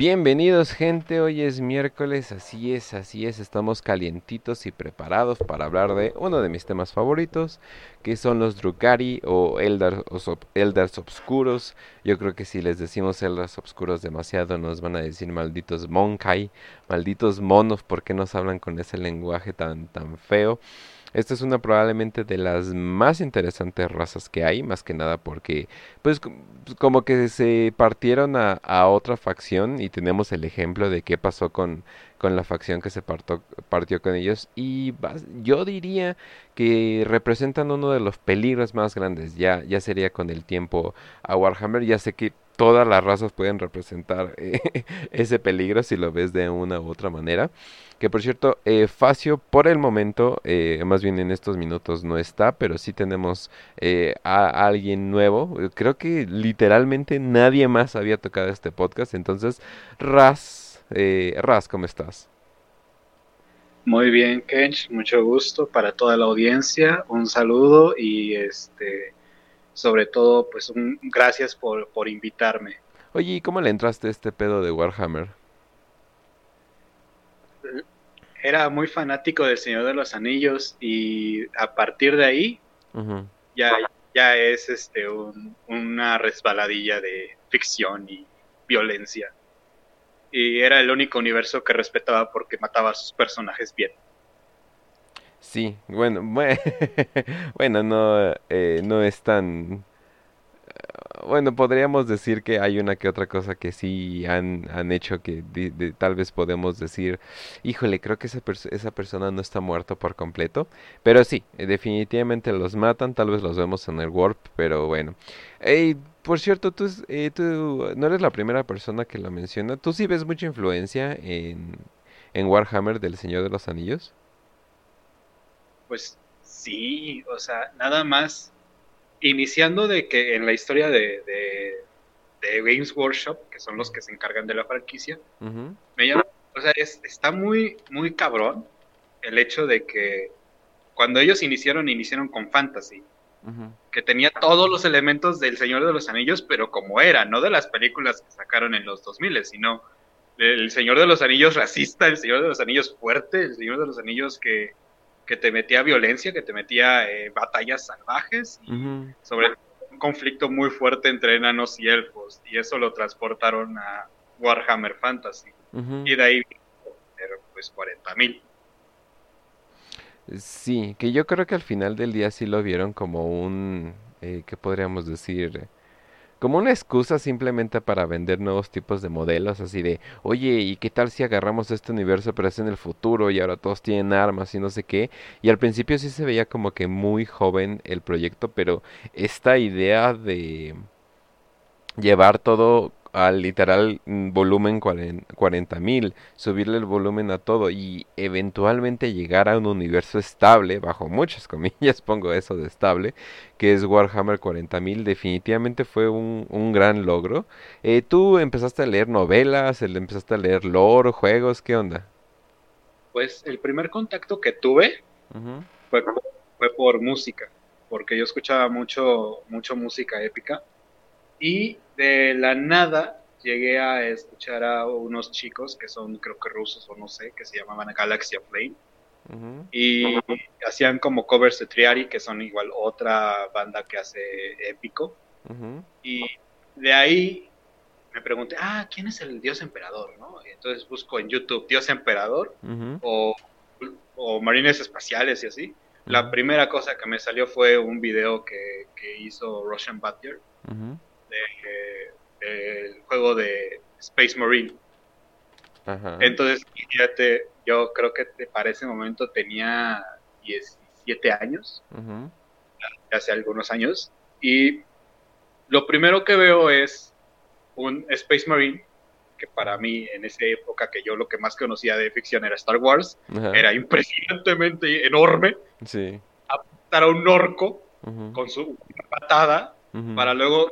Bienvenidos gente, hoy es miércoles, así es, así es, estamos calientitos y preparados para hablar de uno de mis temas favoritos, que son los Drukari o Eldars, Eldars Obscuros. Yo creo que si les decimos Eldars Obscuros demasiado nos van a decir malditos Monkai, malditos monos, ¿por qué nos hablan con ese lenguaje tan, tan feo? Esta es una probablemente de las más interesantes razas que hay, más que nada porque, pues, como que se partieron a, otra facción y tenemos el ejemplo de qué pasó con, con la facción que se partó, partió con ellos y yo diría que representan uno de los peligros más grandes, ya, ya sería con el tiempo a Warhammer, ya sé que todas las razas pueden representar ese peligro si lo ves de una u otra manera. Que por cierto, eh, Facio por el momento, eh, más bien en estos minutos no está, pero sí tenemos eh, a, alguien nuevo. Creo que literalmente nadie más había tocado este podcast. Entonces, Raz, Raz, ¿cómo estás? Muy bien, Kench, mucho gusto para toda la audiencia. Un saludo y este sobre todo, pues un gracias por, por invitarme. Oye, ¿y cómo le entraste a este pedo de Warhammer? Era muy fanático del Señor de los Anillos y a partir de ahí ya, ya es este una resbaladilla de ficción y violencia. Y era el único universo que respetaba porque mataba a sus personajes bien. Sí, bueno, bueno, no, eh, no es tan... Bueno, podríamos decir que hay una que otra cosa que sí han, han hecho que tal vez podemos decir, híjole, creo que esa, esa persona no está muerto por completo. Pero sí, eh, definitivamente los matan, tal vez los vemos en el Warp, pero bueno. Hey, por cierto, tú, eh, tú no eres la primera persona que lo menciona. ¿Tú sí ves mucha influencia en, en Warhammer del Señor de los Anillos? Pues sí, o sea, nada más iniciando de que en la historia de, de, Games Workshop, que son los que se encargan de la franquicia, me llama, o sea, está muy, muy cabrón el hecho de que cuando ellos iniciaron, iniciaron con Fantasy, que tenía todos los elementos del Señor de los Anillos, pero como era, no de las películas que sacaron en los 2000, sino el Señor de los Anillos racista, el Señor de los Anillos fuerte, el Señor de los Anillos que que te metía violencia, que te metía eh, batallas salvajes y sobre un conflicto muy fuerte entre enanos y elfos y eso lo transportaron a Warhammer Fantasy y de ahí pues 40 mil. Sí, que yo creo que al final del día sí lo vieron como un, eh, ¿qué podríamos decir? Como una excusa simplemente para vender nuevos tipos de modelos, así de, oye, ¿y qué tal si agarramos este universo pero es en el futuro y ahora todos tienen armas y no sé qué? Y al principio sí se veía como que muy joven el proyecto, pero esta idea de llevar todo al literal mm, volumen 40 mil, subirle el volumen a todo y eventualmente llegar a un universo estable, bajo muchas comillas pongo eso de estable, que es Warhammer 40 mil, definitivamente fue un, un gran logro. Eh, ¿Tú empezaste a leer novelas, empezaste a leer lore, juegos, qué onda? Pues el primer contacto que tuve fue, fue por música, porque yo escuchaba mucho, mucho música épica y de la nada llegué a escuchar a unos chicos que son, creo que rusos o no sé, que se llamaban Galaxy Flame. Y hacían como covers de Triari, que son igual otra banda que hace épico. Y de ahí me pregunté, ah, ¿quién es el dios emperador? ¿no? entonces busco en YouTube dios emperador o, o, marines espaciales y así. La primera cosa que me salió fue un video que, que hizo Russian Badger del juego de Space Marine. Entonces, fíjate, yo creo que para ese momento tenía 17 años, hace algunos años, y lo primero que veo es un Space Marine, que para mí en esa época que yo lo que más conocía de ficción era Star Wars, era impresionantemente enorme, sí. a un orco con su patada para luego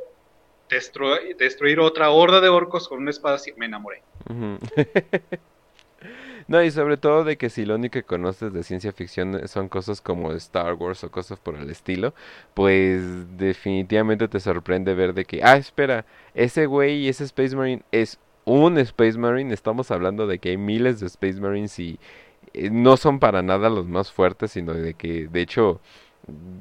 destruir otra horda de orcos con una espada. Me enamoré. No, y sobre todo de que si lo único que conoces de ciencia ficción son cosas como Star Wars o cosas por el estilo, pues definitivamente te sorprende ver de que, ah, espera, ese güey y ese Space Marine es un Space Marine, estamos hablando de que hay miles de Space Marines y eh, no son para nada los más fuertes, sino de que de hecho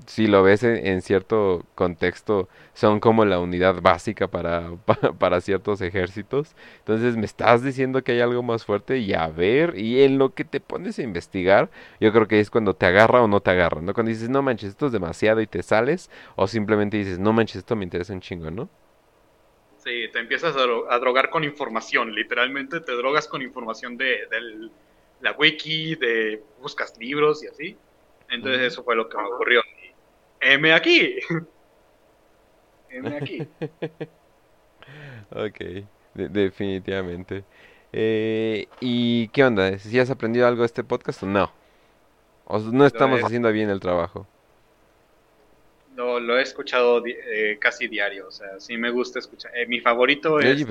si lo ves en, cierto contexto, son como la unidad básica para, para, ciertos ejércitos. Entonces me estás diciendo que hay algo más fuerte y a ver, y en lo que te pones a investigar, yo creo que es cuando te agarra o no te agarra, ¿no? Cuando dices, no manches, esto es demasiado y te sales, o simplemente dices, no manches, esto me interesa un chingo, ¿no? Sí, te empiezas a, drogar con información, literalmente te drogas con información de, de la wiki, de buscas libros y así entonces eso fue lo que me ocurrió. M aquí. M aquí. ok, definitivamente. Eh, ¿Y qué onda? ¿Si has aprendido algo de este podcast o no? ¿O no estamos haciendo bien el trabajo? No, lo he escuchado eh, casi diario, o sea, sí me gusta escuchar. Eh, mi favorito es...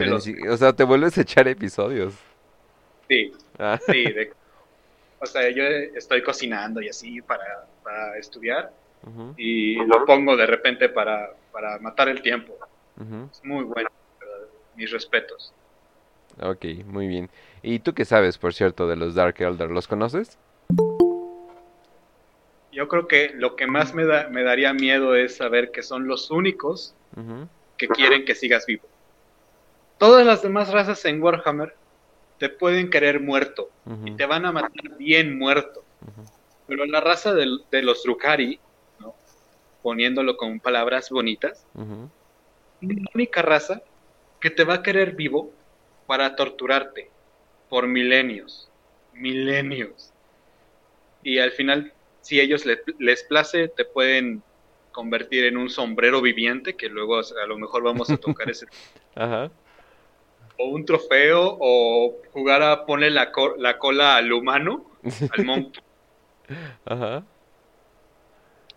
O sea, te vuelves a echar episodios. Sí, ah. sí, de o sea, yo estoy cocinando y así para, estudiar y lo pongo de repente para, matar el tiempo. Es muy bueno, mis respetos. Ok, muy bien. ¿Y tú qué sabes, por cierto, de los Dark Elder? ¿Los conoces? Yo creo que lo que más me, da, me daría miedo es saber que son los únicos que quieren que sigas vivo. Todas las demás razas en Warhammer te pueden querer muerto y te van a matar bien muerto. Pero la raza de, los Drukari, poniéndolo con palabras bonitas, es la única raza que te va a querer vivo para torturarte por milenios, milenios. Y al final, si ellos les place, te pueden convertir en un sombrero viviente, que luego a lo mejor vamos a tocar ese. Ajá o un trofeo o jugar a poner la, la cola al humano, al monkey. Ajá.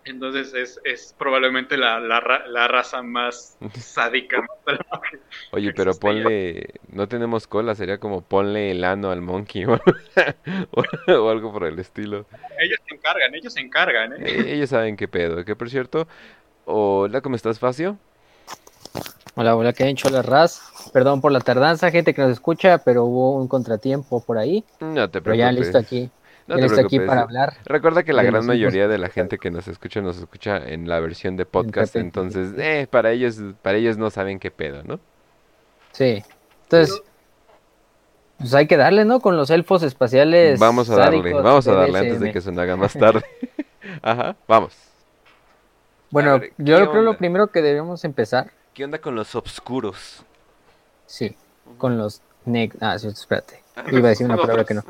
Entonces es, es probablemente la, la, la, raza más sádica. Oye, pero ponle, no tenemos cola, sería como ponle el ano al monkey o, algo por el estilo. Ellos se encargan, ellos se encargan. ¿eh? E-, ellos saben qué pedo, que por cierto, hola, ¿cómo estás, Facio? Hola, hola, que hecho la Raz. Perdón por la tardanza, gente que nos escucha, pero hubo un contratiempo por ahí. No te preocupes. Pero ya listo aquí. No ya listo aquí para hablar. Recuerda que la gran mayoría de la gente que nos escucha nos escucha en la versión de podcast, entonces, eh, para ellos, para ellos no saben qué pedo, ¿no? Sí. Entonces, pues hay que darle, ¿no? Con los elfos espaciales. Vamos a darle, vamos a darle antes de que se nos haga más tarde. Ajá, vamos. Bueno, yo creo lo primero que debemos empezar ¿Qué onda con los obscuros? Sí, con los neg... Ah, sí, espérate. Iba a decir una palabra que no.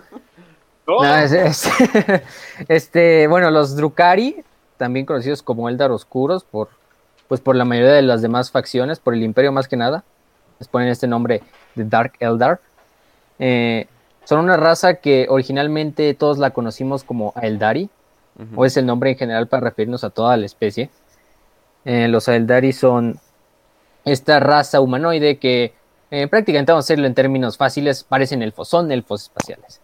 no es, este, bueno, los Drukari, también conocidos como Eldar Oscuros, por, pues por la mayoría de las demás facciones, por el Imperio más que nada, les ponen este nombre de Dark Eldar. Eh, son una raza que originalmente todos la conocimos como Eldari, o es el nombre en general para referirnos a toda la especie. Eh, los Eldari son esta raza humanoide que eh, prácticamente vamos a hacerlo en términos fáciles, parecen elfos, son elfos espaciales.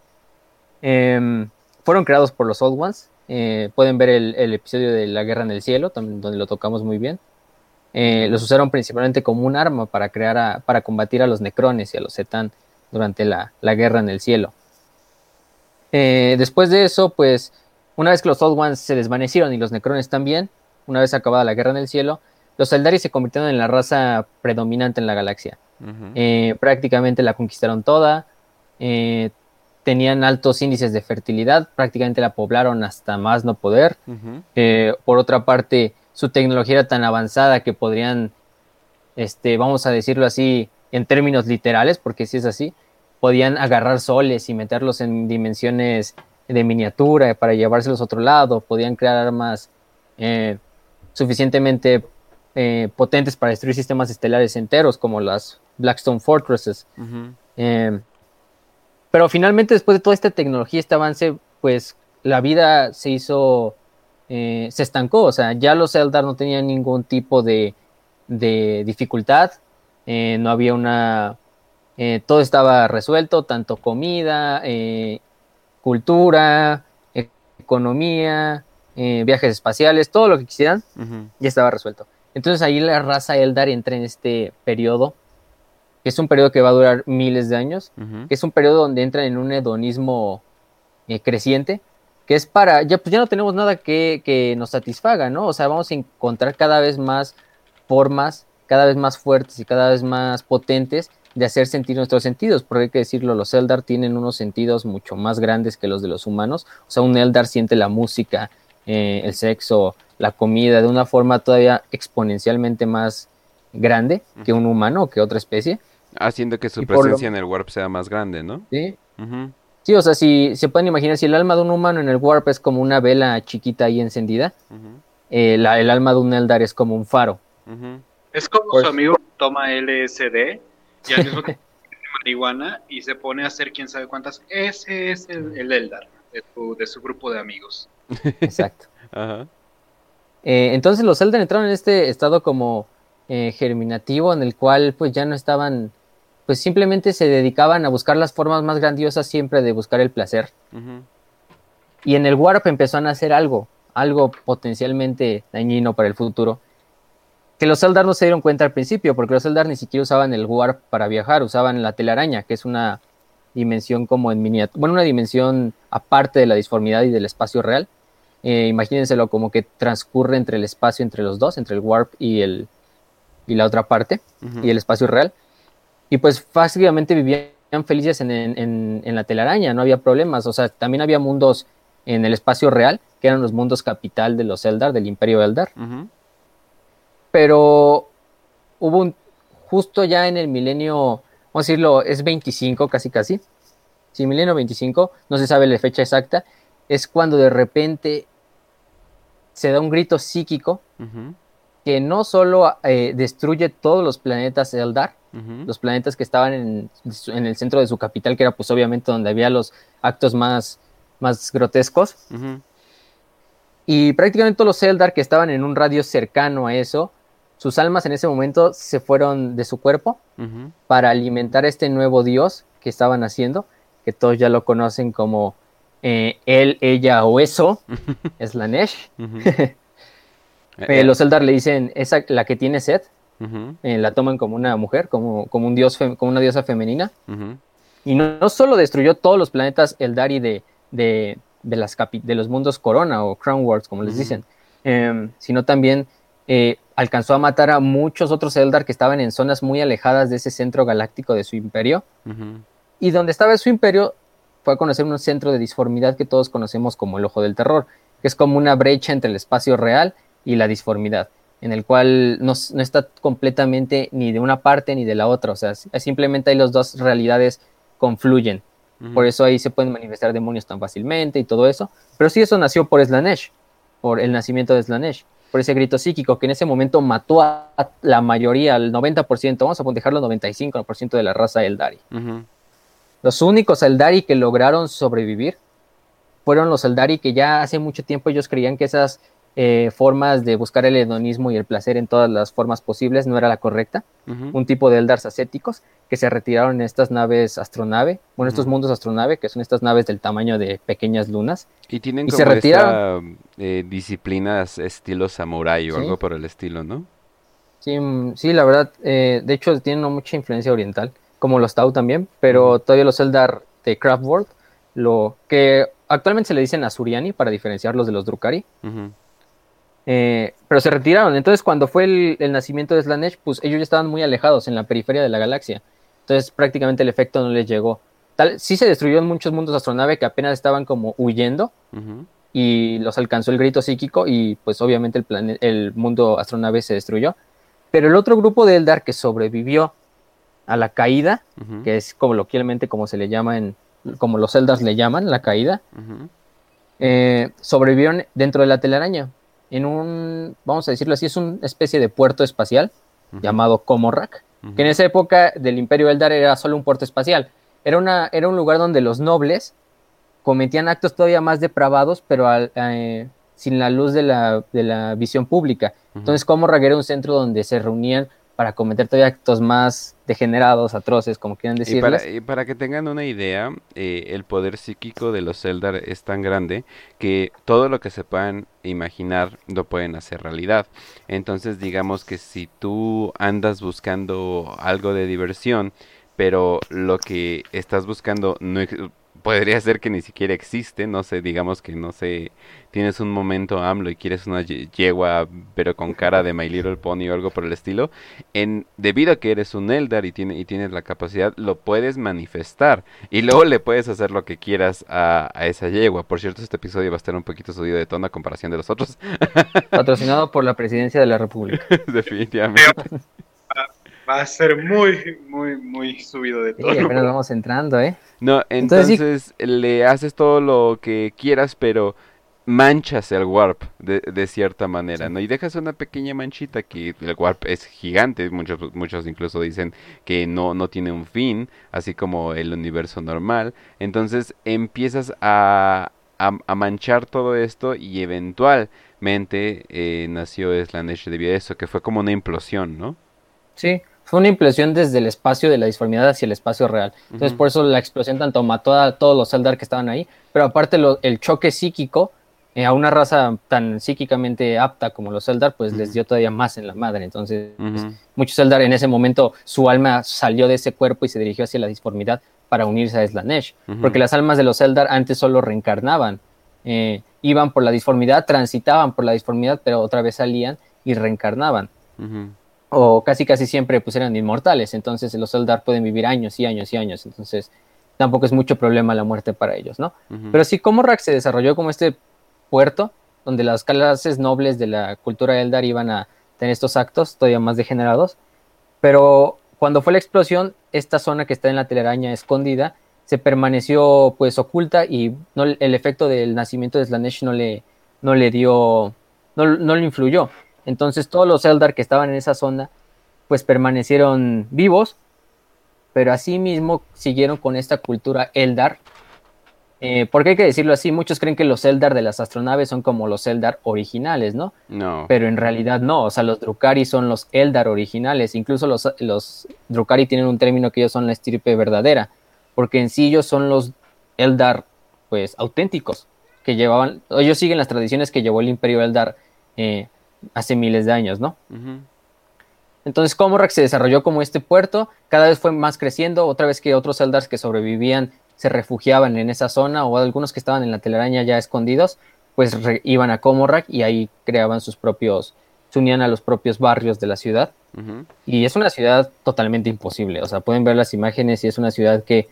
Em, fueron creados por los Old Ones. Eh, pueden ver el, episodio de la Guerra en el Cielo, donde lo tocamos muy bien. Eh, los usaron principalmente como un arma para crear para combatir a los Necrones y a los Zetan durante la, la, Guerra en el Cielo. después de eso, pues, una vez que los Old Ones se desvanecieron y los Necrones también, una vez acabada la Guerra en el Cielo, los Eldari se convirtieron en la raza predominante en la galaxia. Eh, prácticamente la conquistaron toda, eh, tenían altos índices de fertilidad, prácticamente la poblaron hasta más no poder. Eh, por otra parte, su tecnología era tan avanzada que podrían, este, vamos a decirlo así, en términos literales, porque si es así, podían agarrar soles y meterlos en dimensiones de miniatura para llevárselos a otro lado, podían crear armas suficientemente eh, potentes para destruir sistemas estelares enteros, como las Blackstone Fortresses. Em, pero finalmente, después de toda esta tecnología, este avance, pues la vida se hizo eh, se estancó, o sea, ya los Eldar no tenían ningún tipo de, dificultad, eh, no había una... Eh, todo estaba resuelto, tanto comida, cultura, economía, viajes espaciales, todo lo que quisieran, ya estaba resuelto. Entonces ahí la raza Eldar entra en este periodo, que es un periodo que va a durar miles de años, que es un periodo donde entran en un hedonismo creciente, que es para, ya pues ya no tenemos nada que, nos satisfaga, ¿no? O sea, vamos a encontrar cada vez más formas, cada vez más fuertes y cada vez más potentes de hacer sentir nuestros sentidos, porque hay que decirlo, los Eldar tienen unos sentidos mucho más grandes que los de los humanos, o sea, un Eldar siente la música, eh, el sexo, la comida de una forma todavía exponencialmente más grande que un humano o que otra especie. Haciendo que su presencia en el warp sea más grande, ¿no? Sí. Sí, o sea, si se pueden imaginar, si el alma de un humano en el Warp es como una vela chiquita ahí encendida, eh, el alma de un Eldar es como un faro. Es como su amigo toma LSD y al mismo tiempo marihuana y se pone a hacer quién sabe cuántas. Ese es el, Eldar de su, grupo de amigos. Exacto. Eh, entonces los Eldar entraron en este estado como eh, germinativo en el cual pues ya no estaban pues simplemente se dedicaban a buscar las formas más grandiosas siempre de buscar el placer. Y en el Warp empezó a nacer algo, algo potencialmente dañino para el futuro, que los Eldar no se dieron cuenta al principio, porque los Eldar ni siquiera usaban el Warp para viajar, usaban la telaraña, que es una dimensión como en miniatura, bueno, una dimensión aparte de la disformidad y del espacio real. Eh, imagínenselo como que transcurre entre el espacio entre los dos, entre el Warp y, el, y la otra parte, y el espacio real. Y pues fácilmente vivían felices en, la telaraña, no había problemas, o sea, también había mundos en el espacio real, que eran los mundos capital de los Eldar, del Imperio Eldar. Pero hubo un, justo ya en el milenio, vamos a decirlo, es 25 casi casi, sí, milenio 25, no se sabe la fecha exacta, es cuando de repente se da un grito psíquico que no solo eh, destruye todos los planetas Eldar, los planetas que estaban en, el centro de su capital, que era pues obviamente donde había los actos más, más grotescos. Y prácticamente todos los Eldar que estaban en un radio cercano a eso, sus almas en ese momento se fueron de su cuerpo para alimentar a este nuevo dios que estaban haciendo, que todos ya lo conocen como eh, él, ella o eso, es la Nesh. Eh, los Eldar le dicen, esa la que tiene sed, eh, la toman como una mujer, como, como, un dios como una diosa femenina. Y no, solo destruyó todos los planetas Eldari de, de, de, las de los mundos Corona o Crown Worlds, como les dicen, em, sino también eh, alcanzó a matar a muchos otros Eldar que estaban en zonas muy alejadas de ese centro galáctico de su imperio. Y donde estaba su imperio fue a conocer un centro de disformidad que todos conocemos como el Ojo del Terror, que es como una brecha entre el espacio real y la disformidad en el cual no, está completamente ni de una parte ni de la otra, o sea, simplemente ahí las dos realidades confluyen. Por eso ahí se pueden manifestar demonios tan fácilmente y todo eso. Pero sí, eso nació por Slanesh, por el nacimiento de Slanesh, por ese grito psíquico que en ese momento mató a la mayoría, al 90%, vamos a dejarlo 95% de la raza Eldari. Los únicos Eldari que lograron sobrevivir fueron los Eldari que ya hace mucho tiempo ellos creían que esas eh, formas de buscar el hedonismo y el placer en todas las formas posibles no era la correcta. Un tipo de Eldars ascéticos que se retiraron en estas naves astronave, bueno, estos mundos astronave, que son estas naves del tamaño de pequeñas lunas. Y tienen como se retiraron. Eh, disciplinas estilo samurai o algo por el estilo, ¿no? Sí, mm, sí, la verdad, eh, de hecho tienen mucha influencia oriental, como los Tau también, pero todavía los Eldar de Craft World, lo que actualmente se le dicen Azuriani para diferenciarlos de los Drukari. Eh, pero se retiraron. Entonces, cuando fue el, nacimiento de Slanesh, pues ellos ya estaban muy alejados en la periferia de la galaxia. Entonces, prácticamente el efecto no les llegó. Tal, sí se destruyó en muchos mundos astronave que apenas estaban como huyendo y los alcanzó el grito psíquico y pues obviamente el, el mundo astronave se destruyó. Pero el otro grupo de Eldar que sobrevivió a la caída, que es coloquialmente como se le llama en, como los Eldars le llaman, la caída, eh, sobrevivieron dentro de la telaraña en un, vamos a decirlo así, es una especie de puerto espacial llamado Comorak, que en esa época del Imperio Eldar era solo un puerto espacial. Era, una, era un lugar donde los nobles cometían actos todavía más depravados, pero al, eh, sin la luz de la, de la visión pública. Entonces, Comorrag era un centro donde se reunían para cometer todavía actos más degenerados, atroces, como quieran decir. Y para, que tengan una idea, eh, el poder psíquico de los Eldar es tan grande que todo lo que se puedan imaginar lo pueden hacer realidad. Entonces, digamos que si tú andas buscando algo de diversión, pero lo que estás buscando no podría ser que ni siquiera existe, no sé, digamos que no sé, tienes un momento AMLO y quieres una yegua pero con cara de My Little Pony o algo por el estilo, en debido a que eres un Eldar y, tiene, y tienes la capacidad, lo puedes manifestar y luego le puedes hacer lo que quieras a, a esa yegua. Por cierto, este episodio va a estar un poquito subido de tono a comparación de los otros. Patrocinado por la presidencia de la República. Definitivamente va a ser muy, muy, muy subido de todo. Sí, apenas vamos entrando, ¿eh? No, entonces, le haces todo lo que quieras, pero manchas el warp de, de cierta manera, ¿no? Y dejas una pequeña manchita que el warp es gigante, muchos, muchos incluso dicen que no, no tiene un fin, así como el universo normal. Entonces empiezas a, a, manchar todo esto y eventualmente eh, nació Slanesh debido a eso, que fue como una implosión, ¿no? Sí, fue una implosión desde el espacio de la disformidad hacia el espacio real. Entonces, por eso la explosión tanto mató a todos los Eldar que estaban ahí, pero aparte el choque psíquico eh, a una raza tan psíquicamente apta como los Eldar, pues les dio todavía más en la madre. Entonces, muchos Eldar en ese momento, su alma salió de ese cuerpo y se dirigió hacia la disformidad para unirse a Slanesh, porque las almas de los Eldar antes solo reencarnaban. Eh, iban por la disformidad, transitaban por la disformidad, pero otra vez salían y reencarnaban o casi casi siempre pues eran inmortales, entonces los Eldar pueden vivir años y años y años, entonces tampoco es mucho problema la muerte para ellos, ¿no? Pero sí, Rack se desarrolló como este puerto donde las clases nobles de la cultura Eldar iban a tener estos actos todavía más degenerados, pero cuando fue la explosión, esta zona que está en la telaraña escondida se permaneció pues oculta y no, el efecto del nacimiento de Slanesh no le, no le dio, no, no le influyó. Entonces todos los Eldar que estaban en esa zona pues permanecieron vivos, pero asimismo siguieron con esta cultura Eldar. Eh, porque hay que decirlo así, muchos creen que los Eldar de las astronaves son como los Eldar originales, ¿no? No. Pero en realidad no, o sea, los Drukari son los Eldar originales, incluso los, los Drukari tienen un término que ellos son la estirpe verdadera, porque en sí ellos son los Eldar, pues, auténticos, que llevaban, ellos siguen las tradiciones que llevó el Imperio Eldar eh, hace miles de años, ¿no? Entonces Comorak se desarrolló como este puerto, cada vez fue más creciendo, otra vez que otros Eldars que sobrevivían se refugiaban en esa zona o algunos que estaban en la telaraña ya escondidos, pues iban a Comorak y ahí creaban sus propios, se unían a los propios barrios de la ciudad. Y es una ciudad totalmente imposible, o sea, pueden ver las imágenes y es una ciudad que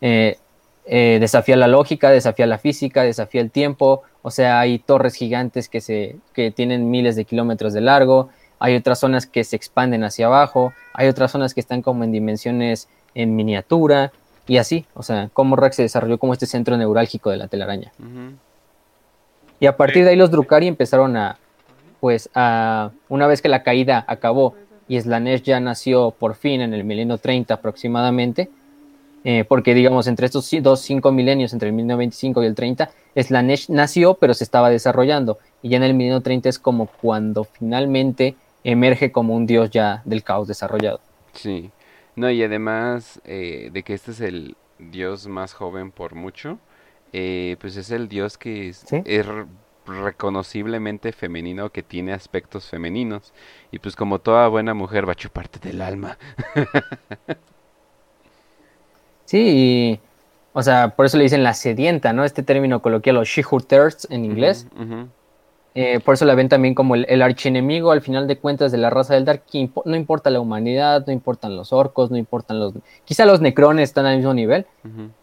eh, eh, desafía la lógica, desafía la física, desafía el tiempo, o sea, hay torres gigantes que, se, que tienen miles de kilómetros de largo, hay otras zonas que se expanden hacia abajo, hay otras zonas que están como en dimensiones en miniatura, y así, o sea, como Rex se desarrolló como este centro neurálgico de la telaraña. Y a partir de ahí los Drukari empezaron a, pues, a, una vez que la caída acabó y Slanesh ya nació por fin en el milenio 30 aproximadamente, eh, porque digamos, entre estos dos, cinco milenios, entre el 1925 y el 30, Slanesh nació, pero se estaba desarrollando, y ya en el milenio 30 es como cuando finalmente emerge como un dios ya del caos desarrollado. Sí, no, y además eh, de que este es el dios más joven por mucho, eh, pues es el dios que es, es reconociblemente femenino, que tiene aspectos femeninos, y pues como toda buena mujer va a chuparte del alma. Sí, o sea, por eso le dicen la sedienta, ¿no? Este término coloquial, o she who thirsts en inglés. Eh, por eso la ven también como el, archienemigo, al final de cuentas, de la raza del Dark. no importa la humanidad, no importan los orcos, no importan los. Quizá los necrones están al mismo nivel,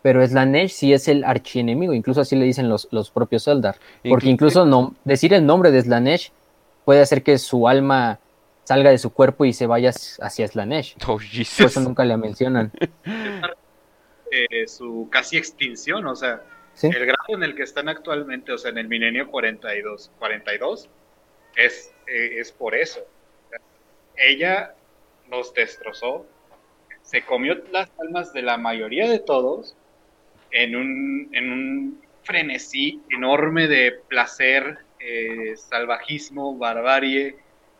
pero es la Nesh sí es el archienemigo, incluso así le dicen los, los propios Eldar. Porque incluso no, decir el nombre de Slanesh puede hacer que su alma salga de su cuerpo y se vaya hacia Slanesh. Oh, por eso nunca le mencionan. Eh, su casi extinción, o sea, el grado en el que están actualmente, o sea, en el milenio 42, 42 es, eh, es por eso. Ella los destrozó, se comió las almas de la mayoría de todos en un, en un frenesí enorme de placer eh, salvajismo, barbarie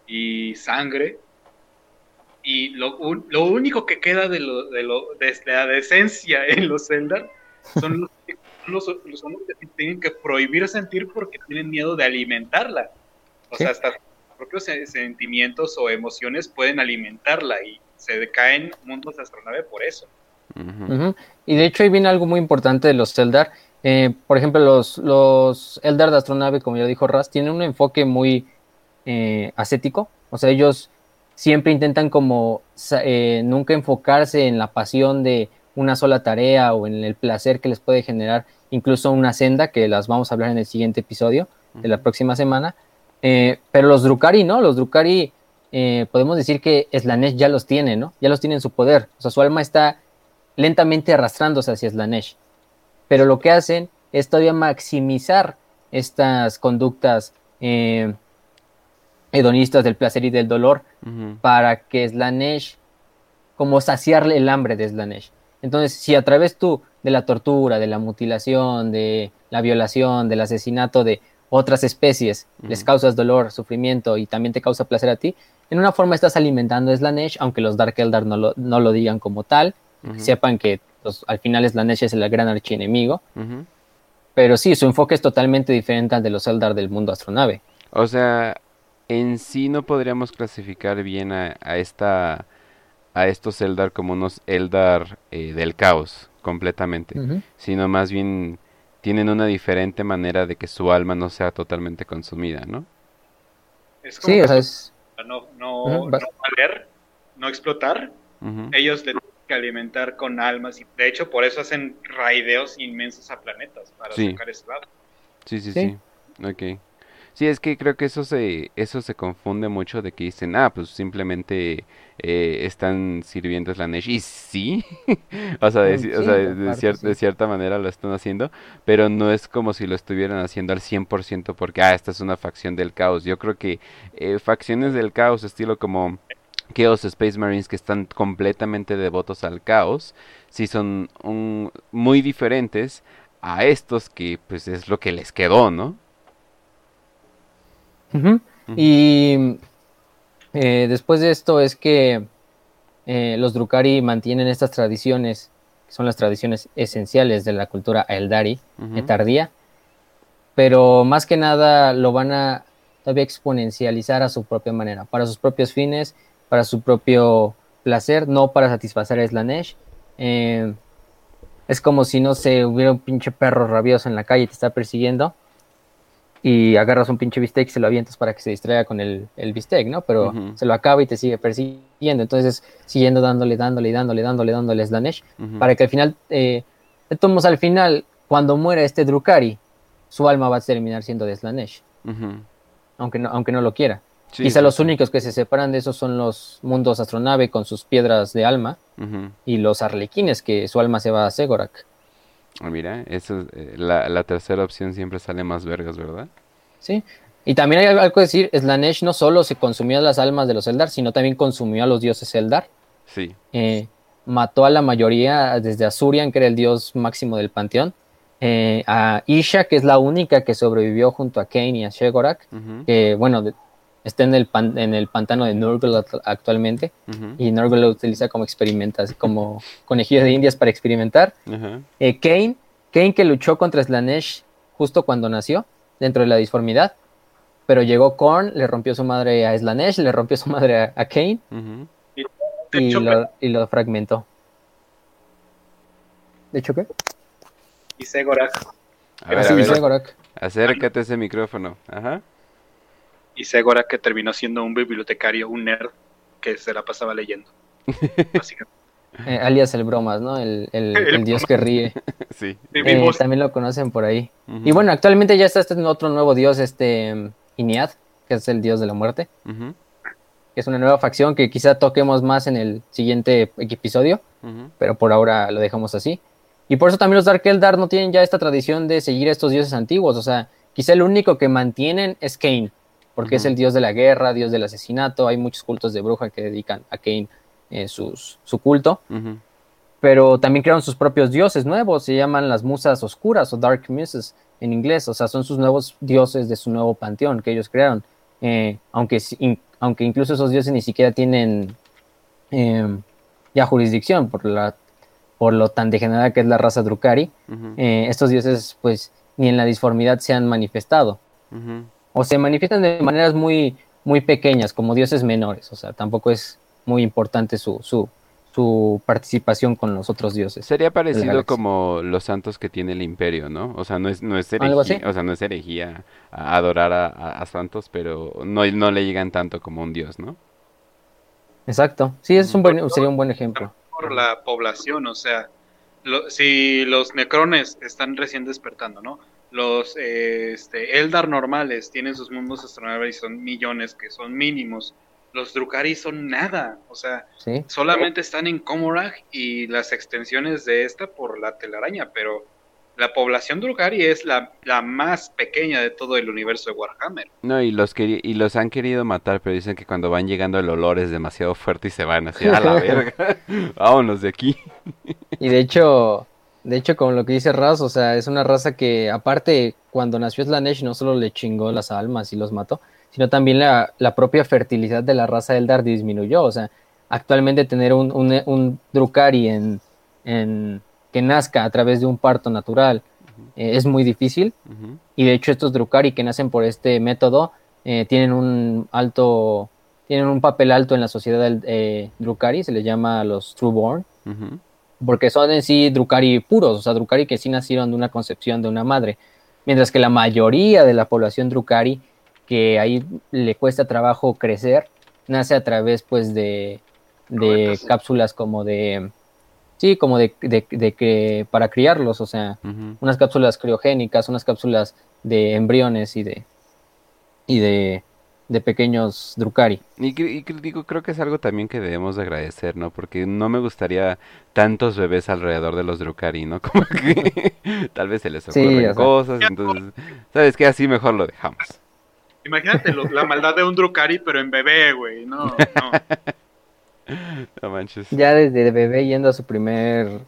y sangre. Y lo, lo único que queda de, lo, de, lo, de la decencia en los Zelda son los, los, los hombres que tienen que prohibir sentir porque tienen miedo de alimentarla. O sea, hasta propios sentimientos o emociones pueden alimentarla y se decaen mundos de astronave por eso. Y de hecho ahí viene algo muy importante de los Eldar. Eh, por ejemplo, los, los Eldar de astronave, como ya dijo Raz, tienen un enfoque muy eh, ascético. O sea, ellos siempre intentan como eh, nunca enfocarse en la pasión de una sola tarea o en el placer que les puede generar incluso una senda, que las vamos a hablar en el siguiente episodio de la próxima semana. pero los Drukari, ¿no? Los Drukari, podemos decir que Slanesh ya los tiene, ¿no? Ya los tiene en su poder. O sea, su alma está lentamente arrastrándose hacia Slanesh. Pero lo que hacen es todavía maximizar estas conductas eh, hedonistas del placer y del dolor para que Slanesh, como saciarle el hambre de Slanesh. Entonces, si a través tú de la tortura, de la mutilación, de la violación, del asesinato de otras especies, les causas dolor, sufrimiento y también te causa placer a ti, en una forma estás alimentando a Slanesh, aunque los Dark Eldar no lo, no lo digan como tal, sepan que pues, al final Slanesh es el gran archienemigo. Pero sí, su enfoque es totalmente diferente al de los Eldar del mundo astronave. O sea, en sí no podríamos clasificar bien a, esta a estos Eldar como unos Eldar eh, del caos completamente, sino más bien tienen una diferente manera de que su alma no sea totalmente consumida, ¿no? sí, o sea, es... no, no, no valer, no explotar. Ellos le que alimentar con almas y de hecho por eso hacen raideos inmensos a planetas para sacar ese lado. Sí, sí, sí, Ok. Sí, es que creo que eso se, eso se confunde mucho de que dicen, ah, pues simplemente eh, están sirviendo Slanesh. Y sí, o sea, de, o sea, de, cierta manera lo están haciendo, pero no es como si lo estuvieran haciendo al 100% porque, ah, esta es una facción del caos. Yo creo que eh, facciones del caos, estilo como Chaos Space Marines que están completamente devotos al caos, sí son muy diferentes a estos que pues es lo que les quedó, ¿no? Y eh, después de esto es que eh, los Drukari mantienen estas tradiciones, que son las tradiciones esenciales de la cultura Eldari, tardía, pero más que nada lo van a todavía exponencializar a su propia manera, para sus propios fines para su propio placer, no para satisfacer a Slanesh. Eh, es como si no se hubiera un pinche perro rabioso en la calle y te está persiguiendo y agarras un pinche bistec y se lo avientas para que se distraiga con el, el bistec, ¿no? Pero se lo acaba y te sigue persiguiendo. Entonces, siguiendo dándole, dándole, dándole, dándole, dándole Slanesh, para que al final, eh, tomos al final, cuando muera este Drukari, su alma va a terminar siendo de Slanesh. aunque, no, aunque no lo quiera. Quizá los únicos que se separan de esos son los mundos astronave con sus piedras de alma y los arlequines, que su alma se va a Segorak. Ah, mira, eso, eh, la, tercera opción siempre sale más vergas, ¿verdad? Sí, y también hay algo que decir, Slanesh no solo se consumió las almas de los Eldar, sino también consumió a los dioses Eldar. Sí. Eh, mató a la mayoría desde Azurian, que era el dios máximo del panteón, eh, a Isha, que es la única que sobrevivió junto a Kane y a Shegorak, que bueno, está en el, en el pantano de Nurgle actualmente y Nurgle lo utiliza como experimentas, como conejillo de indias para experimentar. Eh, Kane, Kane que luchó contra Slanesh justo cuando nació, dentro de la disformidad, pero llegó Korn, le rompió su madre a Slanesh, le rompió su madre a, Kane y, lo, y, lo, fragmentó. ¿De hecho qué? Y Segorak. Acércate ese micrófono. Ajá y Segora que terminó siendo un bibliotecario, un nerd que se la pasaba leyendo. Eh, alias el bromas, ¿no? El, dios que ríe. sí. Eh, también lo conocen por ahí. Y bueno, actualmente ya está este otro nuevo dios, este Iniad, que es el dios de la muerte. Que es una nueva facción que quizá toquemos más en el siguiente episodio, pero por ahora lo dejamos así. Y por eso también los Dark Eldar no tienen ya esta tradición de seguir a estos dioses antiguos. O sea, quizá el único que mantienen es Kane porque es el dios de la guerra, dios del asesinato. Hay muchos cultos de bruja que dedican a Kane eh, su culto. Pero también crearon sus propios dioses nuevos, se llaman las musas oscuras o Dark Muses, en inglés, o sea, son sus nuevos dioses de su nuevo panteón que ellos crearon, eh, aunque, aunque incluso esos dioses ni siquiera tienen em, ya jurisdicción por, la, por lo tan degenerada que es la raza Drukari, eh, estos dioses pues ni en la disformidad se han manifestado, o se manifiestan de maneras muy, muy pequeñas, como dioses menores, o sea, tampoco es muy importante su, su, su participación con los otros dioses. Sería parecido como los santos que tiene el imperio, ¿no? O sea, no es, no es herejía, o sea, no es herejía adorar a, santos, pero no, no le llegan tanto como un dios, ¿no? Exacto. Sí, es un buen, sería un buen ejemplo. Por la población, o sea, si los necrones están recién despertando, ¿no? Los este, Eldar normales tienen sus mundos astronautas y son millones, que son mínimos los Drukari son nada, o sea, solamente están en Komorag y las extensiones de esta por la telaraña, pero la población Drukari es la, la, más pequeña de todo el universo de Warhammer. No, y los, y los han querido matar, pero dicen que cuando van llegando el olor es demasiado fuerte y se van así a la verga. Vámonos de aquí. y de hecho, de hecho, como lo que dice Raz, o sea, es una raza que aparte cuando nació Slanesh no solo le chingó las almas y los mató, sino también la, propia fertilidad de la raza Eldar disminuyó. O sea, actualmente tener un, un, Drukari en, que nazca a través de un parto natural eh, es muy difícil. Y de hecho estos Drukari que nacen por este método eh, tienen un alto, tienen un papel alto en la sociedad del eh, Drukari, se les llama los Trueborn. Porque son en sí Drukari puros, o sea, Drukari que sí nacieron de una concepción de una madre. Mientras que la mayoría de la población Drukari que ahí le cuesta trabajo crecer, nace a través pues de, cápsulas como de, sí, como de, que para criarlos, o sea, unas cápsulas criogénicas, unas cápsulas de embriones y de, y de, pequeños Drukari. Y, digo, creo que es algo también que debemos de agradecer, ¿no? Porque no me gustaría tantos bebés alrededor de los Drukari, ¿no? Como que tal vez se les ocurren cosas, entonces, ¿sabes qué? Así mejor lo dejamos. Imagínate la maldad de un Drukari, pero en bebé, güey. No, no. No manches. Ya desde bebé yendo a su primer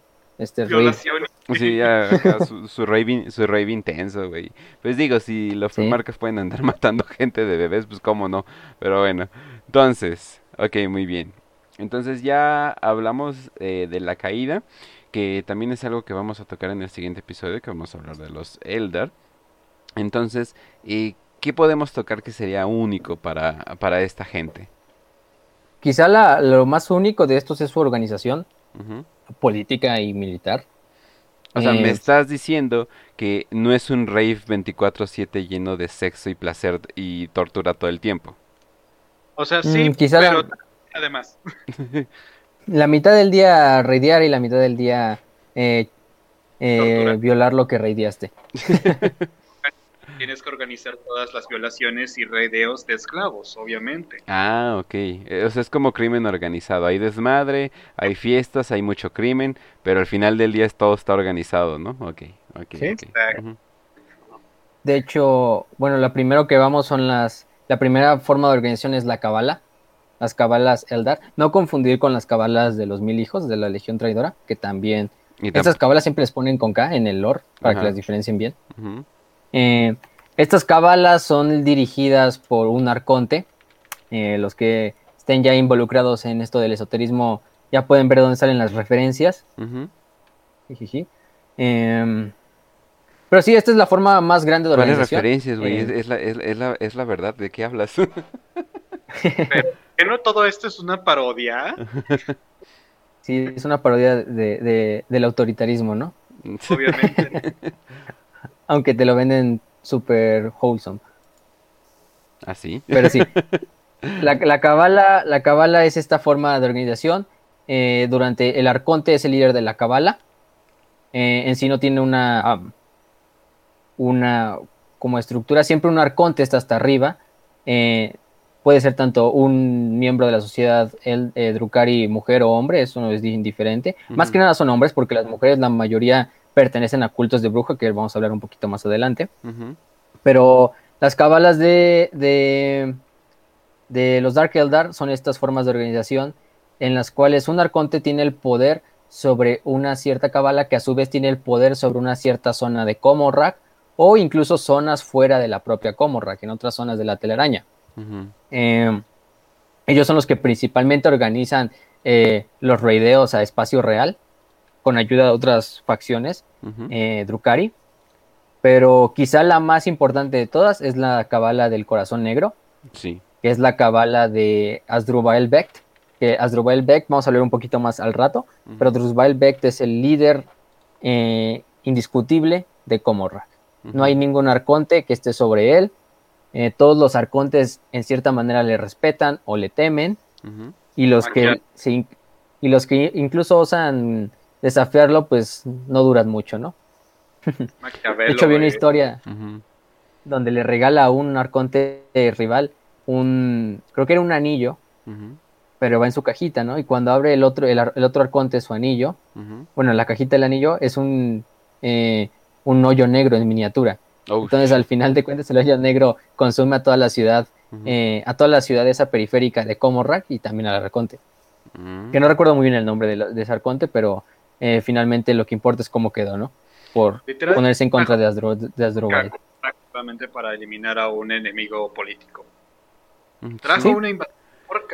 este Violación. Sí, ya, su, su, rave, su rave intenso, güey. Pues digo, si los ¿Sí? marcas pueden andar matando gente de bebés, pues cómo no. Pero bueno, entonces, ok, muy bien. Entonces ya hablamos eh, de la caída, que también es algo que vamos a tocar en el siguiente episodio, que vamos a hablar de los Eldar. Entonces, eh, ¿qué podemos tocar que sería único para, para esta gente? Quizá la, lo más único de estos es su organización política y militar. O sea, me eh, estás diciendo que no es un rave 24/7 lleno de sexo y placer y tortura todo el tiempo. O sea, sí, mm, quizá pero además. la mitad del día raidear y la mitad del día eh, eh, violar lo que raideaste. tienes que organizar todas las violaciones y redeos de esclavos, obviamente. Ah, ok. O sea, es como crimen organizado. Hay desmadre, hay fiestas, hay mucho crimen, pero al final del día todo está organizado, ¿no? Ok, ok. ¿Sí? De hecho, bueno, la primero que vamos son las... La primera forma de organización es la cabala, las cabalas Eldar. No confundir con las cabalas de los mil hijos de la Legión Traidora, que también... Estas cabalas siempre les ponen con K en el lore, para que las diferencien bien. eh, estas cabalas son dirigidas por un arconte. Eh, los que estén ya involucrados en esto del esoterismo ya pueden ver dónde salen las referencias. Em, pero sí, esta es la forma más grande de organización. ¿Cuáles referencias, güey? Eh, es, la, es, la, es, la, verdad. ¿De qué hablas? ¿Que no todo esto es una parodia? Sí, es una parodia de, de, del autoritarismo, ¿no? Obviamente. Aunque te lo venden super wholesome. ¿Ah, sí? Pero sí. La, la, cabala, la cabala es esta forma de organización. Eh, durante el arconte es el líder de la cabala. Eh, en sí no tiene una, una como estructura. Siempre un arconte está hasta arriba. Eh, puede ser tanto un miembro de la sociedad, el Drukari, mujer o hombre, eso no es indiferente. Más que nada son hombres, porque las mujeres, la mayoría pertenecen a cultos de bruja, que vamos a hablar un poquito más adelante. Pero las cabalas de, de, de, los Dark Eldar son estas formas de organización en las cuales un arconte tiene el poder sobre una cierta cabala que a su vez tiene el poder sobre una cierta zona de Komorrak o incluso zonas fuera de la propia que en otras zonas de la telaraña. Em, ellos son los que principalmente organizan eh, los raideos a espacio real con ayuda de otras facciones, uh Drukari. Pero quizá la más importante de todas es la cabala del corazón negro. Sí. Que es la cabala de Asdrubal Becht. Que Asdrubal Becht, vamos a hablar un poquito más al rato, pero Asdrubal Becht es el líder eh, indiscutible de Comorra. No hay ningún arconte que esté sobre él. Eh, todos los arcontes en cierta manera le respetan o le temen. Y los que y los que incluso osan desafiarlo, pues no duran mucho, ¿no? de hecho, vi una historia donde le regala a un arconte rival un, creo que era un anillo, pero va en su cajita, ¿no? Y cuando abre el otro, el, otro arconte su anillo, bueno, la cajita del anillo es un, eh, un hoyo negro en miniatura. Oh, Entonces, al final de cuentas, el hoyo negro consume a toda la ciudad, eh, a toda la ciudad esa periférica de Comorrak y también al arconte. Que no recuerdo muy bien el nombre de, de ese arconte, pero eh, finalmente lo que importa es cómo quedó, ¿no? Por ponerse en contra de, Asdro de Prácticamente para eliminar a un enemigo político. Mm, Trajo una invasión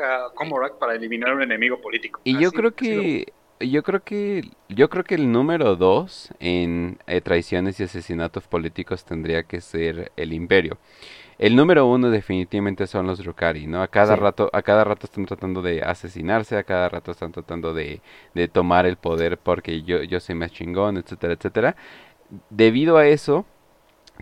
a para eliminar a un enemigo político. Y yo creo que yo creo que yo creo que el número dos en eh, traiciones y asesinatos políticos tendría que ser el imperio. El número uno definitivamente son los Drukari, ¿no? A cada rato, a cada rato están tratando de asesinarse, a cada rato están tratando de, de tomar el poder porque yo, yo soy más chingón, etcétera, etcétera. Debido a eso,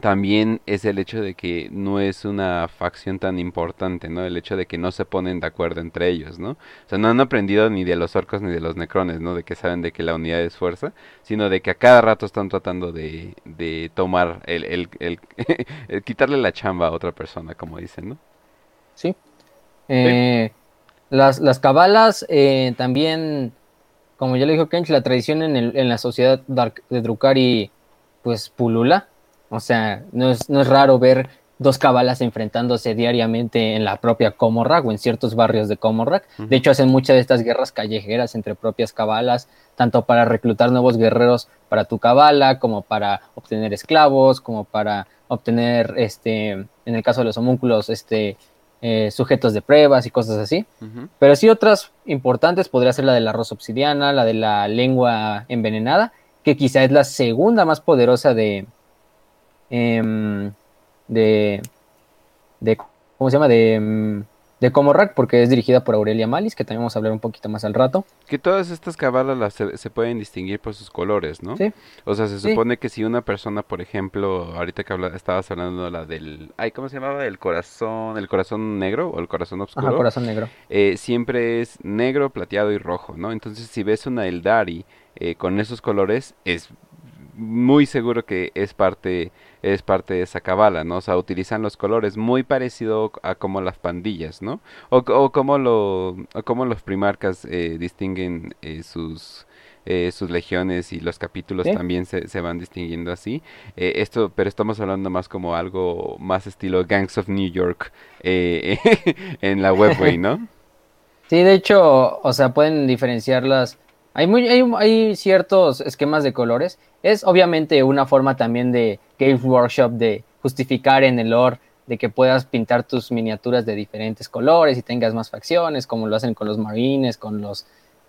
también es el hecho de que no es una facción tan importante, ¿no? El hecho de que no se ponen de acuerdo entre ellos, ¿no? O sea, no han aprendido ni de los orcos ni de los necrones, ¿no? De que saben de que la unidad es fuerza, sino de que a cada rato están tratando de, de tomar el, el, el, quitarle la chamba a otra persona, como dicen, ¿no? Sí. Eh, las, las cabalas eh, también, como ya le dijo Kench, la tradición en, el, en la sociedad de Drukari, pues pulula o sea, no es, no es raro ver dos cabalas enfrentándose diariamente en la propia Comorrack o en ciertos barrios de Comorrack. De hecho, hacen muchas de estas guerras callejeras entre propias cabalas, tanto para reclutar nuevos guerreros para tu cabala, como para obtener esclavos, como para obtener, este, en el caso de los homúnculos, este, eh, sujetos de pruebas y cosas así. Pero sí otras importantes podría ser la de la rosa obsidiana, la de la lengua envenenada, que quizá es la segunda más poderosa de, Em, de, de, ¿cómo se llama? De, em, de Comorrack, porque es dirigida por Aurelia Malis, que también vamos a hablar un poquito más al rato. Que todas estas cabalas las se, pueden distinguir por sus colores, ¿no? Sí. O sea, se supone que si una persona, por ejemplo, ahorita que habla, estabas hablando de la del, ay, ¿cómo se llamaba? El corazón, el corazón negro o el corazón oscuro. Ajá, corazón negro. Eh, siempre es negro, plateado y rojo, ¿no? Entonces, si ves una Eldari eh, con esos colores, es muy seguro que es parte es parte de esa cabala, ¿no? O sea, utilizan los colores muy parecido a como las pandillas, ¿no? O, o como lo o como los primarcas eh, distinguen eh, sus eh, sus legiones y los capítulos también se, se, van distinguiendo así. esto, pero estamos hablando más como algo más estilo Gangs of New York en la webway, ¿no? Sí, de hecho, o sea, pueden diferenciarlas hay, muy, hay, ciertos esquemas de colores. Es obviamente una forma también de Games Workshop de justificar en el lore de que puedas pintar tus miniaturas de diferentes colores y tengas más facciones, como lo hacen con los marines, con los,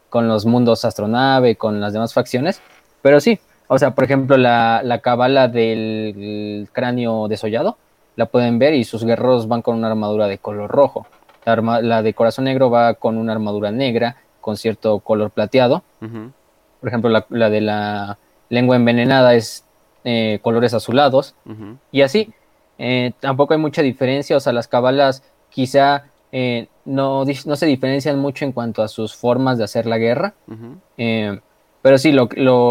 con los mundos astronave, con las demás facciones. Pero sí, o sea, por ejemplo, la, la cabala del cráneo desollado, la pueden ver y sus guerreros van con una armadura de color rojo. La, la de corazón negro va con una armadura negra con cierto color plateado. Por ejemplo, la, de la lengua envenenada es eh, colores azulados. Y así, eh, tampoco hay mucha diferencia. O sea, las cabalas quizá eh, no, no, se diferencian mucho en cuanto a sus formas de hacer la guerra. pero sí, lo,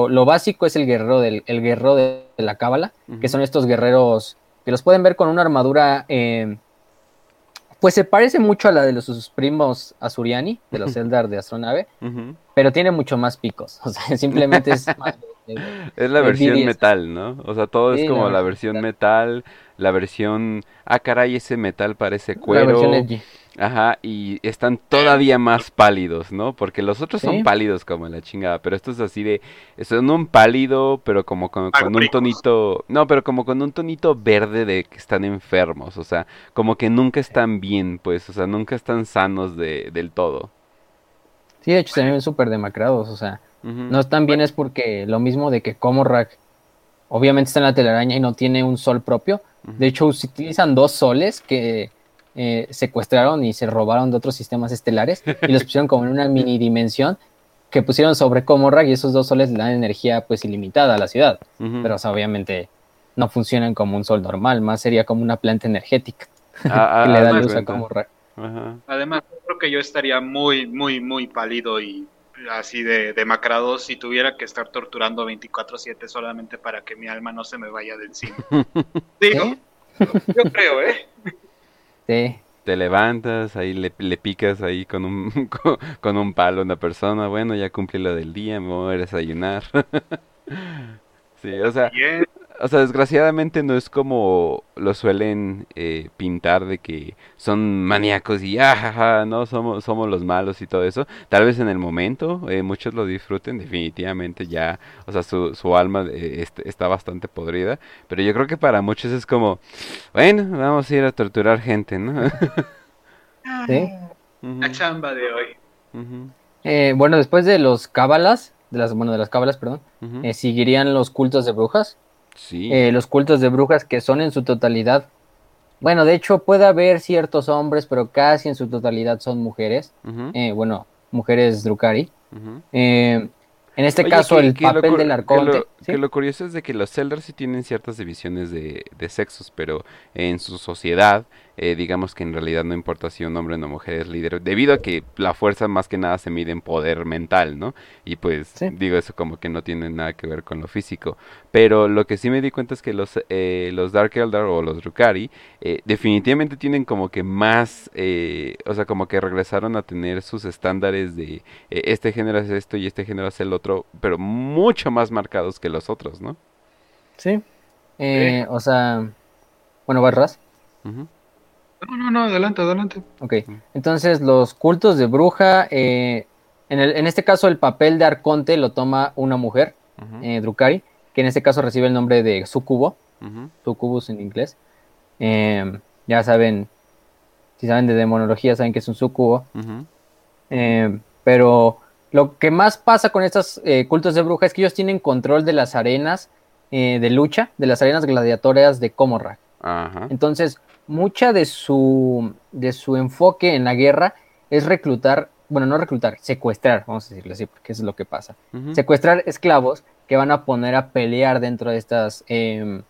lo, básico es el guerrero, del, el guerrero de, la cábala, que son estos guerreros que los pueden ver con una armadura pues se parece mucho a la de los sus primos Azuriani, de los Eldar de Astronave, pero tiene mucho más picos. O sea, simplemente es es la versión metal, ¿no? O sea, todo es como la versión metal, la versión, ah, caray, ese metal parece cuero. Ajá, y están todavía más pálidos, ¿no? Porque los otros son pálidos como la chingada, pero esto es así de, son un pálido, pero como con, un tonito, no, pero como con un tonito verde de que están enfermos, o sea, como que nunca están bien, pues, o sea, nunca están sanos de, del todo. Sí, de hecho se ven súper demacrados, o sea, no están bien es porque lo mismo de que Comorrak obviamente está en la telaraña y no tiene un sol propio, de hecho utilizan dos soles que eh, secuestraron y se robaron de otros sistemas estelares y los pusieron como en una mini dimensión que pusieron sobre Comorra y esos dos soles le dan energía pues ilimitada a la ciudad. Pero obviamente no funcionan como un sol normal, más sería como una planta energética ah, que le da luz a Comorra. Además, creo que yo estaría muy, muy, muy pálido y así de demacrado si tuviera que estar torturando 24/7 solamente para que mi alma no se me vaya de encima. Digo, yo creo, ¿eh? Te levantas, ahí le, picas ahí con un, con, un palo a una persona, bueno, ya cumplí lo del día, me voy a desayunar. sí, o sea, o sea, desgraciadamente no es como lo suelen eh, pintar de que son maníacos y ah, no somos somos los malos y todo eso. Tal vez en el momento eh, muchos lo disfruten, definitivamente ya, o sea, su, su alma eh, está bastante podrida, pero yo creo que para muchos es como, bueno, vamos a ir a torturar gente, ¿no? sí. La chamba de hoy. bueno, después de los cábalas, de las, bueno, de las cábalas, perdón, seguirían los cultos de brujas eh, los cultos de brujas que son en su totalidad. Bueno, de hecho puede haber ciertos hombres, pero casi en su totalidad son mujeres. Eh, bueno, mujeres Drukari. Eh, en este caso, el papel del arconte. Que lo, curioso es de que los Elders sí tienen ciertas divisiones de, de sexos, pero en su sociedad eh, digamos que en realidad no importa si un hombre o una mujer es líder, debido a que la fuerza más que nada se mide en poder mental, ¿no? Y pues digo eso como que no tiene nada que ver con lo físico. Pero lo que sí me di cuenta es que los, eh, los Dark Eldar o los Drukari eh, definitivamente tienen como que más, o sea, como que regresaron a tener sus estándares de este género es esto y este género es el otro, pero mucho más marcados que los otros, ¿no? Sí. o sea, bueno, Barras. No, no, no, adelante, adelante. Ok, entonces los cultos de bruja, eh, en, el, en, este caso el papel de arconte lo toma una mujer, eh, Drukari, que en este caso recibe el nombre de sucubo, sucubus en inglés. Em, ya saben, si saben de demonología, saben que es un sucubo. Pero lo que más pasa con estos eh, cultos de bruja es que ellos tienen control de las arenas de lucha, de las arenas gladiatorias de Entonces, mucha de su, de su enfoque en la guerra es reclutar, bueno, no reclutar, secuestrar, vamos a decirlo así, porque eso es lo que pasa. Secuestrar esclavos que van a poner a pelear dentro de estas em,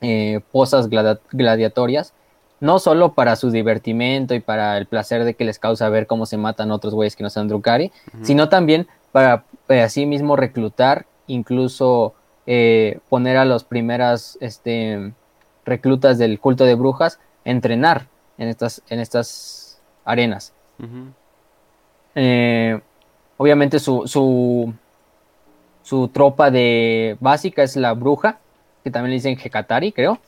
eh, posas gladiatorias, no solo para su divertimento y para el placer de que les causa ver cómo se matan otros güeyes que no sean Drukari, sino también para eh, así mismo reclutar, incluso eh, poner a los primeras, este, reclutas del culto de brujas entrenar en estas, en estas arenas. Eh, obviamente su, su, su, tropa de básica es la bruja, que también le dicen Hekatari, creo,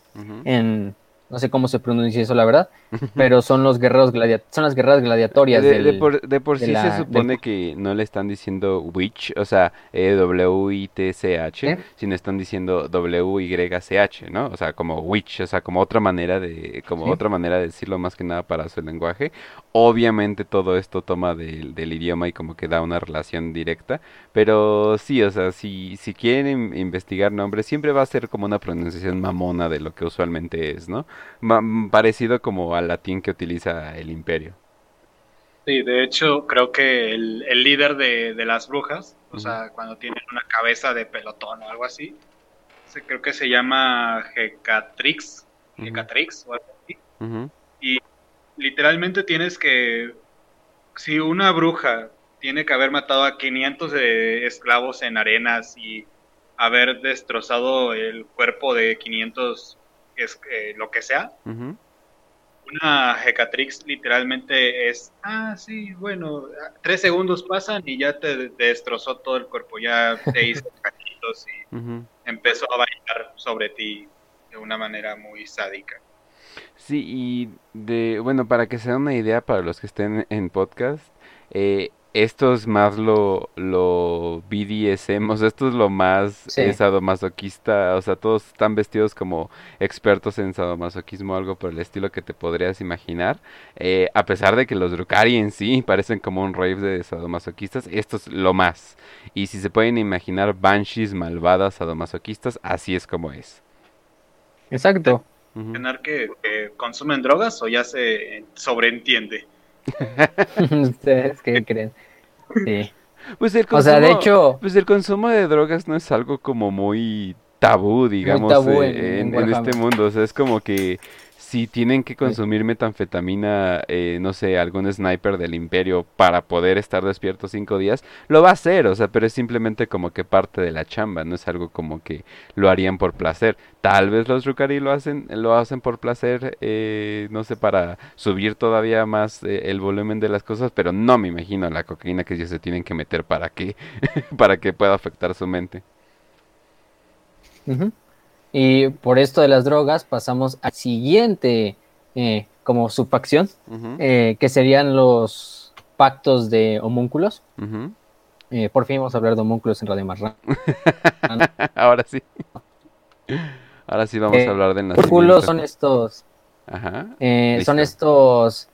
en, no sé cómo se pronuncia eso, la verdad, pero son los guerreros son las guerreras gladiatorias. De, por, sí se supone que no le están diciendo witch, o sea, e W-I-T-C-H, sino están diciendo W-Y-C-H, ¿no? O sea, como witch, o sea, como otra manera de, como otra manera de decirlo más que nada para su lenguaje. Obviamente todo esto toma del, del idioma y como que da una relación directa, pero sí, o sea, si, si quieren investigar nombres, siempre va a ser como una pronunciación mamona de lo que usualmente es, ¿no? parecido como al latín que utiliza el imperio. Sí, de hecho, creo que el, líder de, las brujas, o sea, cuando tienen una cabeza de pelotón o algo así, creo que se llama Hecatrix, Hecatrix o algo así. Y literalmente tienes que, si una bruja tiene que haber matado a 500 de esclavos en arenas y haber destrozado el cuerpo de 500 es, eh, lo que sea. Una Hecatrix literalmente es, ah, sí, bueno, tres segundos pasan y ya te, destrozó todo el cuerpo, ya te hizo ojitos y empezó a bailar sobre ti de una manera muy sádica. Sí, y de, bueno, para que se den una idea para los que estén en podcast, eh, esto es más lo, lo BDSM, o sea, esto es lo más sadomasoquista, o sea, todos están vestidos como expertos en sadomasoquismo, algo por el estilo que te podrías imaginar, eh, a pesar de que los Drukari en sí parecen como un rave de sadomasoquistas, esto es lo más, y si se pueden imaginar banshees malvadas sadomasoquistas, así es como es. Exacto. Que, que consumen drogas o ya se sobreentiende? ¿Ustedes qué creen? Sí. Pues el consumo, o sea, de hecho... Pues el consumo de drogas no es algo como muy tabú, digamos, eh, en, este mundo. O sea, es como que si tienen que consumir metanfetamina, eh, no sé, algún sniper del imperio para poder estar despierto cinco días, lo va a hacer, o sea, pero es simplemente como que parte de la chamba, no es algo como que lo harían por placer. Tal vez los Rukari lo hacen, lo hacen por placer, eh, no sé, para subir todavía más eh, el volumen de las cosas, pero no me imagino la cocaína que ellos se tienen que meter para que, para que pueda afectar su mente. Y por esto de las drogas pasamos al siguiente eh, como subfacción, eh, que serían los pactos de homúnculos. Eh, por fin vamos a hablar de homúnculos en Radio Marrán. Ahora sí. Ahora sí vamos a hablar de Homúnculos son estos. Ajá. son estos.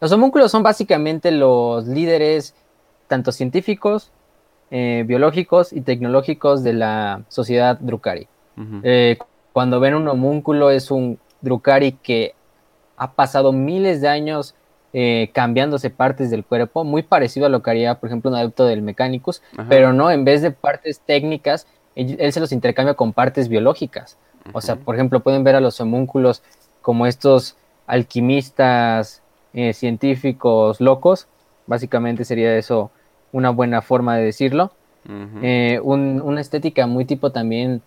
Los homúnculos son básicamente los líderes, tanto científicos, biológicos y tecnológicos de la sociedad Drukari. Eh, cuando ven un homúnculo es un Drukari que ha pasado miles de años eh, cambiándose partes del cuerpo, muy parecido a lo que haría, por ejemplo, un adepto del Mechanicus, pero no, en vez de partes técnicas, él, se los intercambia con partes biológicas. O sea, por ejemplo, pueden ver a los homúnculos como estos alquimistas eh, científicos locos, básicamente sería eso una buena forma de decirlo. una estética muy tipo también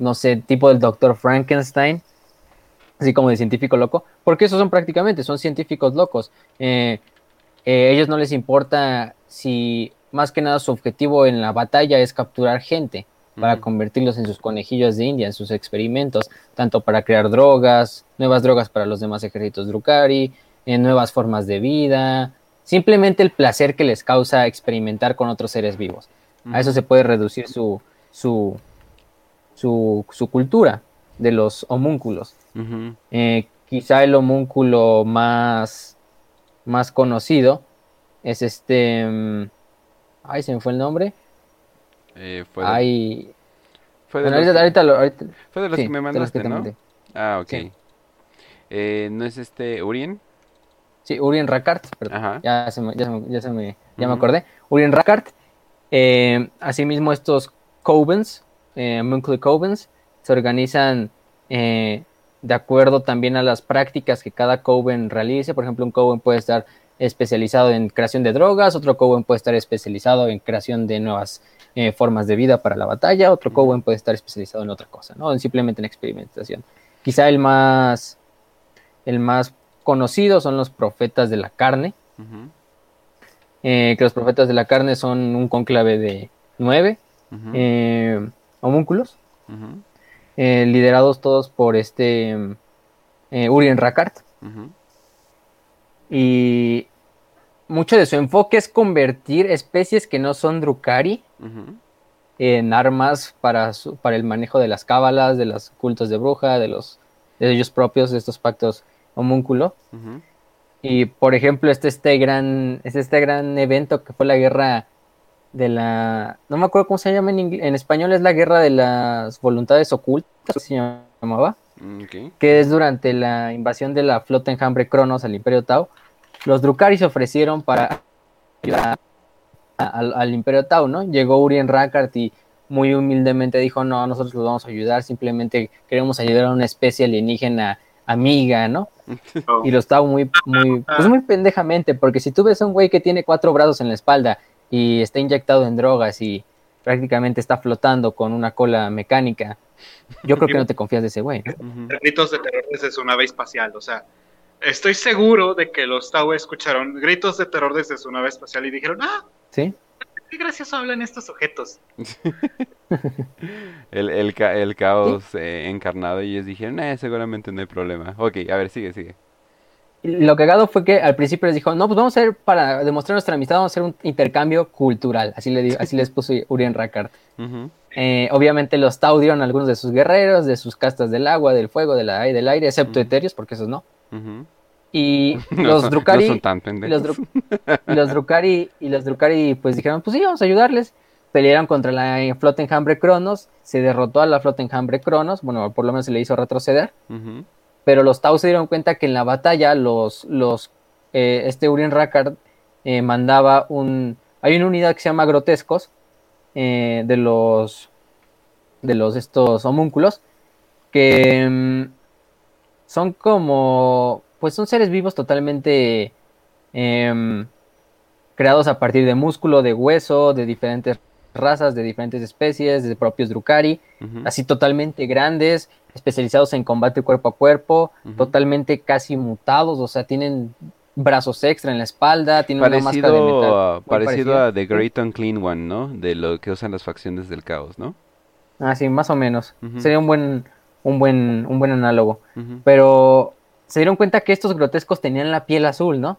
no sé, tipo del doctor Frankenstein, así como de científico loco, porque esos son prácticamente, son científicos locos. Eh, eh, ellos no les importa si más que nada su objetivo en la batalla es capturar gente para convertirlos en sus conejillos de India, en sus experimentos, tanto para crear drogas, nuevas drogas para los demás ejércitos Drukari, en nuevas formas de vida, simplemente el placer que les causa experimentar con otros seres vivos. A eso se puede reducir su, su, su, cultura de los homúnculos. Eh, quizá el homúnculo más, más conocido es este... Mm, ay, se me fue el nombre. Eh, fue de, fue de los, fue de los que me mandaste, ¿no? Ah, ok. Eh, ¿No es este Urien? Sí, Urien Rakart, ya, se me, ya, se me, ya, me, acordé. Urien Rakart. asimismo, estos Covens, eh, Monthly Covens se organizan eh, de acuerdo también a las prácticas que cada Coven realice. Por ejemplo, un Coven puede estar especializado en creación de drogas, otro Coven puede estar especializado en creación de nuevas eh, formas de vida para la batalla, otro Coven puede estar especializado en otra cosa, ¿no? simplemente en experimentación. Quizá el más, el más conocido son los profetas de la carne, eh, que los profetas de la carne son un conclave de nueve homúnculos, eh, liderados todos por este eh, Urien Rakart. Y mucho de su enfoque es convertir especies que no son Drukari en armas para, para el manejo de las cábalas, de los cultos de bruja, de los de ellos propios, de estos pactos homúnculo. Y por ejemplo, este, este gran, este, este gran evento que fue la guerra de la... No me acuerdo cómo se llama en, en español, es la guerra de las voluntades ocultas, se llamaba. Mm, que es durante la invasión de la flota enjambre Cronos al Imperio Tau. Los Drukari se ofrecieron para ayudar al, Imperio Tau, ¿no? Llegó Urien Rakart y muy humildemente dijo, no, nosotros los vamos a ayudar, simplemente queremos ayudar a una especie alienígena amiga, ¿no? Y los Tau muy, muy, pues muy pendejamente, porque si tú ves a un güey que tiene cuatro brazos en la espalda y está inyectado en drogas y prácticamente está flotando con una cola mecánica, yo creo que no te confías de ese güey. Gritos de terror desde su nave espacial, o sea, estoy seguro de que los Tau escucharon gritos de terror desde su nave espacial y dijeron, ah, sí. Qué gracioso hablan estos sujetos. el, el, el, caos eh, encarnado y ellos dijeron, eh, seguramente no hay problema. Ok, a ver, sigue, sigue. Lo cagado fue que al principio les dijo, no, pues vamos a hacer, para demostrar nuestra amistad, vamos a hacer un intercambio cultural. Así, le, así les puso Urien Rackard. Eh, obviamente los Tau dieron algunos de sus guerreros, de sus castas del agua, del fuego, del aire, del aire excepto Eterios, porque esos no. Y los Drukari. los, los, Drukari y los Drukari pues dijeron, pues sí, vamos a ayudarles. Pelearon contra la flota enjambre Cronos, se derrotó a la flota enjambre Cronos, bueno, por lo menos se le hizo retroceder. Pero los Tau se dieron cuenta que en la batalla los, los eh, este Urien Rackard eh, mandaba un. Hay una unidad que se llama Grotescos eh, de los de los estos homúnculos que mm, son como pues son seres vivos totalmente em, creados a partir de músculo, de hueso, de diferentes razas, de diferentes especies, de propios Drukari, así totalmente grandes, especializados en combate cuerpo a cuerpo, totalmente casi mutados, o sea, tienen brazos extra en la espalda, tienen una máscara de metal. Parecido a The Great Unclean One, ¿no? De lo que usan las facciones del caos, ¿no? Ah, sí, más o menos. Sería un buen, un buen, un buen análogo. Pero se dieron cuenta que estos grotescos tenían la piel azul, ¿no?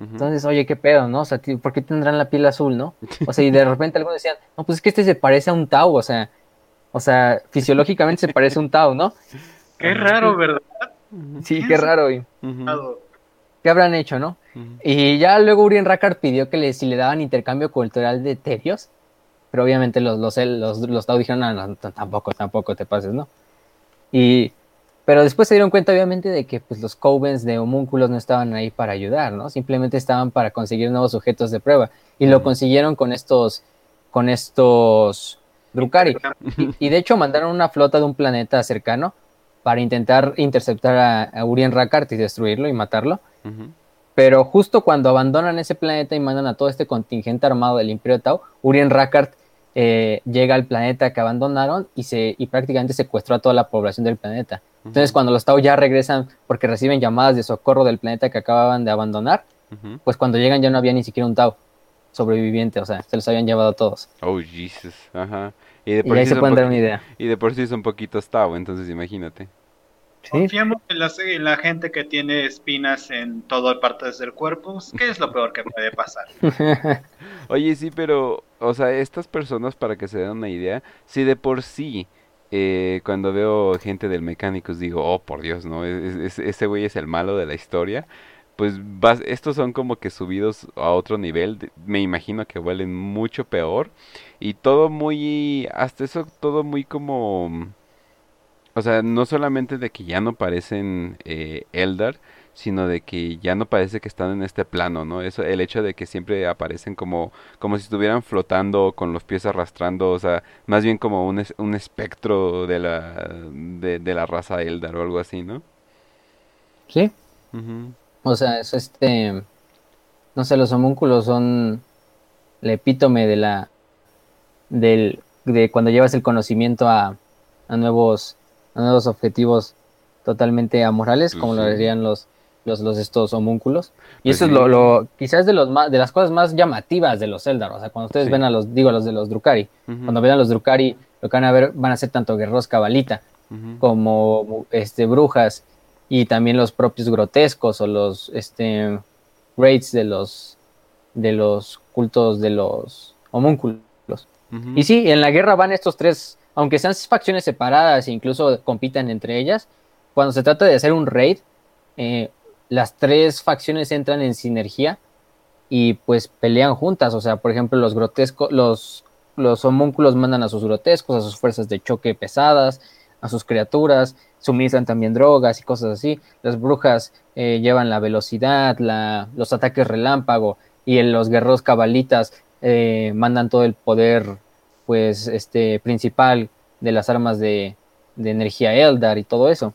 Entonces, oye, qué pedo, ¿no? O sea, ¿por qué tendrán la piel azul, no? O sea, y de repente algunos decían, no, pues es que este se parece a un Tau, o sea, o sea, fisiológicamente se parece a un Tau, ¿no? Qué raro, ¿verdad? Sí, qué raro. ¿Qué habrán hecho, no? Y ya luego Urien Rackard pidió que le, si le daban intercambio cultural de Terios, pero obviamente los, los, los, los Tau dijeron, no, no, tampoco, tampoco te pases, ¿no? Y pero después se dieron cuenta, obviamente, de que pues, los covens de homúnculos no estaban ahí para ayudar, ¿no? Simplemente estaban para conseguir nuevos sujetos de prueba. Y lo consiguieron con estos, con estos Drukari. Y, de hecho mandaron una flota de un planeta cercano para intentar interceptar a, Urien Rackard y destruirlo y matarlo. Pero justo cuando abandonan ese planeta y mandan a todo este contingente armado del Imperio Tau, Urien Rackard eh, llega al planeta que abandonaron y, se, y prácticamente secuestró a toda la población del planeta. Entonces, cuando los Tau ya regresan porque reciben llamadas de socorro del planeta que acababan de abandonar, pues cuando llegan ya no había ni siquiera un Tau sobreviviente, o sea, se los habían llevado todos. Oh, Jesus, ajá. Y, de por ahí se pueden dar una idea. Y de por sí son poquitos Tau, entonces imagínate. Confiamos en la, en la, gente que tiene espinas en todas partes del cuerpo. ¿Qué es lo peor que puede pasar? Oye, sí, pero, o sea, estas personas, para que se den una idea, si de por sí eh, cuando veo gente del Mecánicos digo, oh por Dios, ¿no? ese güey es el malo de la historia. Pues estos son como que subidos a otro nivel. Me imagino que huelen mucho peor. Y todo muy. Hasta eso, todo muy como. O sea, no solamente de que ya no parecen eh, Eldar, sino de que ya no parece que están en este plano, ¿no? Eso, el hecho de que siempre aparecen como, como si estuvieran flotando con los pies arrastrando, o sea, más bien como un, un espectro de la, de, la raza Eldar o algo así, ¿no? Sí. O sea, es este, no sé, los homúnculos son el epítome de la, del, de cuando llevas el conocimiento a, a nuevos, a nuevos objetivos totalmente amorales, como lo dirían los, los, los estos homúnculos. Y pues eso es lo, lo, quizás de los más, de las cosas más llamativas de los Eldar. O sea, cuando ustedes ven a los, digo, a los de los Drukari, cuando ven a los Drukari, lo que van a ver van a ser tanto guerreros cabalita como este brujas y también los propios grotescos o los este raids de los de los cultos de los homúnculos. Y sí, en la guerra van estos tres, aunque sean facciones separadas e incluso compitan entre ellas, cuando se trata de hacer un raid, eh, las tres facciones entran en sinergia y pues pelean juntas. O sea, por ejemplo, los grotescos, los, los homúnculos mandan a sus grotescos, a sus fuerzas de choque pesadas, a sus criaturas, suministran también drogas y cosas así. Las brujas eh, llevan la velocidad, la, los ataques relámpago y los guerreros cabalitas eh, mandan todo el poder pues este principal de las armas de, de energía Eldar y todo eso.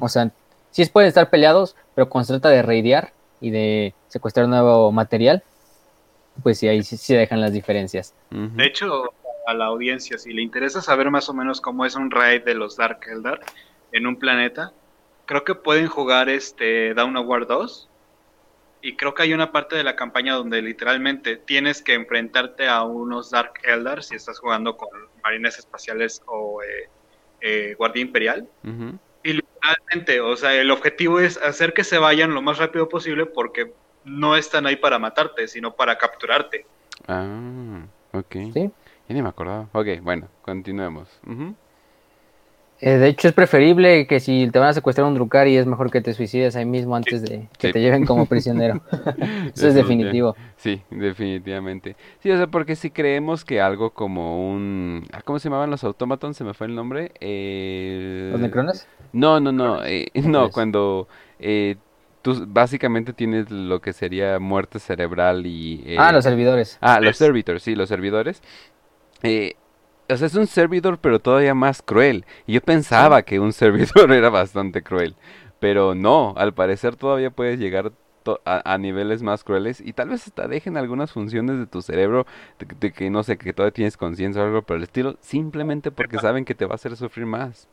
O sea, sí pueden estar peleados, pero cuando se trata de raidear y de secuestrar nuevo material, pues sí, ahí sí, se dejan las diferencias. De hecho, a la audiencia, si le interesa saber más o menos cómo es un raid de los Dark Eldar en un planeta, creo que pueden jugar este Down of War 2 y creo que hay una parte de la campaña donde literalmente tienes que enfrentarte a unos Dark Eldar si estás jugando con marines espaciales o eh, eh, Guardia Imperial. Y literalmente, o sea, el objetivo es hacer que se vayan lo más rápido posible porque no están ahí para matarte, sino para capturarte. Ah, ok. ¿Sí? Ya ni me acordaba. Ok, bueno, continuemos. Eh, de hecho, es preferible que si te van a secuestrar un Drukari, es mejor que te suicides ahí mismo antes de que te lleven como prisionero. Eso es definitivo. Sí, definitivamente. Sí, o sea, porque si creemos que algo como un... Ah, ¿Cómo se llamaban los automatons? Se me fue el nombre. ¿Los Necrones? No, no, no. Eh, no, cuando... Eh, tú básicamente tienes lo que sería muerte cerebral y... ah, los servidores. Ah, los servidores, sí, los servidores. Eh, o sea, es un servidor, pero todavía más cruel. Y yo pensaba que un servidor era bastante cruel. Pero no, al parecer todavía puedes llegar a, niveles más crueles. Y tal vez hasta dejen algunas funciones de tu cerebro. De, que no sé, que todavía tienes conciencia o algo por el estilo. Simplemente porque saben que te va a hacer sufrir más.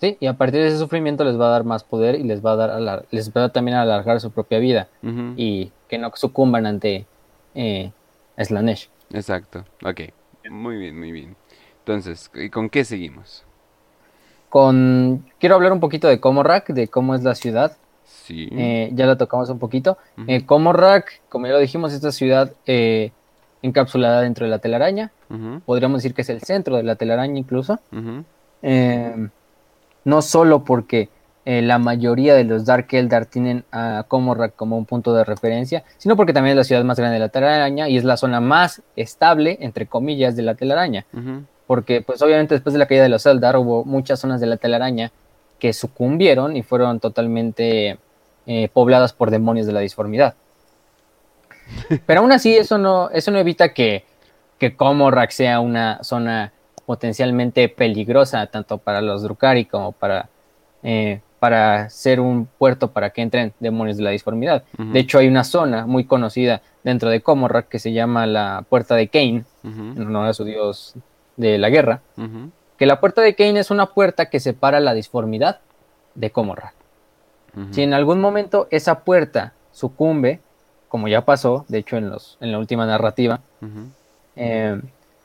Sí, y a partir de ese sufrimiento les va a dar más poder y les va a dar les va también a alargar su propia vida. Y que no sucumban ante eh, Slanesh. Exacto, ok. Muy bien, muy bien. Entonces, ¿y con qué seguimos? Con... Quiero hablar un poquito de Comorrak, de cómo es la ciudad. Sí. Eh, ya lo tocamos un poquito. Uh Comorrak, como ya lo dijimos, esta ciudad eh, encapsulada dentro de la telaraña. Podríamos decir que es el centro de la telaraña incluso. no solo porque eh, la mayoría de los Dark Eldar tienen a Comorrak como un punto de referencia, sino porque también es la ciudad más grande de la telaraña y es la zona más estable, entre comillas, de la telaraña. Porque, pues obviamente después de la caída de los Eldar hubo muchas zonas de la telaraña que sucumbieron y fueron totalmente eh, pobladas por demonios de la disformidad. Pero aún así eso no, eso no evita que, que Comorrak sea una zona potencialmente peligrosa tanto para los Drukari como para eh, para ser un puerto para que entren demonios de la disformidad. De hecho, hay una zona muy conocida dentro de Comorrak que se llama la Puerta de Cain, en honor a su dios de la guerra, que la Puerta de Cain es una puerta que separa la disformidad de Comorrak. Si en algún momento esa puerta sucumbe, como ya pasó, de hecho en, los, en la última narrativa, eh,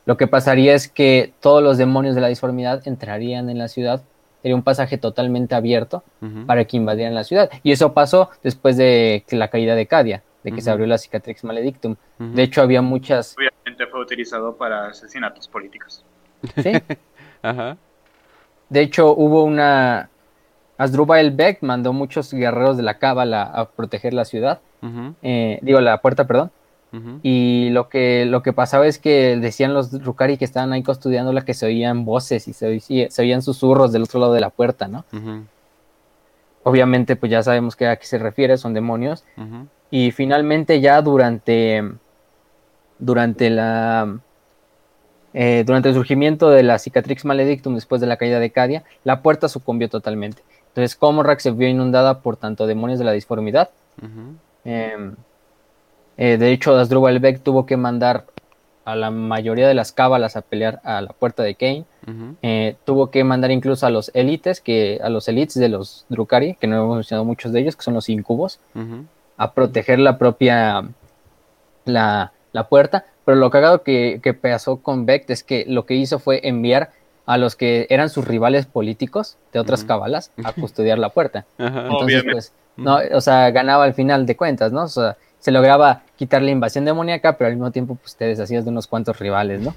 lo que pasaría es que todos los demonios de la disformidad entrarían en la ciudad sería un pasaje totalmente abierto para que invadieran la ciudad. Y eso pasó después de la caída de Cadia, de que se abrió la cicatrix maledictum. De hecho, había muchas... Obviamente fue utilizado para asesinatos políticos. Sí. Ajá. De hecho, hubo una... Asdrubal Beck mandó muchos guerreros de la Cábala a proteger la ciudad. Eh, digo, la puerta, perdón. Y lo que, lo que pasaba es que decían los Rukari que estaban ahí custodiándola que se oían voces y se, se, oían susurros del otro lado de la puerta, ¿no? Obviamente, pues ya sabemos que a qué se refiere, son demonios. Y finalmente ya durante, durante la... Eh, durante el surgimiento de la Cicatrix Maledictum después de la caída de Cadia, la puerta sucumbió totalmente. Entonces, Comorrak se vio inundada por tanto demonios de la disformidad, eh, de hecho, Asdrubal Beck tuvo que mandar a la mayoría de las cábalas a pelear a la puerta de Kane. Eh, tuvo que mandar incluso a los élites, que, a los elites de los Drukari, que no hemos mencionado muchos de ellos, que son los incubos, a proteger la propia la, puerta. Pero lo cagado que, que pasó con Beck es que lo que hizo fue enviar a los que eran sus rivales políticos de otras cábalas a custodiar la puerta. Entonces, pues, no, o sea, ganaba al final de cuentas, ¿no? O sea, se lograba quitar la invasión demoníaca, pero al mismo tiempo pues te deshacías de unos cuantos rivales, ¿no?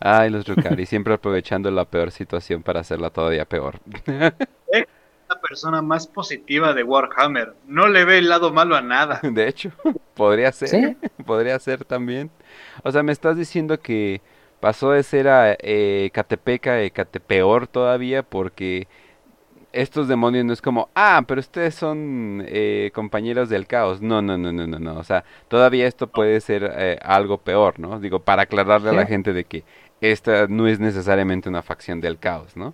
Ay, los Drukari, siempre aprovechando la peor situación para hacerla todavía peor. Es la persona más positiva de Warhammer. No le ve el lado malo a nada. De hecho, podría ser. Podría ser también. O sea, me estás diciendo que pasó de ser a eh, Catepeca a Catepeor todavía porque estos demonios no es como, ah, pero ustedes son eh, compañeros del caos. No, no, no, no, no, no. O sea, todavía esto puede ser eh, algo peor, ¿no? Digo, para aclararle a la gente de que esta no es necesariamente una facción del caos, ¿no?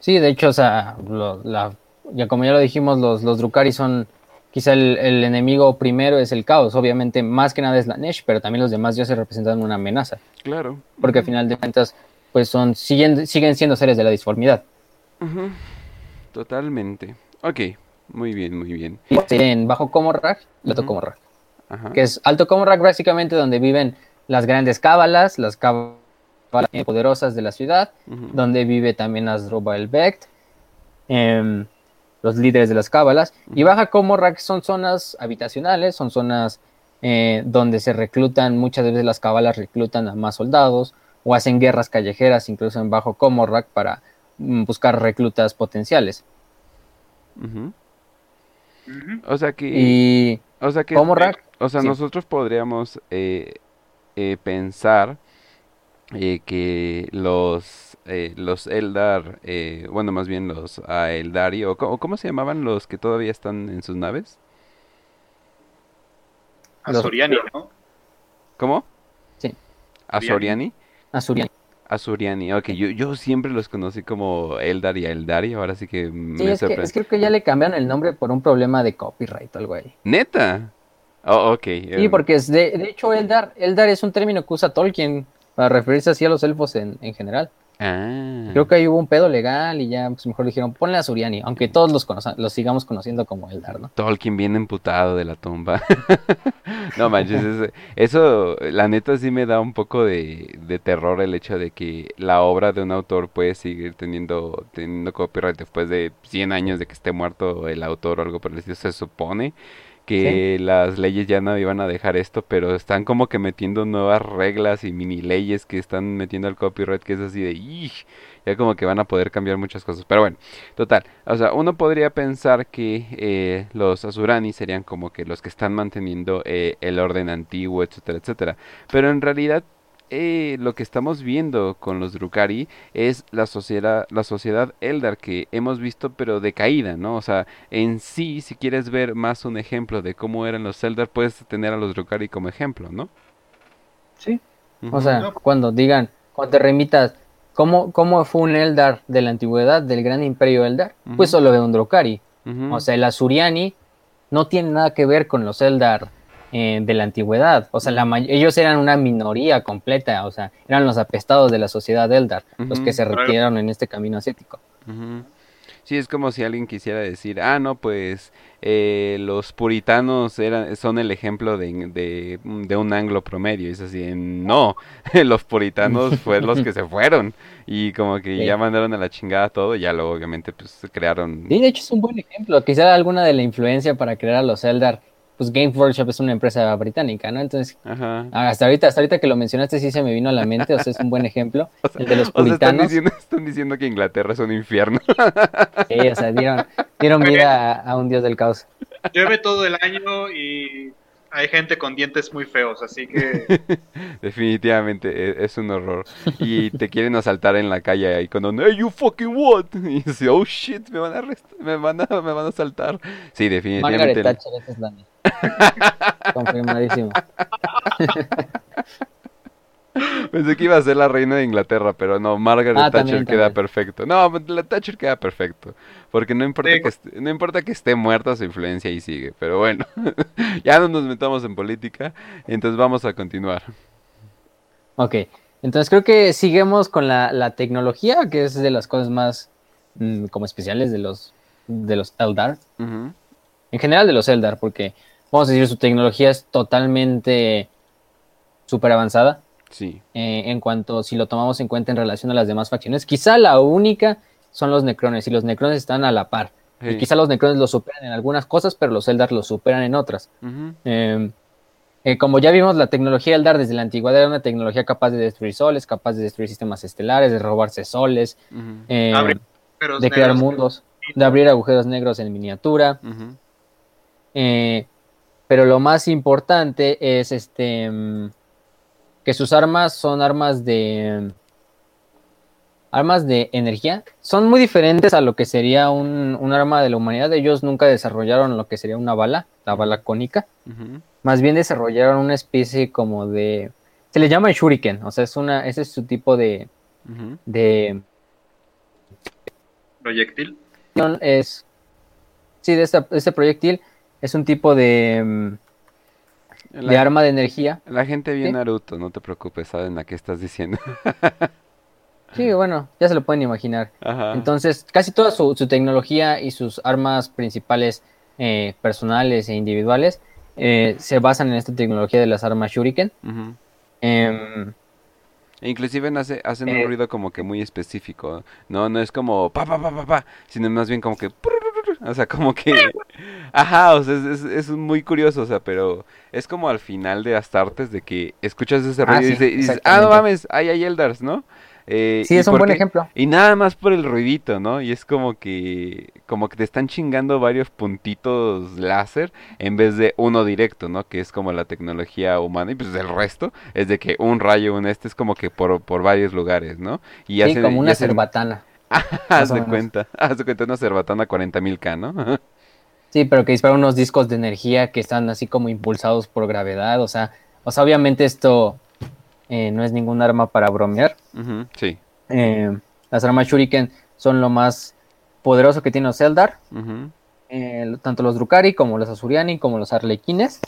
Sí, de hecho, o sea, la, ya como ya lo dijimos, los, los Drukari son, quizá el, enemigo primero es el caos. Obviamente, más que nada es la Nesh, pero también los demás se representan una amenaza. Claro. Porque al final de cuentas, pues son, siguen, siguen siendo seres de la disformidad. Totalmente. Ok, Muy bien, muy bien. En Bajo Comorrag, Alto Comorrag. Que es Alto Comorrag básicamente donde viven las grandes cábalas, las cábalas poderosas de la ciudad, donde vive también Asdrubal Becht, em, los líderes de las cábalas. Y Baja Comorrag son zonas habitacionales, son zonas eh, donde se reclutan, muchas veces las cabalas reclutan a más soldados o hacen guerras callejeras, incluso en Bajo Comorrak, para buscar reclutas potenciales. O sea que... Y... O sea que... o sea, nosotros podríamos eh, eh, pensar que los los Eldar, bueno, más bien los Aeldari, o ¿cómo, se llamaban los que todavía están en sus naves? Azuriani, ¿no? ¿Cómo? Sí. ¿Azuriani? Azuriani. Azuriani, ok, yo, yo siempre los conocí como Eldar y Eldari, ahora sí que me es Que, es que creo que ya le cambiaron el nombre por un problema de copyright o algo ahí. ¿Neta? Oh, ok. Sí, em. porque es de, de hecho Eldar, Eldar es un término que usa Tolkien para referirse así a los elfos en, en general. Ah. Creo que ahí hubo un pedo legal y ya pues mejor dijeron, ponle a Suriani, aunque todos los, los sigamos conociendo como Eldar, ¿no? Tolkien bien emputado de la tumba. no manches, eso, la neta sí me da un poco de, de, terror el hecho de que la obra de un autor puede seguir teniendo, teniendo copyright después de 100 años de que esté muerto el autor o algo por el estilo, se supone que las leyes ya no iban a dejar esto, pero están como que metiendo nuevas reglas y mini leyes que están metiendo al copyright, que es así de, ya como que van a poder cambiar muchas cosas. Pero bueno, total, o sea, uno podría pensar que eh, los Asurani serían como que los que están manteniendo eh, el orden antiguo, etcétera, etcétera. Pero en realidad eh, lo que estamos viendo con los Drukari es la sociedad, la sociedad Eldar que hemos visto pero decaída, ¿no? O sea, en sí, si quieres ver más un ejemplo de cómo eran los Eldar, puedes tener a los Drukari como ejemplo, ¿no? Sí. O sea, cuando digan, cuando te remitas, ¿cómo, ¿cómo fue un Eldar de la antigüedad, del gran imperio Eldar? Pues solo ve un Drukari. O sea, el Asuriani no tiene nada que ver con los Eldar eh, de la antigüedad. O sea, ellos eran una minoría completa, o sea, eran los apestados de la sociedad Eldar, los que se retiraron en este camino asiático. Sí, es como si alguien quisiera decir, ah, no, pues eh, los puritanos eran, son el ejemplo de, de, un anglo promedio. es así, no, los puritanos fueron los que se fueron y como que ya mandaron a la chingada todo y ya luego obviamente pues crearon... Sí, de hecho es un buen ejemplo. Quizá alguna de la influencia para crear a los Eldar pues Game Workshop es una empresa británica, ¿no? Entonces, hasta ahorita, hasta ahorita que lo mencionaste sí se me vino a la mente, o sea, es un buen ejemplo, el de los puritanos. están, diciendo, que Inglaterra es un infierno. Sí, o sea, dieron, vida a, un dios del caos. Llueve todo el año y hay gente con dientes muy feos, así que... Definitivamente, e, es, un horror. Y te quieren asaltar en la calle ahí con un, hey, you fucking what? Y dices, oh shit, me van a, me van a, me van a asaltar. Sí, definitivamente. Margaret Thatcher, es la Confirmadísimo. Pensé que iba a ser la reina de Inglaterra, pero no, Margaret ah, Thatcher queda perfecto. No, la Thatcher queda perfecto. Porque no importa, que esté, no importa que esté muerta, su influencia ahí sigue. Pero bueno, ya no nos metamos en política, entonces vamos a continuar. Ok, entonces creo que seguimos con la, tecnología, que es de las cosas más mm, como especiales de los, de los Eldar. En general de los Eldar, porque vamos a decir, su tecnología es totalmente súper avanzada. Sí. Eh, en cuanto, si lo tomamos en cuenta en relación a las demás facciones, quizá la única son los Necrones, y los Necrones están a la par. Y quizá los Necrones los superan en algunas cosas, pero los Eldar los superan en otras. Em, eh, como ya vimos, la tecnología Eldar desde la antigüedad era una tecnología capaz de destruir soles, capaz de destruir sistemas estelares, de robarse soles, em, de crear mundos, de abrir agujeros negros en miniatura. Eh, pero lo más importante es este mm, que sus armas son armas de armas de energía. Son muy diferentes a lo que sería un, arma de la humanidad. Ellos nunca desarrollaron lo que sería una bala, la bala cónica. Más bien desarrollaron una especie como de se le llama shuriken, o sea, es una ese es su tipo de de proyectil. Es sí, de este proyectil es un tipo de, de arma de energía. La gente vio Naruto, no te preocupes, saben a qué estás diciendo. Sí, bueno, ya se lo pueden imaginar. Entonces, casi toda su, tecnología y sus armas principales eh, personales e individuales eh, se basan en esta tecnología de las armas Shuriken. E inclusive hace, hacen un eh, ruido como que muy específico. No, no es como pa pa pa pa pa, sino más bien como que o sea, como que ajá, o sea, es, es, muy curioso, o sea, pero es como al final de Astartes de que escuchas ese ah, ruido y, dices, ah, no mames, ahí hay Eldars, ¿no? Eh, sí, es un buen ejemplo. Y nada más por el ruidito, ¿no? Y es como que como que te están chingando varios puntitos láser en vez de uno directo, ¿no? Que es como la tecnología humana y pues el resto es de que un rayo, un este es como que por, por varios lugares, ¿no? Y sí, como una cerbatana. haz de cuenta, haz de cuenta una cerbatana 40.000K, ¿no? sí, pero que dispara unos discos de energía que están así como impulsados por gravedad, o sea, o sea, obviamente esto eh, no es ningún arma para bromear. sí. Eh, las armas Shuriken son lo más poderoso que tiene los Eldar. Eh, tanto los Drukari como los Azuriani como los Arlequines.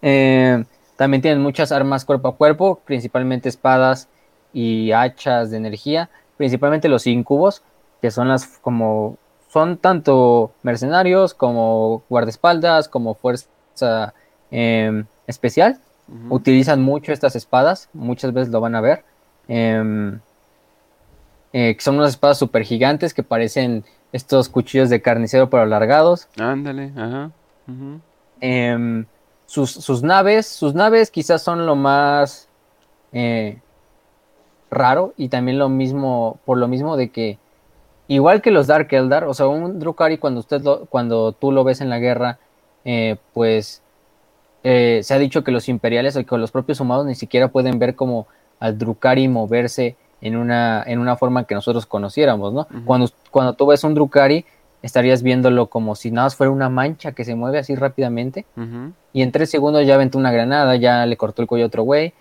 también tienen muchas armas cuerpo a cuerpo, principalmente espadas y hachas de energía. Principalmente los incubos, que son las como son tanto mercenarios como guardaespaldas, como fuerza especial utilizan mucho estas espadas, muchas veces lo van a ver. Em, eh, son unas espadas super gigantes que parecen estos cuchillos de carnicero pero alargados. Ándale, ajá. Em, sus, naves, sus naves quizás son lo más eh, raro y también lo mismo, por lo mismo de que igual que los Dark Eldar, o sea, un Drukari cuando usted cuando tú lo ves en la guerra, eh, pues eh, se ha dicho que los imperiales o que los propios humanos ni siquiera pueden ver como al Drukari moverse en una, en una forma que nosotros conociéramos, ¿no? cuando, cuando tú ves un Drukari, estarías viéndolo como si nada más fuera una mancha que se mueve así rápidamente, y en tres segundos ya aventó una granada, ya le cortó el cuello a otro güey,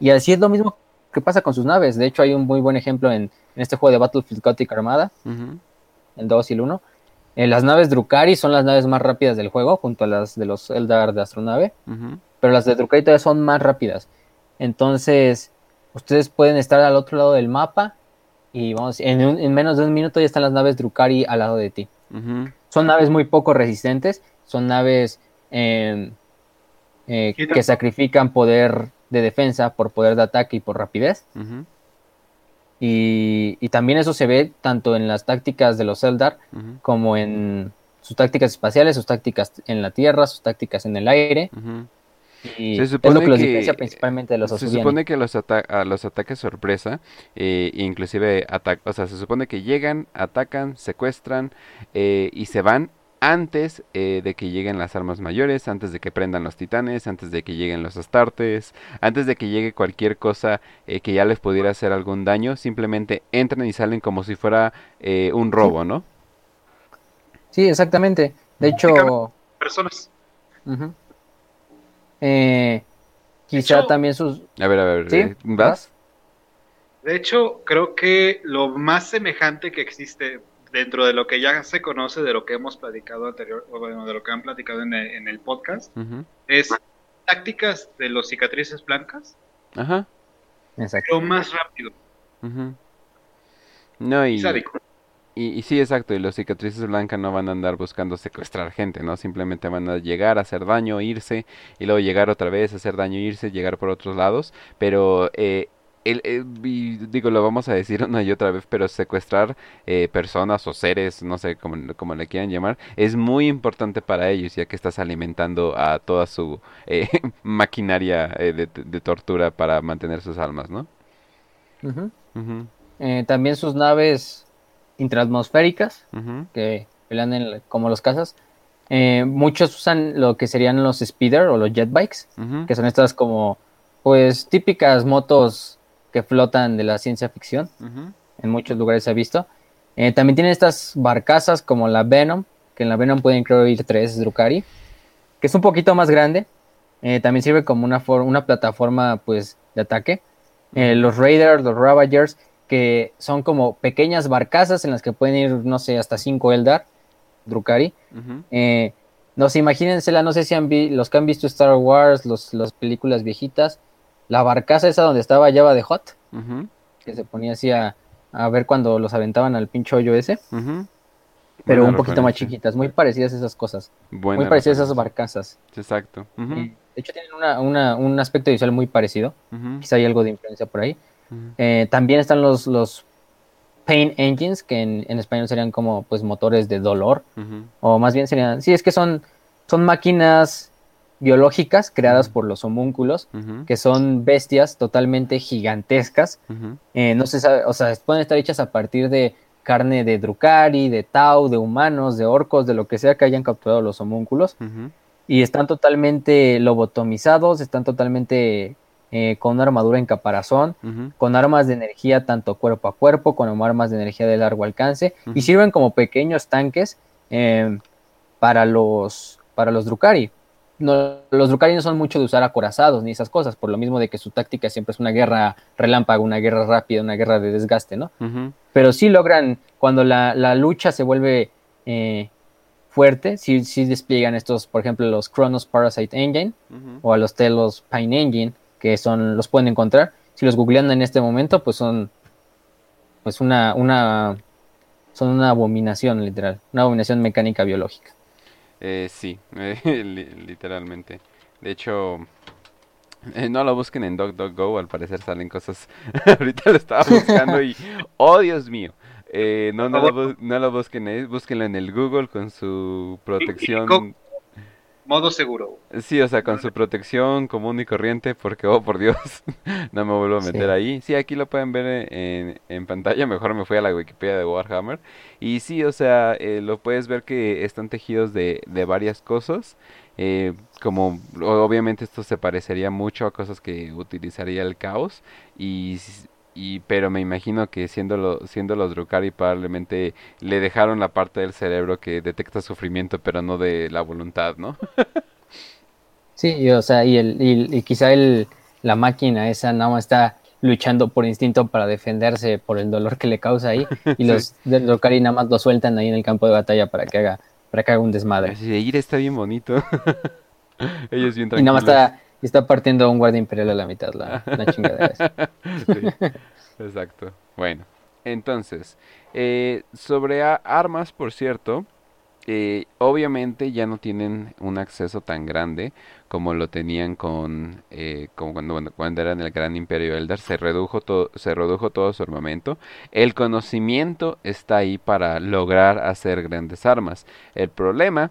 y así es lo mismo que pasa con sus naves. De hecho, hay un muy buen ejemplo en, este juego de Battlefield Gothic Armada, el 2 y el 1, eh, las naves Drukari son las naves más rápidas del juego, junto a las de los Eldar de Astronave. Pero las de Drukari todavía son más rápidas. Entonces, ustedes pueden estar al otro lado del mapa y vamos, en, menos de un minuto ya están las naves Drukari al lado de ti. Son naves muy poco resistentes, son naves em, eh, que sacrifican poder de defensa por poder de ataque y por rapidez. Y, también eso se ve tanto en las tácticas de los Eldar como en sus tácticas espaciales, sus tácticas en la tierra, sus tácticas en el aire. Y se supone es lo que, los diferencia principalmente de los Se supone que los, a los ataques sorpresa, eh, inclusive, o sea, se supone que llegan, atacan, secuestran eh, y se van antes eh, de que lleguen las armas mayores, antes de que prendan los titanes, antes de que lleguen los astartes, antes de que llegue cualquier cosa eh, que ya les pudiera hacer algún daño, simplemente entran y salen como si fuera eh, un robo, ¿no? Sí, exactamente. De hecho... Personas. quizá también sus... A ver, a ver, ¿vas? De hecho, creo que lo más semejante que existe dentro de lo que ya se conoce, de lo que hemos platicado anterior, o bueno, de lo que han platicado en el, podcast, es tácticas de los cicatrices blancas. Ajá. Exacto. Lo más rápido. No, y, y, sí, exacto, y los cicatrices blancas no van a andar buscando secuestrar gente, ¿no? Simplemente van a llegar a hacer daño, irse, y luego llegar otra vez, hacer daño, irse, llegar por otros lados, pero eh, el, digo, lo vamos a decir una y otra vez, pero secuestrar eh, personas o seres, no sé cómo, le quieran llamar, es muy importante para ellos, ya que estás alimentando a toda su eh, maquinaria eh, de, tortura para mantener sus almas, ¿no? también sus naves intraatmosféricas, que pelean como los cazas. muchos usan lo que serían los speeder o los jetbikes, que son estas como, pues, típicas motos que flotan de la ciencia ficción. En muchos lugares se ha visto. Eh, también tiene estas barcazas como la Venom, que en la Venom pueden creo ir tres Drukari, que es un poquito más grande. Eh, también sirve como una, una plataforma pues de ataque. Eh, los Raiders, los Ravagers, que son como pequeñas barcazas en las que pueden ir, no sé, hasta cinco Eldar, Drukari. no sé, imagínensela, no sé si han visto los que han visto Star Wars, los, las películas viejitas, la barcaza esa donde estaba Java de Hot, que se ponía así a, a ver cuando los aventaban al pincho hoyo ese. Pero un poquito más chiquitas, muy parecidas a esas cosas. muy parecidas a esas barcazas. Exacto. De hecho, tienen una, un aspecto visual muy parecido. Quizá hay algo de influencia por ahí. Eh, también están los, los pain engines, que en, español serían como pues motores de dolor. O más bien serían. Sí, es que son, son máquinas biológicas creadas por los homúnculos, que son bestias totalmente gigantescas. Eh, no se sabe, o sea, pueden estar hechas a partir de carne de Drukari, de Tau, de humanos, de orcos, de lo que sea que hayan capturado los homúnculos. Y están totalmente lobotomizados, están totalmente eh, con una armadura en caparazón, con armas de energía tanto cuerpo a cuerpo, con armas de energía de largo alcance, y sirven como pequeños tanques eh, para los para los Drukari no, los Drukari no son mucho de usar acorazados ni esas cosas, por lo mismo de que su táctica siempre es una guerra relámpago, una guerra rápida, una guerra de desgaste, ¿no? Pero sí logran, cuando la, lucha se vuelve eh, fuerte, sí, sí, despliegan estos, por ejemplo, los Chronos Parasite Engine o a los Telos Pine Engine, que son, los pueden encontrar. Si los googlean en este momento, pues son pues una, una, son una abominación literal, una abominación mecánica biológica. Eh, sí, literalmente. De hecho, eh, no lo busquen en DuckDuckGo, al parecer salen cosas. Ahorita lo estaba buscando y, oh Dios mío. Eh, no, no, lo, no lo busquen, eh, búsquenlo en el Google con su protección modo seguro. Sí, o sea, con su protección común y corriente, porque, oh, por Dios, no me vuelvo a meter ahí. Sí, aquí lo pueden ver en, en, pantalla, mejor me fui a la Wikipedia de Warhammer. Y sí, o sea, eh, lo puedes ver que están tejidos de, de varias cosas. Eh, como obviamente esto se parecería mucho a cosas que utilizaría el caos y y pero me imagino que siendo, lo, siendo los Drukari probablemente le dejaron la parte del cerebro que detecta sufrimiento pero no de la voluntad, ¿no? sí, y, o sea, y, el, y, quizá el, la máquina esa nada más está luchando por instinto para defenderse por el dolor que le causa ahí y los Drukari nada más lo sueltan ahí en el campo de batalla para que haga para que haga un desmadre. De ir está bien bonito. Ellos bien tranquilos. Y nada más está está partiendo a un guardia imperial a la mitad, la, la chingada exacto. Bueno, entonces, eh, sobre armas, por cierto, eh, obviamente ya no tienen un acceso tan grande como lo tenían con eh, como cuando, cuando eran el gran imperio Eldar. Se redujo todo se redujo todo su armamento. El conocimiento está ahí para lograr hacer grandes armas. El problema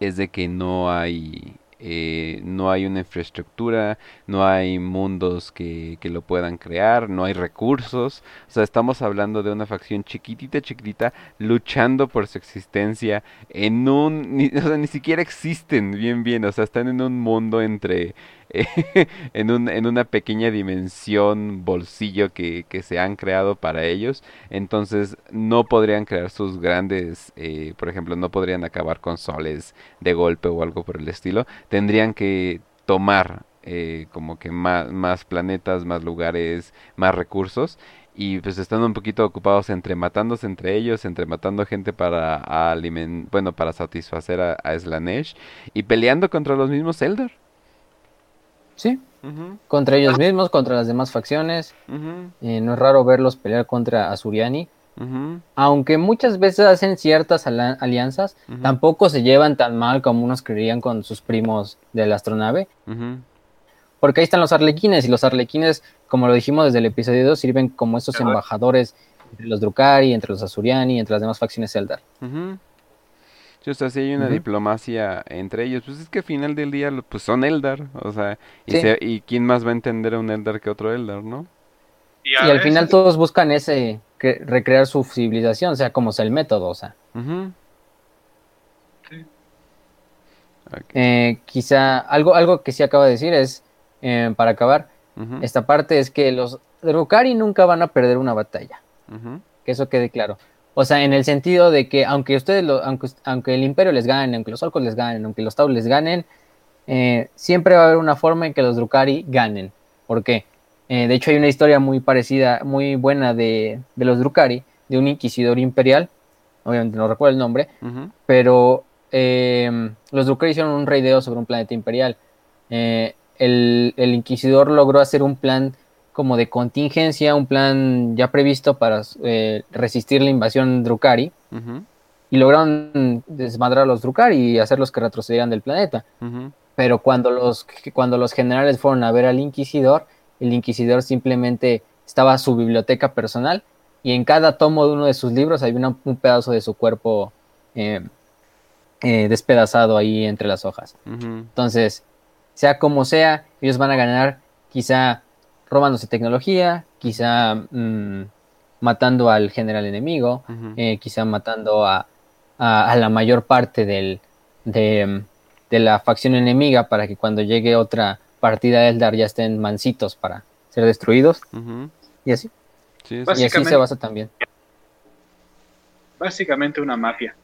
es de que no hay eh, no hay una infraestructura, no hay mundos que, que, lo puedan crear, no hay recursos. O sea, estamos hablando de una facción chiquitita, chiquitita, luchando por su existencia en un... Ni, o sea, ni siquiera existen bien, bien. O sea, están en un mundo entre en, un, en una pequeña dimensión bolsillo que, que, se han creado para ellos. Entonces no podrían crear sus grandes, eh, por ejemplo, no podrían acabar con soles de golpe o algo por el estilo. Tendrían que tomar eh, como que más, más planetas, más lugares, más recursos y pues están un poquito ocupados entre matándose entre ellos, entre matando gente para bueno, para satisfacer a, a, Slanesh y peleando contra los mismos Eldar. Sí. Contra ellos mismos, contra las demás facciones. Eh, no es raro verlos pelear contra Azuriani. Aunque muchas veces hacen ciertas alianzas, tampoco se llevan tan mal como unos creerían con sus primos de la astronave. Porque ahí están los arlequines, y los arlequines, como lo dijimos desde el episodio 2, sirven como esos embajadores entre los Drukari, entre los Azuriani, entre las demás facciones Eldar. O sea, si hay una diplomacia entre ellos, pues es que al final del día, pues son Eldar, o sea, y, y quién más va a entender a un Eldar que otro Eldar, ¿no? Y, al final todos buscan ese, recrear su civilización, sea como sea el método, o sea. Eh, quizá algo, algo que sí acaba de decir es, eh, para acabar, esta parte es que los Drukari nunca van a perder una batalla. Que eso quede claro. O sea, en el sentido de que aunque ustedes, lo, aunque, aunque el imperio les gane, aunque los orcos les ganen, aunque los tau les ganen, eh, siempre va a haber una forma en que los Drukari ganen. ¿Por qué? Eh, de hecho, hay una historia muy parecida, muy buena de, de, los Drukari, de un inquisidor imperial, obviamente no recuerdo el nombre, pero eh, los Drukari hicieron un raideo sobre un planeta imperial. el, el inquisidor logró hacer un plan como de contingencia, un plan ya previsto para eh, resistir la invasión Drukari. Y lograron desmadrar a los Drukari y hacerlos que retrocedieran del planeta. Pero cuando los, cuando los generales fueron a ver al Inquisidor, el Inquisidor simplemente estaba su biblioteca personal y en cada tomo de uno de sus libros hay un pedazo de su cuerpo eh, eh, despedazado ahí entre las hojas. Entonces, sea como sea, ellos van a ganar quizá robándose tecnología, quizá mm, matando al general enemigo, eh, quizá matando a, la mayor parte del, de, la facción enemiga para que cuando llegue otra partida de Eldar ya estén mansitos para ser destruidos. Y así. y así se basa también. Básicamente una mafia.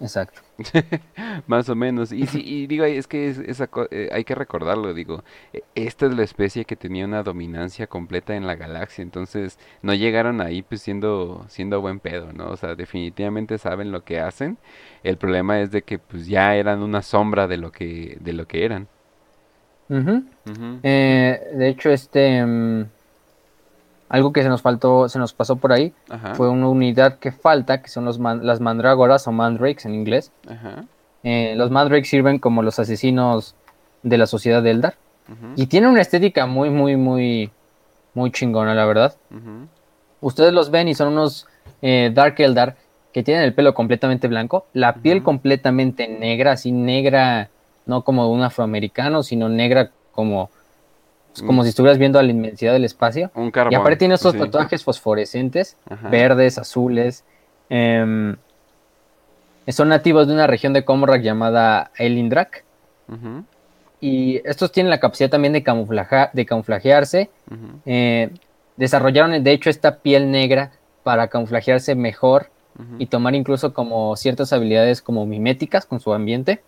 Exacto. Más o menos. Y, y digo, es que esa, eh, hay que recordarlo, digo, e, esta es la especie que tenía una dominancia completa en la galaxia, entonces no llegaron ahí pues siendo, siendo buen pedo, ¿no? O sea, definitivamente saben lo que hacen. El problema es de que pues ya eran una sombra de lo que, de lo que eran. Eh, de hecho, este... Mm, algo que se nos faltó, se nos pasó por ahí, fue una unidad que falta, que son los las mandrágoras o mandrakes en inglés. Eh, los mandrakes sirven como los asesinos de la sociedad de Eldar. Y tienen una estética muy, muy, muy, muy chingona, la verdad. Ustedes los ven y son unos eh, Dark Eldar que tienen el pelo completamente blanco, la piel completamente negra, así negra, no como un afroamericano, sino negra como como si estuvieras viendo a la inmensidad del espacio. y aparte tiene estos tatuajes fosforescentes, verdes, azules. Em, son nativos de una región de Comorrak llamada Elindrak. Y estos tienen la capacidad también de, de camuflajearse. Eh, desarrollaron, de hecho, esta piel negra para camuflajearse mejor y tomar incluso como ciertas habilidades como miméticas con su ambiente.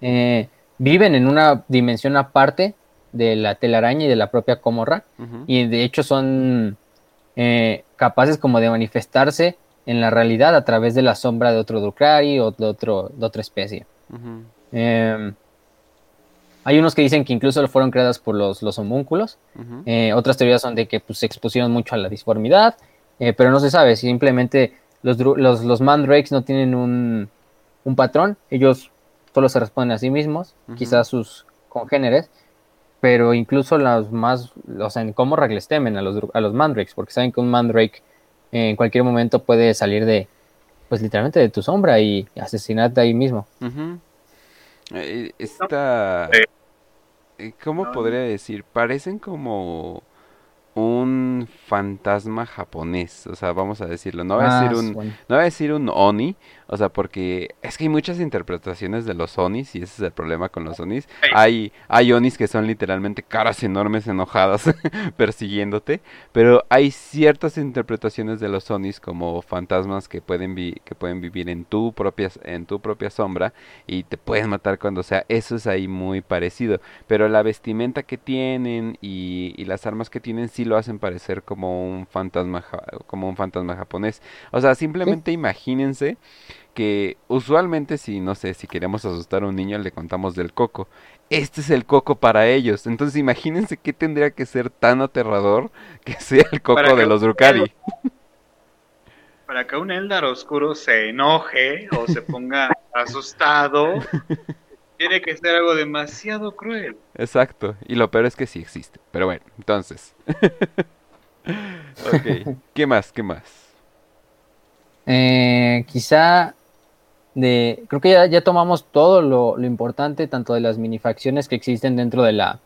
Eh, viven en una dimensión aparte de la telaraña y de la propia Comorra. Y de hecho son eh, capaces como de manifestarse en la realidad a través de la sombra de otro Drukhari o de, otro, de otra especie. Em, hay unos que dicen que incluso fueron creadas por los, los homúnculos. Eh, otras teorías son de que pues, se expusieron mucho a la disformidad. Eh, pero no se sabe, simplemente los, los, los mandrakes no tienen un, un patrón. Ellos solo se responden a sí mismos, quizás sus congéneres pero incluso los más, o sea, en cómo les temen a los, a los mandrakes, porque saben que un mandrake en cualquier momento puede salir de, pues literalmente de tu sombra y asesinarte ahí mismo. Eh, esta, eh, ¿cómo podría decir? Parecen como un fantasma japonés, o sea, vamos a decirlo, no va a decir ah, un, no va a decir un oni, o sea, porque es que hay muchas interpretaciones de los Onis y ese es el problema con los Onis. Hay, hay Onis que son literalmente caras enormes enojadas persiguiéndote, pero hay ciertas interpretaciones de los Onis como fantasmas que pueden, que pueden vivir en tu, propia, en tu propia sombra y te pueden matar cuando sea. Eso es ahí muy parecido, pero la vestimenta que tienen y, y las armas que tienen sí lo hacen parecer como un fantasma, como un fantasma japonés. O sea, simplemente imagínense que usualmente si, no sé, si queremos asustar a un niño le contamos del coco. Este es el coco para ellos. Entonces imagínense qué tendría que ser tan aterrador que sea el coco de los Drukari. Para que un Eldar oscuro se enoje o se ponga asustado, tiene que ser algo demasiado cruel. Exacto. Y lo peor es que sí existe. Pero bueno, entonces. ok. ¿Qué más? ¿Qué más? Eh, quizá de, creo que ya, tomamos todo lo, importante, tanto de las minifacciones que existen dentro de la,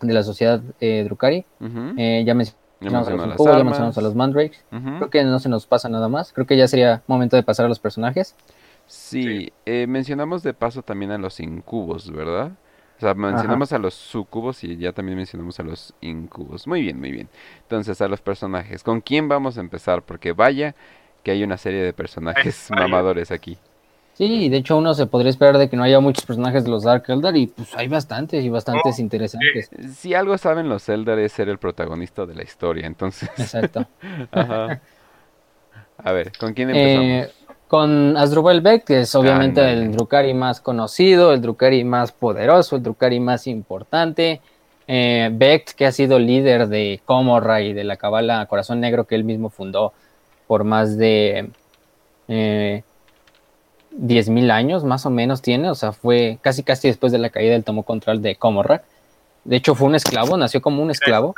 de la sociedad eh, Drukari. Eh, ya mencionamos a los ya mencionamos a los Mandrakes. Creo que no se nos pasa nada más. Creo que ya sería momento de pasar a los personajes. Sí, Eh, mencionamos de paso también a los incubos, ¿verdad? O sea, mencionamos a los sucubos y ya también mencionamos a los incubos. Muy bien, muy bien. Entonces, a los personajes. ¿Con quién vamos a empezar? Porque vaya que hay una serie de personajes mamadores aquí. Sí, de hecho uno se podría esperar de que no haya muchos personajes de los Dark Eldar y pues hay bastantes y bastantes interesantes. Si algo saben los Eldar es ser el protagonista de la historia, entonces. Exacto. A ver, ¿con quién empezamos? Eh, con Asdrubal Beck, que es obviamente el Drukari más conocido, el Drukari más poderoso, el Drukari más importante. eh, Becht, que ha sido líder de Comorra y de la Cabala Corazón Negro que él mismo fundó por más de eh, 10.000 años, más o menos tiene, o sea, fue casi casi después de la caída del tomó control de Comorra. De hecho, fue un esclavo, nació como un esclavo.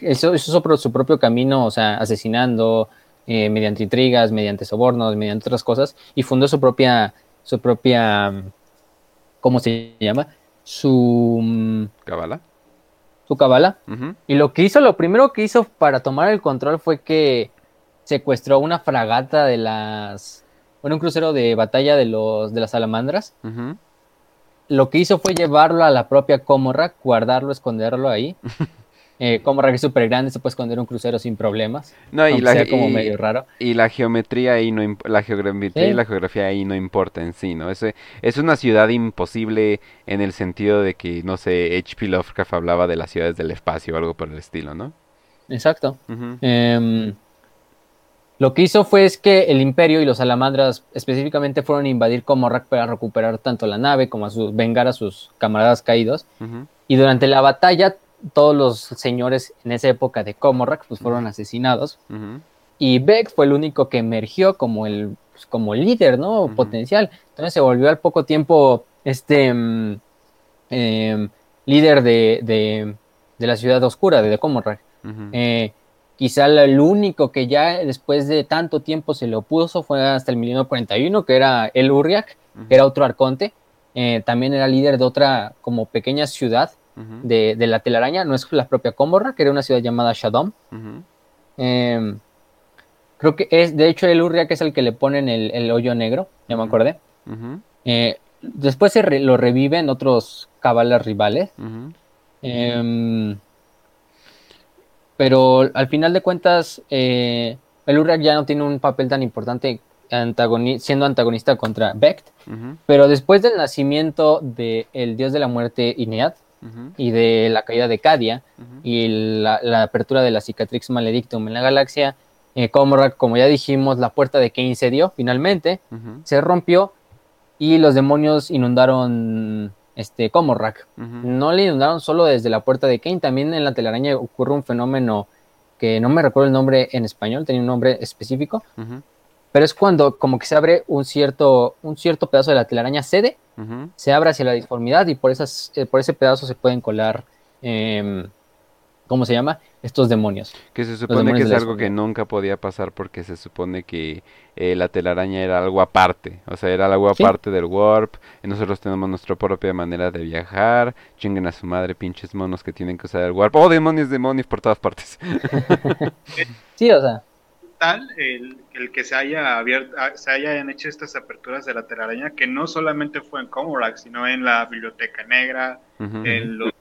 Eso hizo su propio camino, o sea, asesinando eh, mediante intrigas, mediante sobornos, mediante otras cosas, y fundó su propia, su propia, ¿cómo se llama? Su... ¿Cabala? Su cabala. Y lo que hizo, lo primero que hizo para tomar el control fue que secuestró una fragata de las... Bueno, un crucero de batalla de, los, de las salamandras. Lo que hizo fue llevarlo a la propia Comorra, guardarlo, esconderlo ahí. Eh, como es súper grande, se puede esconder un crucero sin problemas. No, y la, sea como medio raro. Y la geometría ahí no la geometría y la geografía ahí no importa en sí, ¿no? Es, es una ciudad imposible en el sentido de que, no sé, H.P. Lovecraft hablaba de las ciudades del espacio o algo por el estilo, ¿no? Exacto. Lo que hizo fue es que el imperio y los salamandras específicamente fueron a invadir Comorrak para recuperar tanto la nave como a sus, vengar a sus camaradas caídos. Y durante la batalla todos los señores en esa época de Comorrak pues fueron asesinados. Y Beck fue el único que emergió como el, pues, como líder, ¿no? Potencial. Entonces se volvió al poco tiempo este em, líder de, la ciudad oscura, de Comorrak. Eh, quizá el único que ya después de tanto tiempo se le opuso fue hasta el milenio 41, que era el Urriak, que era otro arconte. Eh, también era líder de otra como pequeña ciudad de, la telaraña, no es la propia Comorra, que era una ciudad llamada Shadom. Em, creo que es, de hecho, el Urria que es el que le ponen el, hoyo negro, ya me acordé. Eh, después se lo reviven otros cabalas rivales. Pero al final de cuentas, eh, el Urriak ya no tiene un papel tan importante siendo antagonista contra Becht. Pero después del nacimiento del dios de la muerte Inead, y de la caída de Cadia y la, apertura de la Cicatrix Maledictum en la galaxia, eh, como, como, ya dijimos, la puerta de Kane se dio finalmente, se rompió y los demonios inundaron este Comorrak. No le inundaron solo desde la puerta de Kane, también en la telaraña ocurre un fenómeno que no me recuerdo el nombre en español, tenía un nombre específico, pero es cuando como que se abre un cierto, un cierto pedazo de la telaraña cede, se abre hacia la disformidad y por, esas, eh, por ese pedazo se pueden colar, eh, ¿cómo se llama? Estos demonios. Que se supone que es algo que nunca podía pasar porque se supone que eh, la telaraña era algo aparte, o sea, era algo aparte del warp, y nosotros tenemos nuestra propia manera de viajar, chinguen a su madre pinches monos que tienen que usar el warp, oh demonios, demonios por todas partes. sí, o sea. El, el que se haya abierto, se hayan hecho estas aperturas de la telaraña, que no solamente fue en Comorac, sino en la Biblioteca Negra, en los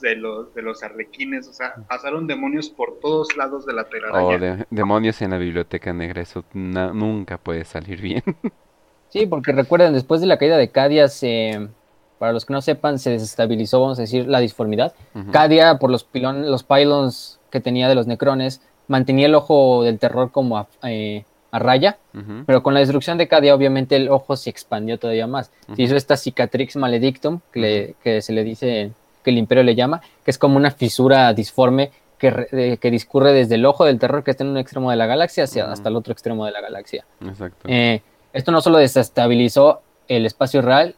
de los, de los arlequines, o sea, pasaron demonios por todos lados de la telaraña. Oh, demonios en la Biblioteca Negra, eso nunca puede salir bien. Sí, porque recuerden, después de la caída de Cadia, se, para los que no sepan, se desestabilizó, vamos a decir, la disformidad. Cadia, por los, pilón, los pylons que tenía de los necrones, mantenía el ojo del terror como a, eh, raya, pero con la destrucción de Cadia obviamente el ojo se expandió todavía más. Se hizo esta cicatrix maledictum, que, se le dice, que el imperio le llama, que es como una fisura disforme que, que, discurre desde el ojo del terror que está en un extremo de la galaxia hacia hasta el otro extremo de la galaxia. Eh, esto no solo desestabilizó el espacio real,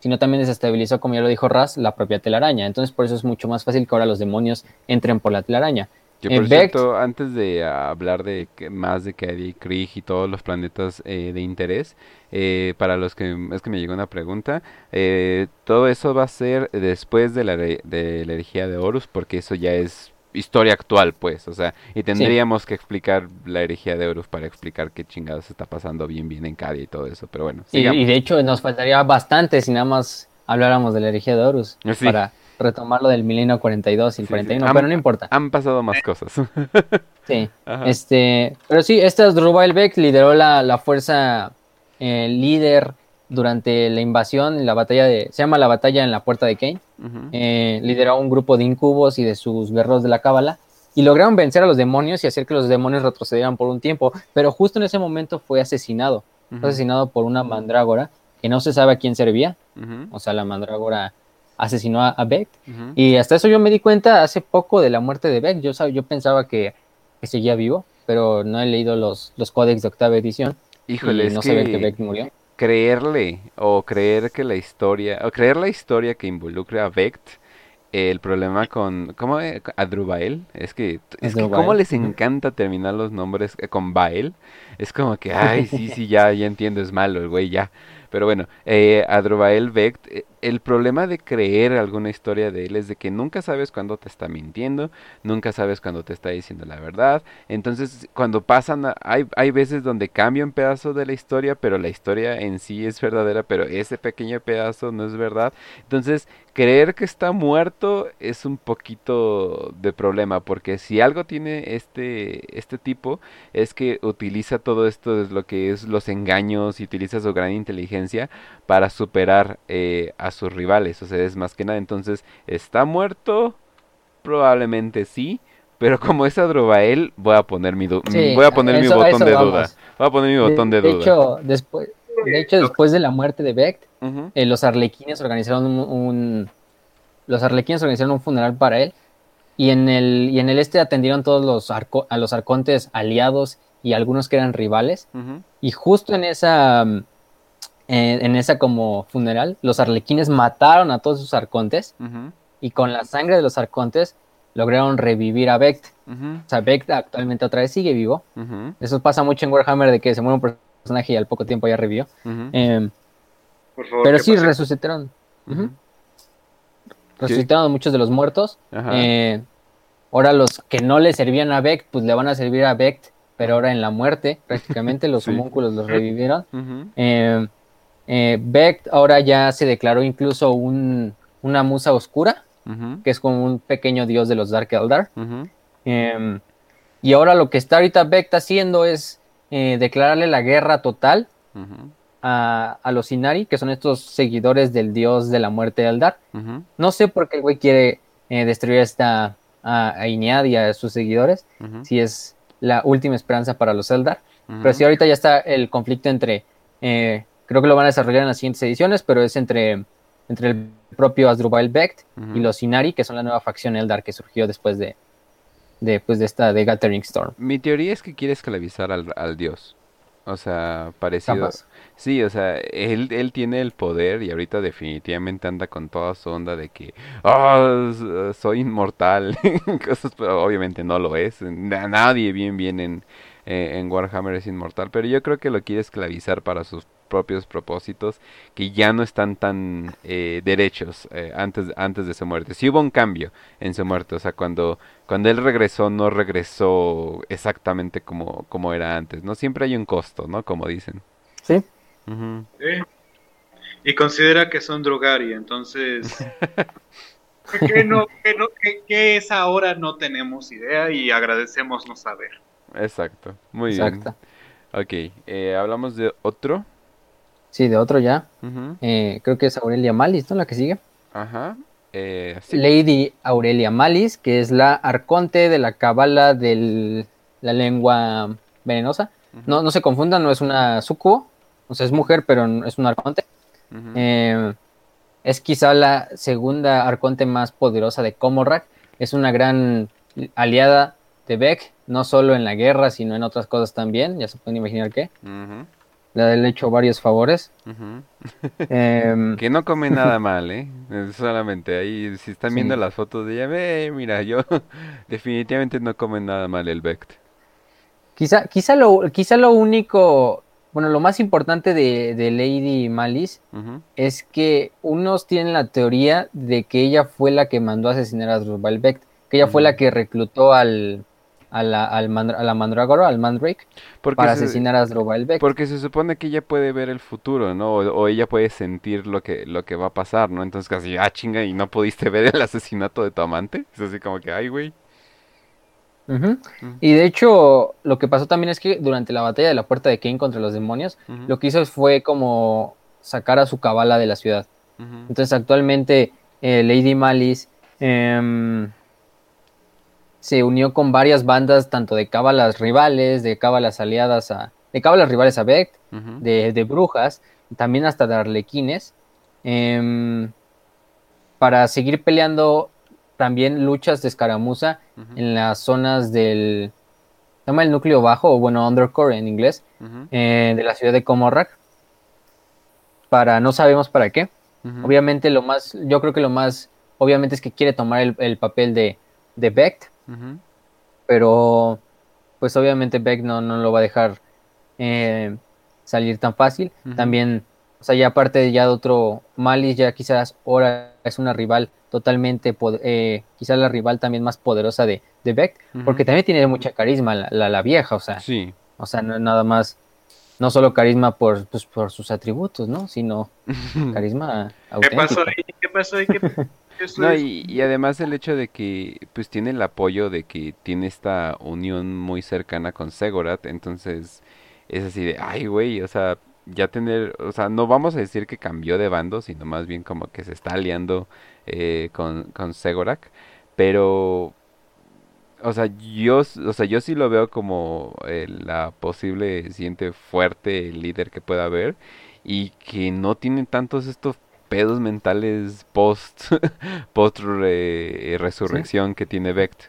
sino también desestabilizó, como ya lo dijo Raz, la propia telaraña. Entonces por eso es mucho más fácil que ahora los demonios entren por la telaraña. Que por cierto, antes de hablar de más de Caddy, Krieg y todos los planetas eh, de interés, eh, para los que es que me llegó una pregunta, eh, todo eso va a ser después de la, de la herejía de Horus, porque eso ya es historia actual, pues, o sea, y tendríamos que explicar la herejía de Horus para explicar qué chingados está pasando bien bien en Cadia y todo eso, pero bueno. Y, y, de hecho nos faltaría bastante si nada más habláramos de la herejía de Horus para retomar lo del milenio 42 y el 41, pero no importa. Han pasado más cosas. sí, este, pero sí, este Rubail Beck lideró la, la fuerza eh, líder durante la invasión, la batalla de, se llama la batalla en la puerta de Kane, eh, lideró un grupo de incubos y de sus guerreros de la cábala, y lograron vencer a los demonios y hacer que los demonios retrocedieran por un tiempo, pero justo en ese momento fue asesinado, fue asesinado por una mandrágora que no se sabe a quién servía, o sea, la mandrágora asesinó a, Beck. Y hasta eso yo me di cuenta hace poco de la muerte de Beck. Yo, yo pensaba que, seguía vivo, pero no he leído los, los códex de octava edición. Híjole, y no sabía que Beck murió. Creerle o creer que la historia, o creer la historia que involucra a Beck el problema con ¿cómo Adrubael es que es que cómo les encanta terminar los nombres eh, con Bael es como que ay sí sí ya ya entiendo es malo el güey ya pero bueno eh, Adrubael Beck eh, el problema de creer alguna historia de él es de que nunca sabes cuándo te está mintiendo, nunca sabes cuándo te está diciendo la verdad. Entonces, cuando pasan, hay, hay veces donde cambia un pedazo de la historia, pero la historia en sí es verdadera, pero ese pequeño pedazo no es verdad. Entonces, creer que está muerto es un poquito de problema, porque si algo tiene este, este tipo, es que utiliza todo esto, es lo que es los engaños y utiliza su gran inteligencia para superar eh, a sus rivales. O sea, es más que nada. Entonces, ¿está muerto? Probablemente sí. Pero como es Adrobael, voy a poner mi, voy a poner mi botón de duda. Voy a poner mi botón de, duda. Hecho, después, de hecho, después de la muerte de Beck, eh, los arlequines organizaron un, los arlequines organizaron un funeral para él. Y en el, y en el este atendieron todos los a los arcontes aliados y algunos que eran rivales. Y justo en esa en, esa como funeral, los arlequines mataron a todos sus arcontes y con la sangre de los arcontes lograron revivir a Vect. O sea, Vect actualmente otra vez sigue vivo. Eso pasa mucho en Warhammer de que se muere un personaje y al poco tiempo ya revivió. Pero sí, resucitaron. Resucitaron muchos de los muertos. Eh, ahora los que no le servían a Vect, pues le van a servir a Vect, pero ahora en la muerte, prácticamente los homúnculos los revivieron. Eh, Beck ahora ya se declaró incluso un, una musa oscura, que es como un pequeño dios de los Dark Eldar. Em, y ahora lo que está ahorita Beck haciendo es eh, declararle la guerra total a, los Inari, que son estos seguidores del dios de la muerte Eldar. No sé por qué el güey quiere eh, destruir esta, a, a Inead y a sus seguidores, si es la última esperanza para los Eldar. Pero si ahorita ya está el conflicto entre Creo que lo van a desarrollar en las siguientes ediciones, pero es entre, entre el propio Asdrubal Becht y los Inari, que son la nueva facción Eldar que surgió después de, de, pues, de esta de Gathering Storm. Mi teoría es que quiere esclavizar al, dios. O sea, parecido. Sí, o sea, él, él tiene el poder y ahorita definitivamente anda con toda su onda de que, oh, soy inmortal. Cosas, pero obviamente no lo es. Nadie bien, bien en, eh, en Warhammer es inmortal, pero yo creo que lo quiere esclavizar para sus propios propósitos que ya no están tan eh, derechos eh, antes, antes de su muerte. Sí hubo un cambio en su muerte, o sea, cuando, cuando él regresó no regresó exactamente como, como era antes, ¿no? Siempre hay un costo, ¿no? Como dicen. Sí. Y considera que son drogari, entonces... ¿Qué, no, qué, es ahora? No tenemos idea y agradecemos no saber. Exacto, muy bien. Ok, eh, hablamos de otro. Sí, de otro ya. Eh, creo que es Aurelia Malis, ¿no? La que sigue. Ajá. Eh, Lady Aurelia Malis, que es la arconte de la cabala de la lengua venenosa. no, no se confundan, no es una sucubo. O sea, es mujer, pero es un arconte. Eh, es quizá la segunda arconte más poderosa de Komorak. Es una gran aliada de Beck, no solo en la guerra, sino en otras cosas también. Ya se pueden imaginar qué le ha hecho varios favores. Em, que no come nada mal, ¿eh? Solamente ahí, si están viendo las fotos de ella, ve, mira, yo definitivamente no come nada mal el Vect. Quizá, quizá, lo, quizá lo único, bueno, lo más importante de, Lady Malice es que unos tienen la teoría de que ella fue la que mandó a asesinar a Drubal que ella fue la que reclutó al, a la, al a la Mandragora, al Mandrake, para asesinar a Asdrubal Beck. Porque se supone que ella puede ver el futuro, ¿no? O, ella puede sentir lo que, lo que va a pasar, ¿no? Entonces casi, ah, chinga, ¿y no pudiste ver el asesinato de tu amante? Es así como que, ay, güey. Y de hecho, lo que pasó también es que durante la batalla de la puerta de Kane contra los demonios, lo que hizo fue como sacar a su cabala de la ciudad. Entonces, actualmente, eh, Lady Malice eh, se unió con varias bandas, tanto de cábalas rivales, de cábalas aliadas a. de cábalas rivales a Beck, de, brujas, también hasta de arlequines. Em, para seguir peleando también luchas de escaramuza en las zonas del se llama el núcleo bajo o bueno undercore en inglés eh, de la ciudad de Comorrak para no sabemos para qué. Obviamente lo más yo creo que lo más obviamente es que quiere tomar el, papel de de Beck pero pues obviamente Beck no, no lo va a dejar eh, salir tan fácil. También o sea, ya aparte ya de otro Malis, ya quizás ahora es una rival totalmente, eh, quizás la rival también más poderosa de, de Beck, porque también tiene mucha carisma la, la, vieja, o sea, sí. o sea, no nada más, no solo carisma por, pues, por sus atributos, ¿no? Sino carisma auténtico. ¿Qué pasó ahí? ¿Qué pasó ahí? no, y, y, además el hecho de que pues tiene el apoyo de que tiene esta unión muy cercana con Segorat, entonces es así de, ay güey, o sea, ya tener, o sea, no vamos a decir que cambió de bando, sino más bien como que se está aliando eh, con, con Segorak, pero, o sea, yo, o sea, yo sí lo veo como eh, la posible siguiente fuerte líder que pueda haber y que no tiene tantos estos pedos mentales post, post resurrección que tiene Vect.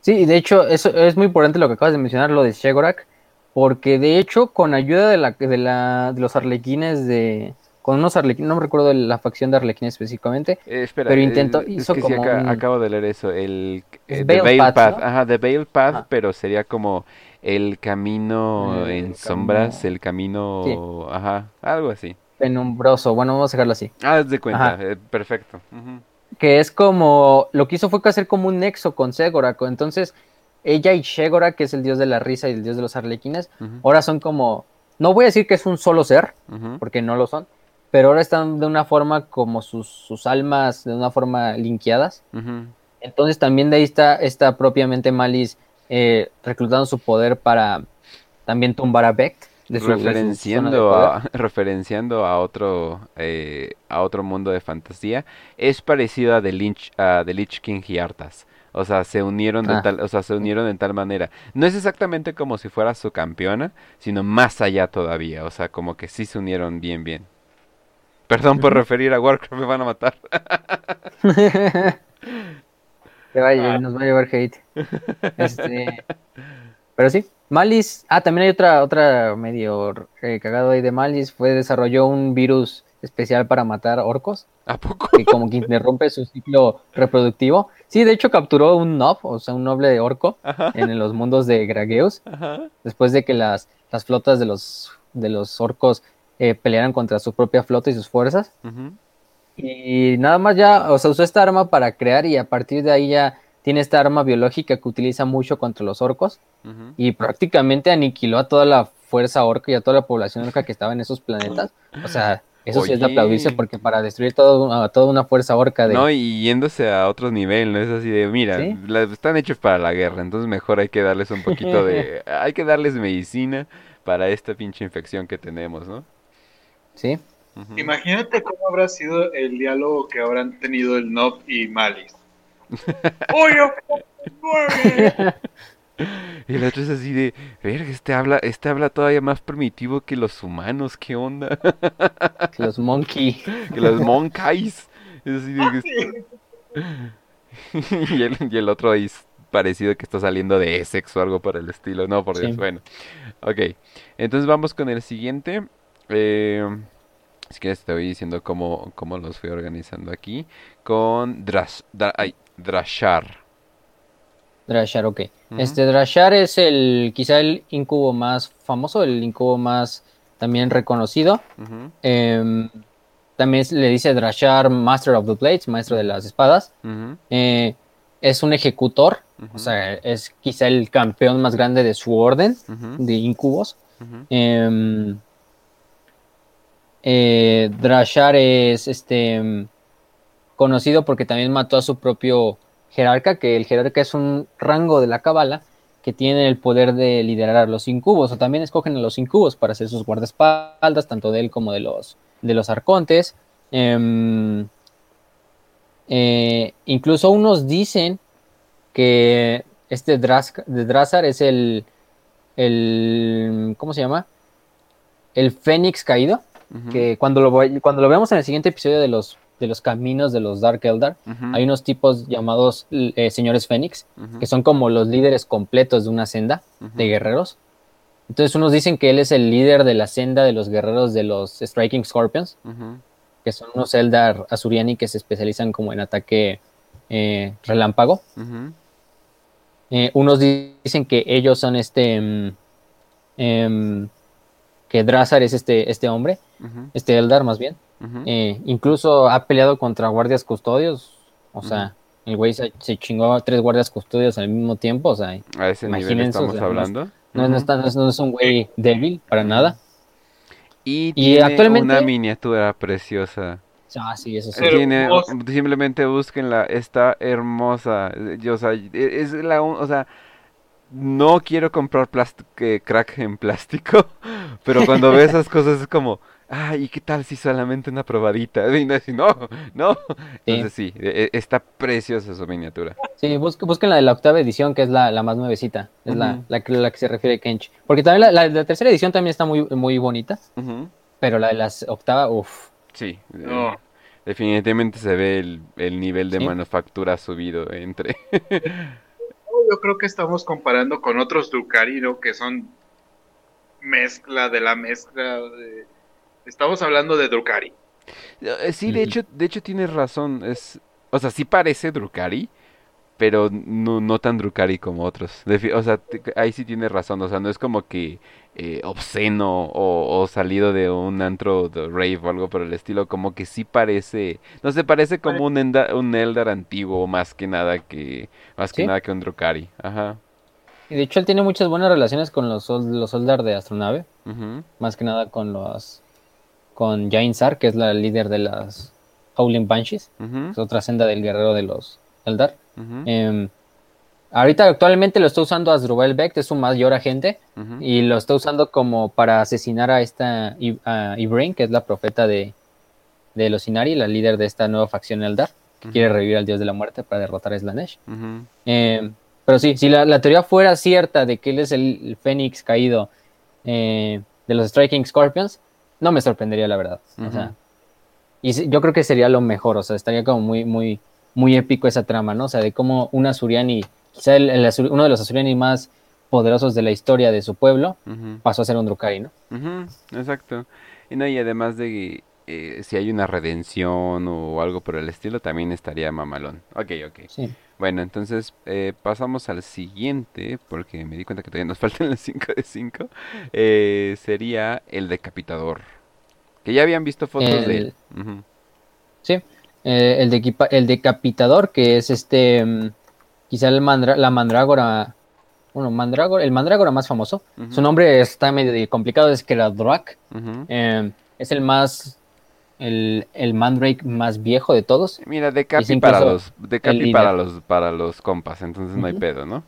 Sí, de hecho, eso es muy importante lo que acabas de mencionar, lo de Shegorak, porque de hecho, con ayuda de, la, de, la, de los arlequines de... Con unos arlequines, no me recuerdo la facción de arlequines específicamente, eh, pero intentó, hizo como acabo de leer eso, el... Eh, Veil Path, ajá, The Veil Path, pero sería como el camino en sombras, el camino... Ajá, algo así. Penumbroso, bueno, vamos a dejarlo así. Ah, de cuenta, eh, perfecto. Que es como, lo que hizo fue hacer como un nexo con Segora, entonces ella y Shegora, que es el dios de la risa y el dios de los arlequines, ahora son como, no voy a decir que es un solo ser, porque no lo son, pero ahora están de una forma como sus, sus almas, de una forma linkeadas. Entonces también de ahí está, está propiamente Malis eh, reclutando su poder para también tumbar a Beck. referenciando, a, referenciando a otro eh, a otro mundo de fantasía. Es parecido a The Lynch, a The Lich King y Arthas o sea, se unieron de ah. tal, o sea, se unieron de tal manera. No es exactamente como si fuera su campeona, sino más allá todavía. O sea, como que sí se unieron bien, bien. Perdón por referir a Warcraft, me van a matar. vaya, ah. nos va a llevar hate. Este, pero sí, Malis. Ah, también hay otra, otra medio eh, cagado ahí de Malis. Fue desarrolló un virus especial para matar orcos. ¿A poco? Que como que interrumpe su ciclo reproductivo. Sí, de hecho capturó un nob, o sea, un noble de orco en los mundos de Grageus. Después de que las, las flotas de los, de los orcos eh, pelearan contra su propia flota y sus fuerzas. Y nada más ya, o sea, usó esta arma para crear y a partir de ahí ya tiene esta arma biológica que utiliza mucho contra los orcos. Y prácticamente aniquiló a toda la fuerza orca y a toda la población orca que estaba en esos planetas. O sea, eso sí es de aplaudirse porque para destruir todo, a toda una fuerza orca de... No, y yéndose a otro nivel, ¿no? Es así de, mira, están hechos para la guerra, entonces mejor hay que darles un poquito de... hay que darles medicina para esta pinche infección que tenemos, ¿no? Sí. Imagínate cómo habrá sido el diálogo que habrán tenido el Nob y Malis. ¡Oye, Y el otro es así de, verga, este habla, este habla todavía más primitivo que los humanos, ¿qué onda? Que los monkey. Que los monkeys. Es así de, y, el, y el otro ahí es parecido que está saliendo de Essex o algo por el estilo. No, por Dios, bueno. Ok, entonces vamos con el siguiente. Eh, si quieres te voy diciendo cómo, cómo los fui organizando aquí. Con Drash, ay, Drashar. Drashar, ok. Este Drashar es el quizá el incubo más famoso, el incubo más también reconocido. Em, también le dice Drashar Master of the Blades, maestro de las espadas. Eh, es un ejecutor, o sea, es quizá el campeón más grande de su orden de incubos. Em, eh, Drashar es este conocido porque también mató a su propio jerarca, que el jerarca es un rango de la cabala que tiene el poder de liderar a los incubos, o también escogen a los incubos para ser sus guardaespaldas, tanto de él como de los, de los arcontes. Em, eh, incluso unos dicen que este de Drazar es el, el, ¿cómo se llama? El Fénix caído, que cuando lo, cuando lo veamos en el siguiente episodio de los de los caminos de los Dark Eldar, hay unos tipos llamados eh, señores Fénix, que son como los líderes completos de una senda de guerreros. Entonces unos dicen que él es el líder de la senda de los guerreros de los Striking Scorpions, que son unos Eldar Azuriani que se especializan como en ataque eh, relámpago. Eh, unos dicen que ellos son este... Mm, em, que Drazar es este, este hombre, este Eldar más bien. Eh, incluso ha peleado contra guardias custodios. O sea, el güey se, chingó a tres guardias custodios al mismo tiempo. O sea, a ese nivel estamos hablando. No, no, es un güey débil para nada. Y, tiene actualmente... una miniatura preciosa. Ah, sí, eso sí. Tiene, simplemente búsquenla, está hermosa. Yo, o sea, e, es la, o sea, no quiero comprar crack en plástico, pero cuando ves esas cosas es como, ay, ¿y qué tal si solamente una probadita? Y no, no, Entonces sí, e, e, está preciosa su miniatura. Sí, busquen, la de la octava edición, que es la, más nuevecita, es la, la, que se refiere a Kench. Porque también la, la, tercera edición también está muy, muy bonita, pero la de la octava, uff. Sí, eh, definitivamente se ve el, nivel de manufactura subido entre... Yo creo que estamos comparando con otros Drukhari, Que son mezcla de la mezcla de Estamos hablando de Drukari. Eh, sí, de hecho, de hecho tienes razón. Es, o sea, sí parece Drukari, pero no, no tan Drukari como otros. o sea, ahí sí tienes razón. O sea, no es como que eh, obsceno o, salido de un antro de rave o algo por el estilo. Como que sí parece, no sé, parece como un, un Eldar antiguo más que nada que más que nada que un Drukari. Ajá. Y de hecho él tiene muchas buenas relaciones con los, los Eldar de Astronave. Más que nada con los con Jain Sar, que es la líder de las Howling Banshees, es otra senda del guerrero de los Eldar. Em, ahorita actualmente lo está usando Asdrubal Beck, es su mayor agente, y lo está usando como para asesinar a esta Ibrain, que es la profeta de, de los Inari, la líder de esta nueva facción Eldar, que quiere revivir al dios de la muerte para derrotar a Slanesh. Em, pero sí, si la, teoría fuera cierta de que él es el, Fénix caído eh, de los Striking Scorpions, no me sorprendería, la verdad. O sea, y yo creo que sería lo mejor, o sea, estaría como muy, muy, muy épico esa trama, ¿no? O sea, de cómo un Azuriani, quizá el, uno de los Azuriani más poderosos de la historia de su pueblo, pasó a ser un Drukari, ¿no? Exacto. Y no, y además de eh, si hay una redención o algo por el estilo, también estaría mamalón. Ok, ok. Sí. Bueno, entonces eh, pasamos al siguiente, porque me di cuenta que todavía nos faltan las 5 de 5. Eh, sería el decapitador. Que ya habían visto fotos de él. Sí, eh, el, el decapitador, que es este, mm, quizá el la mandrágora, bueno, mandrágora, el mandrágora más famoso. Su nombre está medio complicado, es que era es el más el, el, Mandrake más viejo de todos. Mira, de Capi, para los, de Capi para los, para los compas, entonces no hay pedo, ¿no?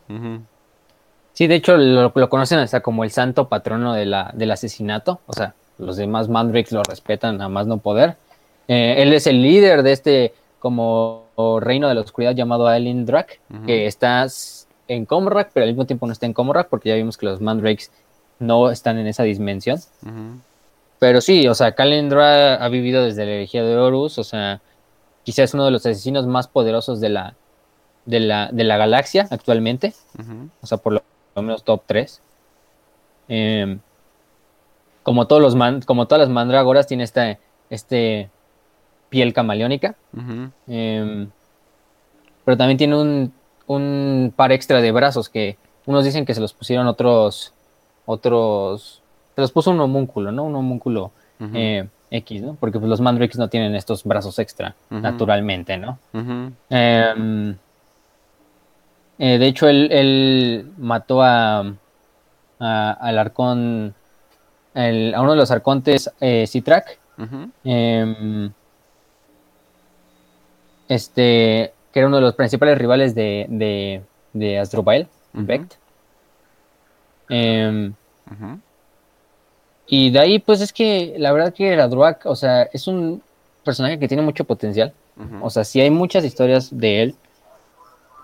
Sí, de hecho lo, conocen hasta como el santo patrono de la, del asesinato, o sea, los demás Mandrakes lo respetan a más no poder. Eh, él es el líder de este como reino de la oscuridad llamado Alien Drak, que está en Comrak, pero al mismo tiempo no está en Comrak, porque ya vimos que los Mandrakes no están en esa dimensión. Pero sí, o sea, Kalendra ha vivido desde la herejía de Horus, o sea, quizás es uno de los asesinos más poderosos de la, de la, de la galaxia actualmente, o sea, por lo menos top 3. Em, como, todos los como todas las mandrágoras, tiene esta este piel camaleónica. Em, pero también tiene un, un, par extra de brazos que unos dicen que se los pusieron otros, otros se los puso un homúnculo, ¿no? Un homúnculo eh, X, ¿no? Porque pues, los Mandrakes no tienen estos brazos extra, naturalmente, ¿no? Em, eh, de hecho, él, mató a, al arcón, a uno de los arcontes eh, Citrak, em, este, que era uno de los principales rivales de, de, de Asdrubal, Vect. Y de ahí, pues es que la verdad que Radruak, o sea, es un personaje que tiene mucho potencial. O sea, sí hay muchas historias de él,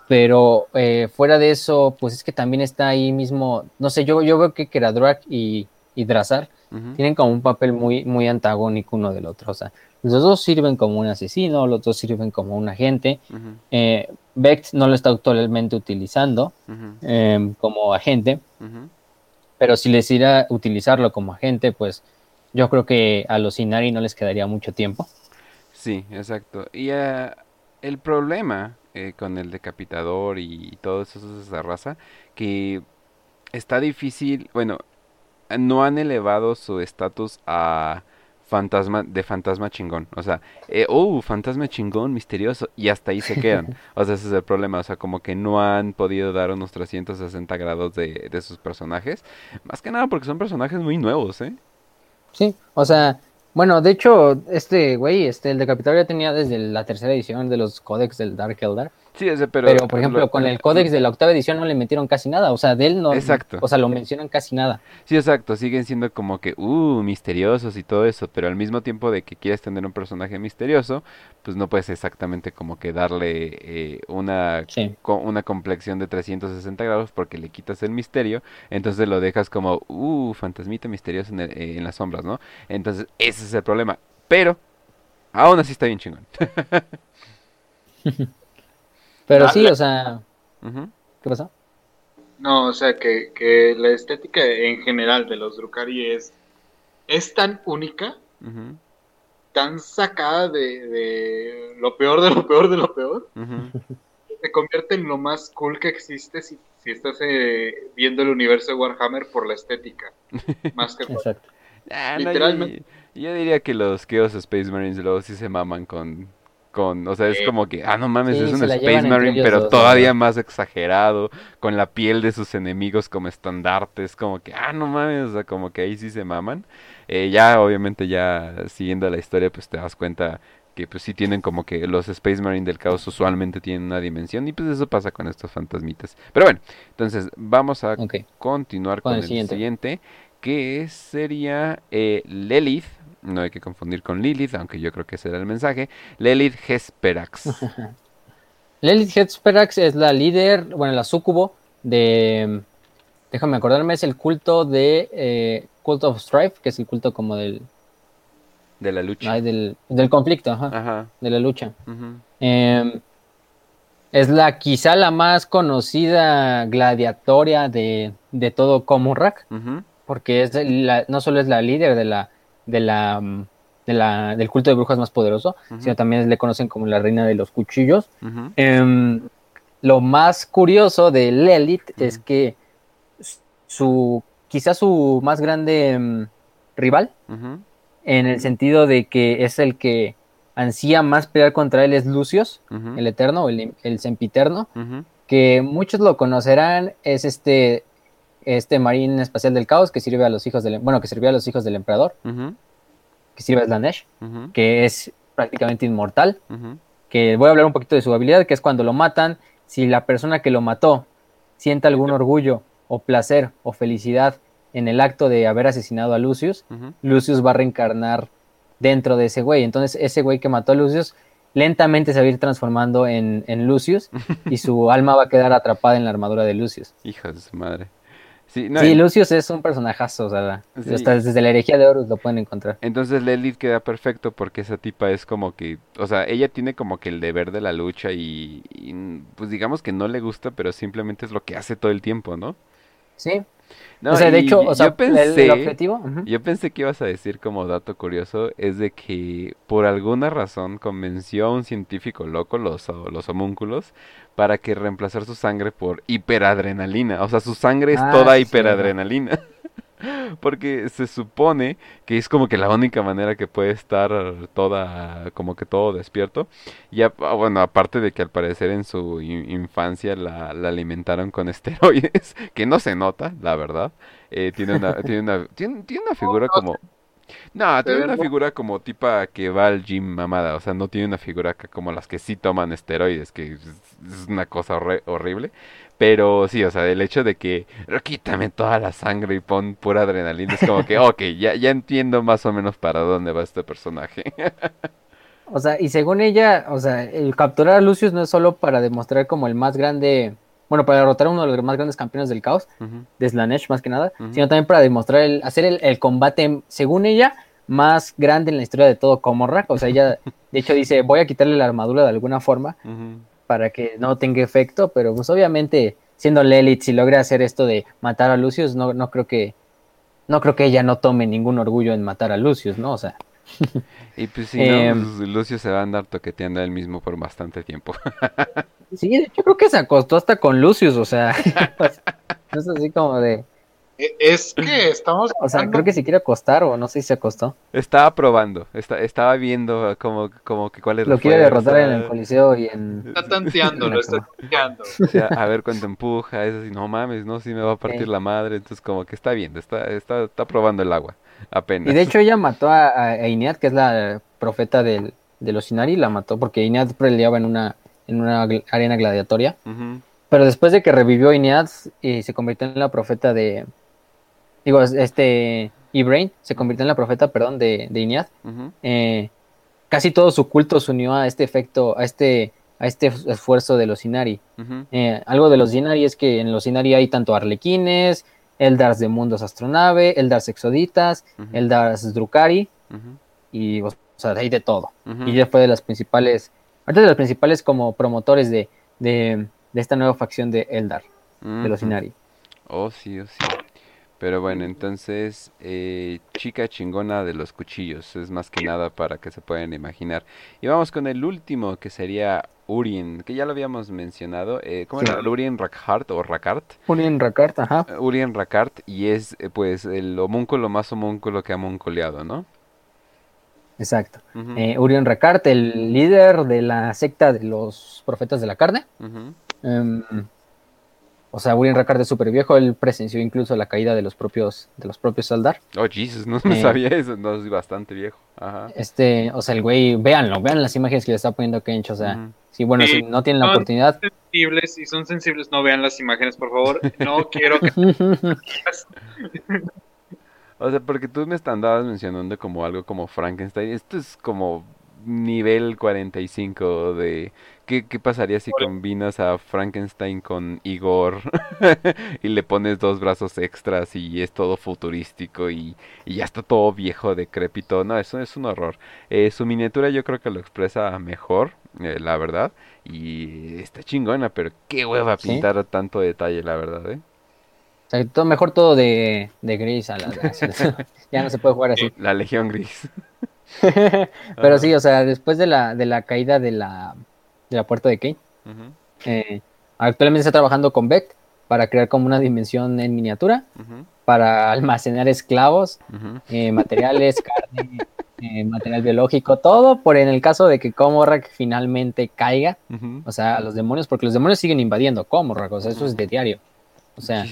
pero eh, fuera de eso, pues es que también está ahí mismo, no sé, yo, yo veo que Keradruak y, y Drazar tienen como un papel muy, muy antagónico uno del otro. O sea, Los dos sirven como un asesino, los dos sirven como un agente. Uh no lo está actualmente utilizando em, como agente, pero si les irá a utilizarlo como agente, pues yo creo que a los Inari no les quedaría mucho tiempo. Sí, exacto. Y uh, el problema eh, con el decapitador y todo eso de esa raza, que está difícil, bueno, no han elevado su estatus a fantasma de fantasma chingón. O sea, eh, oh, fantasma chingón, misterioso. Y hasta ahí se quedan. o sea, ese es el problema. O sea, como que no han podido dar unos 360 grados de, de sus personajes. Más que nada porque son personajes muy nuevos, ¿eh? Sí, o sea, bueno, de hecho, este güey, este, el decapitador ya tenía desde la tercera edición de los códex del Dark Eldar. Sí, ese, pero, pero por ejemplo, con el códex de la octava edición no le metieron casi nada, o sea, de él no, exacto. o sea, lo mencionan casi nada. Sí, exacto, siguen siendo como que, uh, misteriosos y todo eso, pero al mismo tiempo de que quieres tener un personaje misterioso, pues no puedes exactamente como que darle eh, una, una complexión de 360 grados porque le quitas el misterio, entonces lo dejas como, uh, fantasmita misterioso en, eh, en las sombras, ¿no? Entonces, ese es el problema, pero, aún así está bien chingón. Pero sí, o sea. ¿Qué pasa? No, o sea, que, que, la estética en general de los Drukari es, es tan única, tan sacada de, de, lo peor de lo peor de lo peor, que se convierte en lo más cool que existe si, si estás eh, viendo el universo de Warhammer por la estética. más que Exacto. Ah, Literalmente. yo, diría que los Chaos Space Marines luego sí se maman con con, o sea, es como que, ah, no mames, es un Space Marine, pero todavía más exagerado, con la piel de sus enemigos como estandartes, como que, ah, no mames, o sea, como que ahí sí se maman. Eh, ya, obviamente, ya siguiendo la historia, pues te das cuenta que pues sí tienen como que los Space Marine del caos usualmente tienen una dimensión y pues eso pasa con estos fantasmitas. Pero bueno, entonces vamos a continuar con, el, siguiente. que sería eh, Lilith no hay que confundir con Lilith, aunque yo creo que ese era el mensaje. Lilith Hesperax. Lilith Hesperax es la líder, bueno, la sucubo de. Déjame acordarme, es el culto de eh, Cult of Strife, que es el culto como del. De la lucha. del, conflicto, ajá, De la lucha. Em, es la quizá la más conocida gladiatoria de, de todo Komurrak, porque es no solo es la líder de la de la, de la, del culto de brujas más poderoso, sino también le conocen como la reina de los cuchillos. Em, lo más curioso de Lilith es que su, quizás su más grande em, rival, en el sentido de que es el que ansía más pelear contra él es Lucius, el Eterno, el, el Sempiterno, que muchos lo conocerán, es este este marín espacial del caos que sirve a los hijos del bueno que sirvió a los hijos del emperador que sirve a Slanesh que es prácticamente inmortal que voy a hablar un poquito de su habilidad que es cuando lo matan si la persona que lo mató siente algún orgullo o placer o felicidad en el acto de haber asesinado a Lucius Lucius va a reencarnar dentro de ese güey. Entonces ese güey que mató a Lucius lentamente se va a ir transformando en, en Lucius y su alma va a quedar atrapada en la armadura de Lucius. Hija de su madre. Sí, Lucius es un personajazo, o sea, desde la herejía de Horus lo pueden encontrar. Entonces Lilith queda perfecto porque esa tipa es como que, o sea, ella tiene como que el deber de la lucha y, pues digamos que no le gusta, pero simplemente es lo que hace todo el tiempo, ¿no? Sí, o sea, de hecho, o sea, yo pensé, el, objetivo. Yo pensé que ibas a decir como dato curioso es de que por alguna razón convenció a un científico loco, los, los homúnculos, para que reemplazar su sangre por hiperadrenalina. O sea, su sangre es ah, toda hiperadrenalina. Porque se supone que es como que la única manera que puede estar toda, como que todo despierto. Y ah, bueno, aparte de que al parecer en su infancia la, alimentaron con esteroides, que no se nota, la verdad. Eh, tiene, una, tiene, una, tiene, una figura como... No, tiene una figura como tipa que va al gym mamada, o sea, no tiene una figura como las que sí toman esteroides, que es, una cosa horrible. Pero sí, o sea, el hecho de que quítame toda la sangre y pon pura adrenalina, es como que, ok, ya, ya entiendo más o menos para dónde va este personaje. o sea, y según ella, o sea, el capturar a Lucius no es solo para demostrar como el más grande, bueno, para derrotar a uno de los más grandes campeones del caos, de Slanesh más que nada, sino también para demostrar, el, hacer el, combate, según ella, más grande en la historia de todo Comorra. O sea, ella, de hecho, dice, voy a quitarle la armadura de alguna forma para que no tenga efecto, pero pues obviamente, siendo Lilith, si logra hacer esto de matar a Lucius, no, no creo que no creo que ella no tome ningún orgullo en matar a Lucius, ¿no? O sea. Y pues si no, em, pues, Lucius se va a andar toqueteando a él mismo por bastante tiempo. sí, hecho creo que se acostó hasta con Lucius, o sea. es así como de. E, es que estamos. O sea, creo que si quiere acostar o no sé si se acostó. Estaba probando, estaba viendo como, como que cuál es Lo quiere derrotar en el Coliseo y en. Está tanteando, lo está tanteando. a ver cuánto empuja, es así, no mames, no, si me va a partir la madre. Entonces, como que está viendo, está, está, está probando el agua, apenas. Y de hecho, ella mató a, a Inead, que es la profeta del, de los Inari, la mató porque Inead peleaba en una, en una arena gladiatoria. Pero después de que revivió Inead y se convirtió en la profeta de, digo, este Ibrain se convirtió en la profeta, perdón, de, de Iñad. Eh, casi todo su culto se unió a este efecto, a este, a este esfuerzo de los Inari. Eh, algo de los Inari es que en los Inari hay tanto arlequines, Eldars de mundos astronave, Eldars exoditas, Eldars Drukari, y o sea, hay de todo. Y ya fue de las principales, antes de las principales como promotores de, de, de esta nueva facción de Eldar, de los Inari. Oh, sí, oh, sí. Pero bueno, entonces, eh, chica chingona de los cuchillos, es más que nada para que se puedan imaginar. Y vamos con el último, que sería Urien, que ya lo habíamos mencionado. Eh, ¿Cómo era? ¿Urien Rakart o Rakart? Urien Rakart, ajá. Eh, Urien Rakart, y es eh, pues el homúnculo más homúnculo que ha moncoleado, ¿no? Exacto. Urien Rakart, el líder de la secta de los profetas de la carne. O sea, William Rackard es súper viejo, él presenció incluso la caída de los propios, de los propios Saldar. Oh, Jesus, no, eh, sabía eso, no, es bastante viejo. Ajá. Este, o sea, el güey, véanlo, vean las imágenes que le está poniendo Kench, o sea, sí, bueno, si no tienen la oportunidad. Sensibles, si son sensibles, no vean las imágenes, por favor, no quiero que... o sea, porque tú me andabas mencionando como algo como Frankenstein, esto es como nivel 45 de ¿qué, qué pasaría si combinas a Frankenstein con Igor y le pones dos brazos extras y es todo futurístico y, ya está todo viejo, decrépito? No, eso es un horror. Eh, su miniatura yo creo que lo expresa mejor, eh, la verdad, y está chingona, pero qué hueva pintar tanto detalle, la verdad, ¿eh? todo, mejor todo de, gris a la, ya no se puede jugar así. La Legión Gris. Pero sí, o sea, después de la, de la caída de la, de la puerta de Kane, eh, actualmente está trabajando con Beck para crear como una dimensión en miniatura, para almacenar esclavos, eh, materiales, carne, eh, material biológico, todo por en el caso de que Comorrak finalmente caiga, o sea, los demonios, porque los demonios siguen invadiendo Comorrak, o sea, eso es de diario. O sea,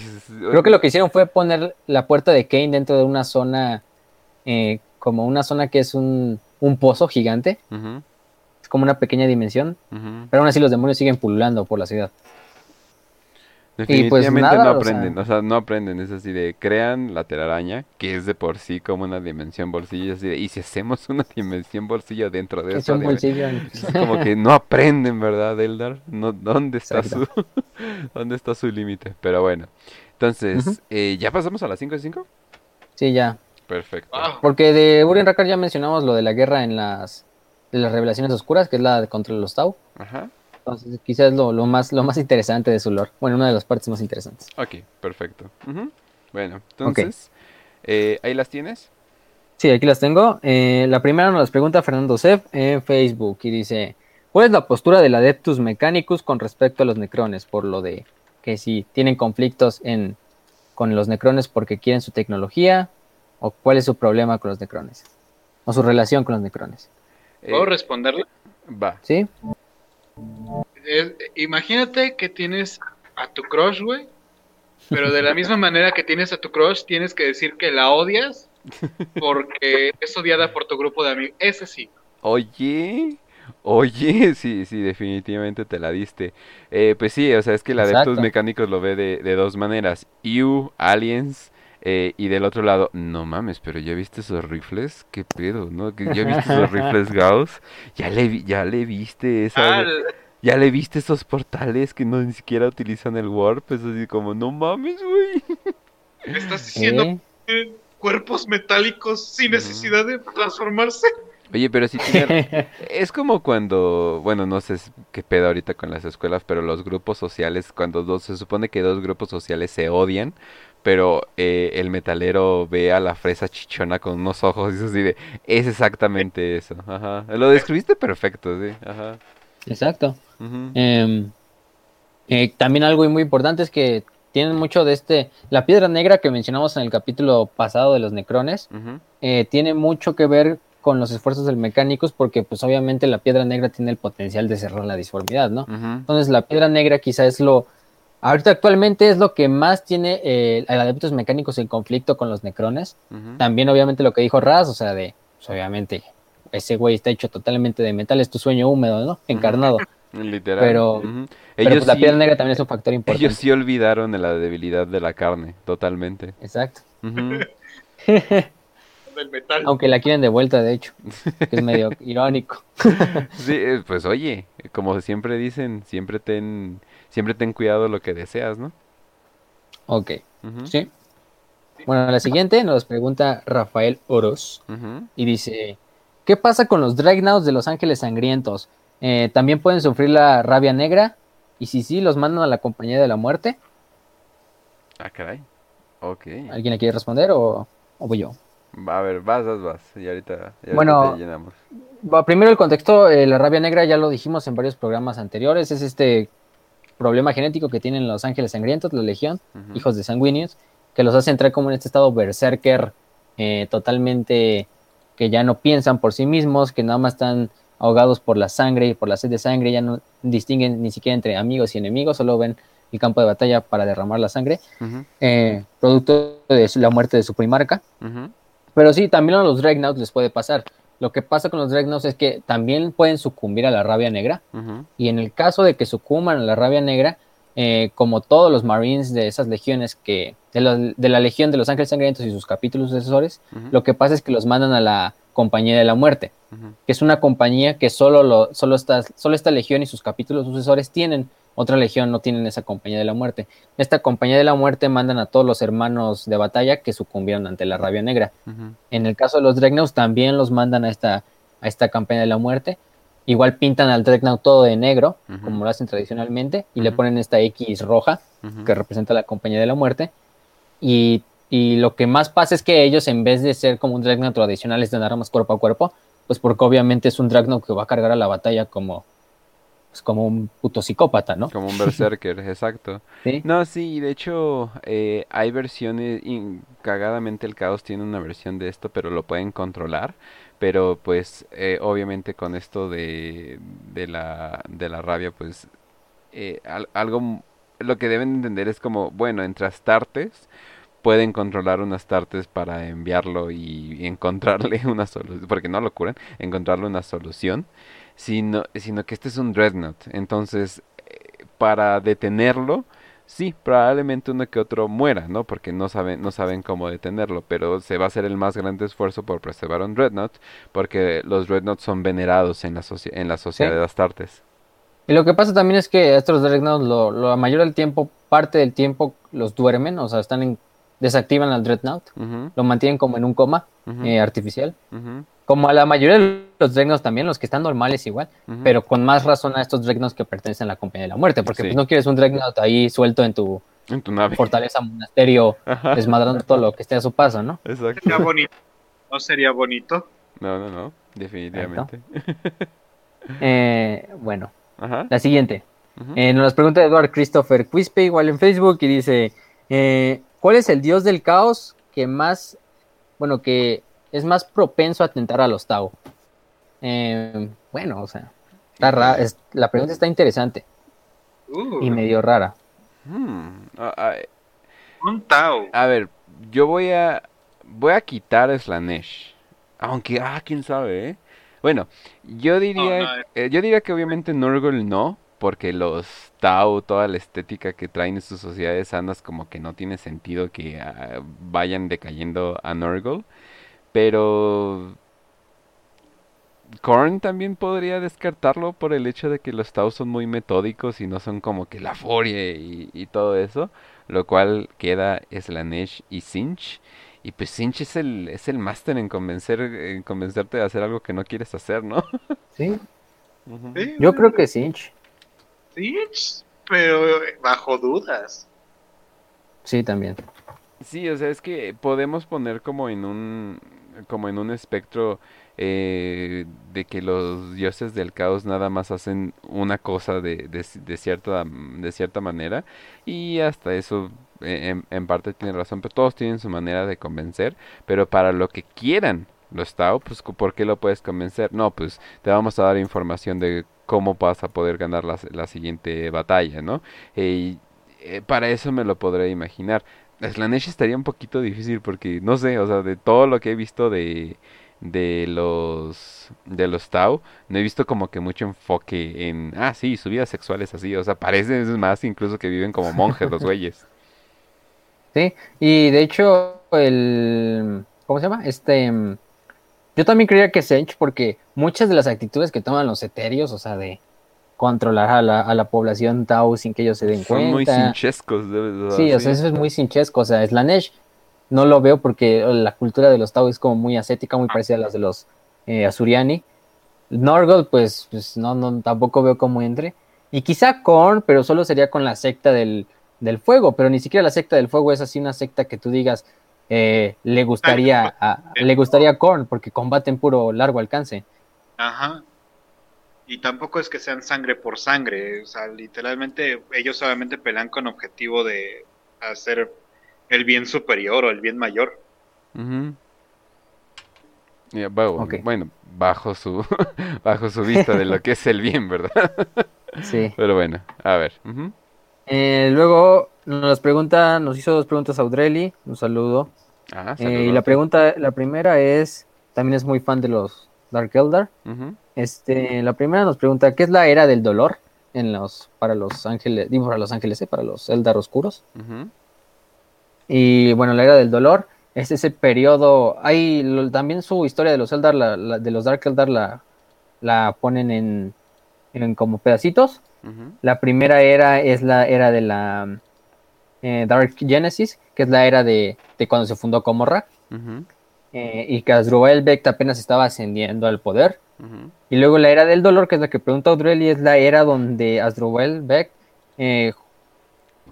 creo que lo que hicieron fue poner la puerta de Kane dentro de una zona eh, como una zona que es un, pozo gigante. Es como una pequeña dimensión. Pero aún así los demonios siguen pululando por la ciudad. Pues, Definitivamente no aprenden, o sea... no aprenden, es así de, crean la telaraña, que es de por sí como una dimensión bolsillo, así de, y si hacemos una dimensión bolsillo dentro de eso, como que no aprenden, ¿verdad, Eldar? No, ¿Dónde está su dónde está su límite? Pero bueno, entonces, eh, ¿ya pasamos a las 5 de 5? Sí, ya. Perfecto. Porque de Urien Rakar ya mencionamos lo de la guerra en las, las revelaciones oscuras, que es la contra los Tau. Ajá. Entonces, quizás lo, lo, más, lo más interesante de su lore. Bueno, una de las partes más interesantes. Ok, perfecto. Bueno, entonces, eh, ¿ahí las tienes? Sí, aquí las tengo. Eh, la primera nos las pregunta Fernando Seff en Facebook y dice: ¿Cuál es la postura del Adeptus Mechanicus con respecto a los necrones? Por lo de que si tienen conflictos en, con los necrones porque quieren su tecnología ¿O cuál es su problema con los necrones? ¿O su relación con los necrones? ¿Puedo eh, responderle? Va. ¿Sí? Eh, imagínate que tienes a tu crush, güey. Pero de la misma manera que tienes a tu crush, tienes que decir que la odias porque es odiada por tu grupo de amigos. Ese sí. Oye, oye, sí, sí, definitivamente te la diste. Eh, pues sí, o sea, es que el Adeptus Mecánicos lo ve de, de dos maneras. You, Aliens, eh, y del otro lado, no mames, pero ya viste esos rifles, qué pedo, ¿no? ¿Ya viste esos rifles Gauss? ¿Ya le, ya le viste esa... Ah, ya le viste esos portales que no ni siquiera utilizan el Warp, es así como, no mames, güey. estás diciendo? cuerpos metálicos sin necesidad de transformarse. Oye, pero sí tiene... es como cuando, bueno, no sé qué pedo ahorita con las escuelas, pero los grupos sociales, cuando dos, se supone que dos grupos sociales se odian, pero eh, el metalero ve a la fresa chichona con unos ojos y es así de, es exactamente eso. Ajá. Lo describiste perfecto, sí. Ajá. Exacto. Eh, también algo muy importante es que tienen mucho de este, la piedra negra que mencionamos en el capítulo pasado de los necrones, eh, tiene mucho que ver con los esfuerzos del mecánicos porque pues obviamente la piedra negra tiene el potencial de cerrar la disformidad, ¿no? Entonces la piedra negra quizá es lo, ahorita actualmente es lo que más tiene eh, adeptos mecánicos en conflicto con los necrones. También obviamente lo que dijo Raz, o sea, de, pues, obviamente ese güey está hecho totalmente de metal, es tu sueño húmedo, ¿no? Encarnado. Literal. Pero, pues, la piedra negra también es un factor importante. Ellos sí olvidaron de la debilidad de la carne, totalmente. Exacto. Aunque la quieren de vuelta, de hecho. es medio irónico. sí, eh, pues oye, como siempre dicen, siempre ten, siempre ten cuidado lo que deseas, ¿no? Ok. Sí. Bueno, la siguiente nos pregunta Rafael Oros y dice, ¿qué pasa con los Dragnauts de los Ángeles Sangrientos? Eh, ¿También pueden sufrir la rabia negra? Y si sí, ¿los mandan a la compañía de la muerte? Ah, caray. Ok. ¿Alguien le quiere responder o, o voy yo? A ver, vas, vas, vas. Y ahorita, bueno, llenamos. primero el contexto, eh, la rabia negra ya lo dijimos en varios programas anteriores, es este problema genético que tienen los ángeles sangrientos, la legión, hijos de sanguíneos, que los hace entrar como en este estado berserker, eh, totalmente que ya no piensan por sí mismos, que nada más están ahogados por la sangre y por la sed de sangre, ya no distinguen ni siquiera entre amigos y enemigos, solo ven el campo de batalla para derramar la sangre, eh, producto de la muerte de su primarca. Pero sí, también a los Dreadnoughts les puede pasar. Lo que pasa con los Dreadnoughts es que también pueden sucumbir a la rabia negra. Y en el caso de que sucumban a la rabia negra, eh, como todos los Marines de esas legiones que, de la, Legión de los Ángeles Sangrientos y sus capítulos sucesores, lo que pasa es que los mandan a la Compañía de la Muerte, que es una compañía que solo, lo, solo, esta, solo esta legión y sus capítulos sucesores tienen otra legión no tienen esa compañía de la muerte. Esta compañía de la muerte mandan a todos los hermanos de batalla que sucumbieron ante la rabia negra. En el caso de los Dreadnoughts también los mandan a esta, a esta campaña de la muerte. Igual pintan al Dreadnought todo de negro, como lo hacen tradicionalmente, y le ponen esta X roja, que representa la compañía de la muerte. Y, lo que más pasa es que ellos, en vez de ser como un Dreadnought tradicional, es de armas cuerpo a cuerpo, pues porque obviamente es un Dreadnought que va a cargar a la batalla como pues, como un puto psicópata, ¿no? Como un berserker, exacto. No, sí, de hecho eh, hay versiones, cagadamente el caos tiene una versión de esto, pero lo pueden controlar. Pero pues eh, obviamente con esto de, de, la, de la rabia, pues eh, algo, lo que deben entender es como, bueno, entre Astartes pueden controlar unas tartes para enviarlo y encontrarle una solución, porque no lo curan, encontrarle una solución sino, sino que este es un dreadnought. Entonces, eh, para detenerlo, sí, probablemente uno que otro muera, ¿no? Porque no saben, no saben cómo detenerlo, pero se va a hacer el más grande esfuerzo por preservar un dreadnought, porque los dreadnoughts son venerados en la, en la sociedad de Astartes. Y lo que pasa también es que estos dreadnoughts, lo, lo, la mayoría del tiempo, parte del tiempo, los duermen, o sea, están en, desactivan al dreadnought, lo mantienen como en un coma eh, artificial. Como a la mayoría de los Dreadnoughts también, los que están normales igual, pero con más razón a estos Dreadnoughts que pertenecen a la compañía de la muerte, porque pues, no quieres un Dreadnought ahí suelto en tu, en tu nave. fortaleza monasterio, desmadrando todo lo que esté a su paso, ¿no? Exacto. Sería bonito. ¿No sería bonito? No, no, no, definitivamente. eh, bueno, la siguiente. Eh, nos pregunta Eduard Christopher Quispe, igual en Facebook, y dice, eh, ¿cuál es el dios del caos que más, bueno, que es más propenso a atentar a los Tau. Eh, bueno, o sea, está rara, la pregunta está interesante uh. y medio rara. Hmm, Un Tau. A ver, yo voy a voy a quitar Slanesh. Aunque, ah, quién sabe, ¿eh? Bueno, yo diría, eh, yo diría que obviamente Nurgle no, porque los Tau, toda la estética que traen en sus sociedades sanas, como que no tiene sentido que ah, vayan decayendo a Nurgle. Pero Korn también podría descartarlo por el hecho de que los Tau son muy metódicos y no son como que la furia y, todo eso, lo cual queda Slanesh y Sinch. Y pues Sinch es el, es el máster en convencer, en convencerte de hacer algo que no quieres hacer, ¿no? Sí. Yo creo que Sinch. Sinch, pero bajo dudas. Sí, también. Sí, o sea, es que podemos poner como en un, como en un espectro eh, de que los dioses del caos nada más hacen una cosa de, de, cierta, de cierta manera y hasta eso en, en, parte tiene razón, pero todos tienen su manera de convencer, pero para lo que quieran los Tao, pues ¿por qué lo puedes convencer? No, pues te vamos a dar información de cómo vas a poder ganar la, la siguiente batalla, ¿no? Eh, eh, para eso me lo podré imaginar. Slanesh estaría un poquito difícil porque, no sé, o sea, de todo lo que he visto de, de los de los Tau, no he visto como que mucho enfoque en, ah, sí, su vida sexual es así, o sea, parece más incluso que viven como monjes los güeyes. Sí, y de hecho, el, ¿cómo se llama? Este, yo también creía que Sench, porque muchas de las actitudes que toman los eterios, o sea, de controlar a la, a la población Tau sin que ellos se den cuenta. Son muy sinchescos, de Sí, o sea, eso es muy sinchesco, o sea, Slanesh no lo veo porque la cultura de los Tau es como muy ascética, muy parecida a las de los eh, Asuriani. Norgol, pues, pues no, no, tampoco veo cómo entre. Y quizá Korn, pero solo sería con la secta del, del fuego, pero ni siquiera la secta del fuego es así una secta que tú digas eh, le gustaría a, le gustaría Korn porque combaten puro largo alcance. Ajá. Y tampoco es que sean sangre por sangre, o sea, literalmente ellos solamente pelean con objetivo de hacer el bien superior o el bien mayor. Bueno, bajo su bajo su vista de lo que es el bien, ¿verdad? sí. Pero bueno, a ver. Eh, luego nos pregunta, nos hizo dos preguntas Audrelli, un saludo. Ah, eh, y la pregunta, la primera es, también es muy fan de los Dark Eldar. Este, la primera nos pregunta, ¿qué es la era del dolor en los, para los ángeles, digo para los ángeles, eh, para los Eldar oscuros? Y bueno, la era del dolor es ese periodo, hay también su historia de los Eldar, de los Dark Eldar la, la ponen en, en como pedacitos la primera era es la era de la eh, Dark Genesis, que es la era de, cuando se fundó Comorra. Eh, y que Asdrubal Beck apenas estaba ascendiendo al poder. Y luego la era del dolor, que es la que pregunta Audrey, es la era donde Asdrubal Beck eh,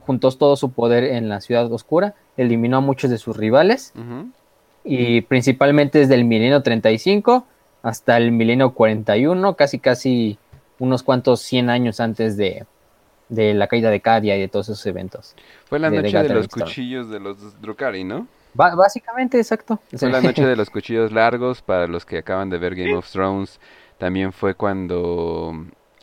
juntó todo su poder en la ciudad oscura, eliminó a muchos de sus rivales. Y principalmente desde el milenio 35 hasta el milenio 41, casi casi unos cuantos 100 años antes de, la caída de Cadia y de todos esos eventos. Fue la noche de, los cuchillos de los Drukari, ¿no? Básicamente, exacto. Fue la noche de los cuchillos largos para los que acaban de ver Game of Thrones. También fue cuando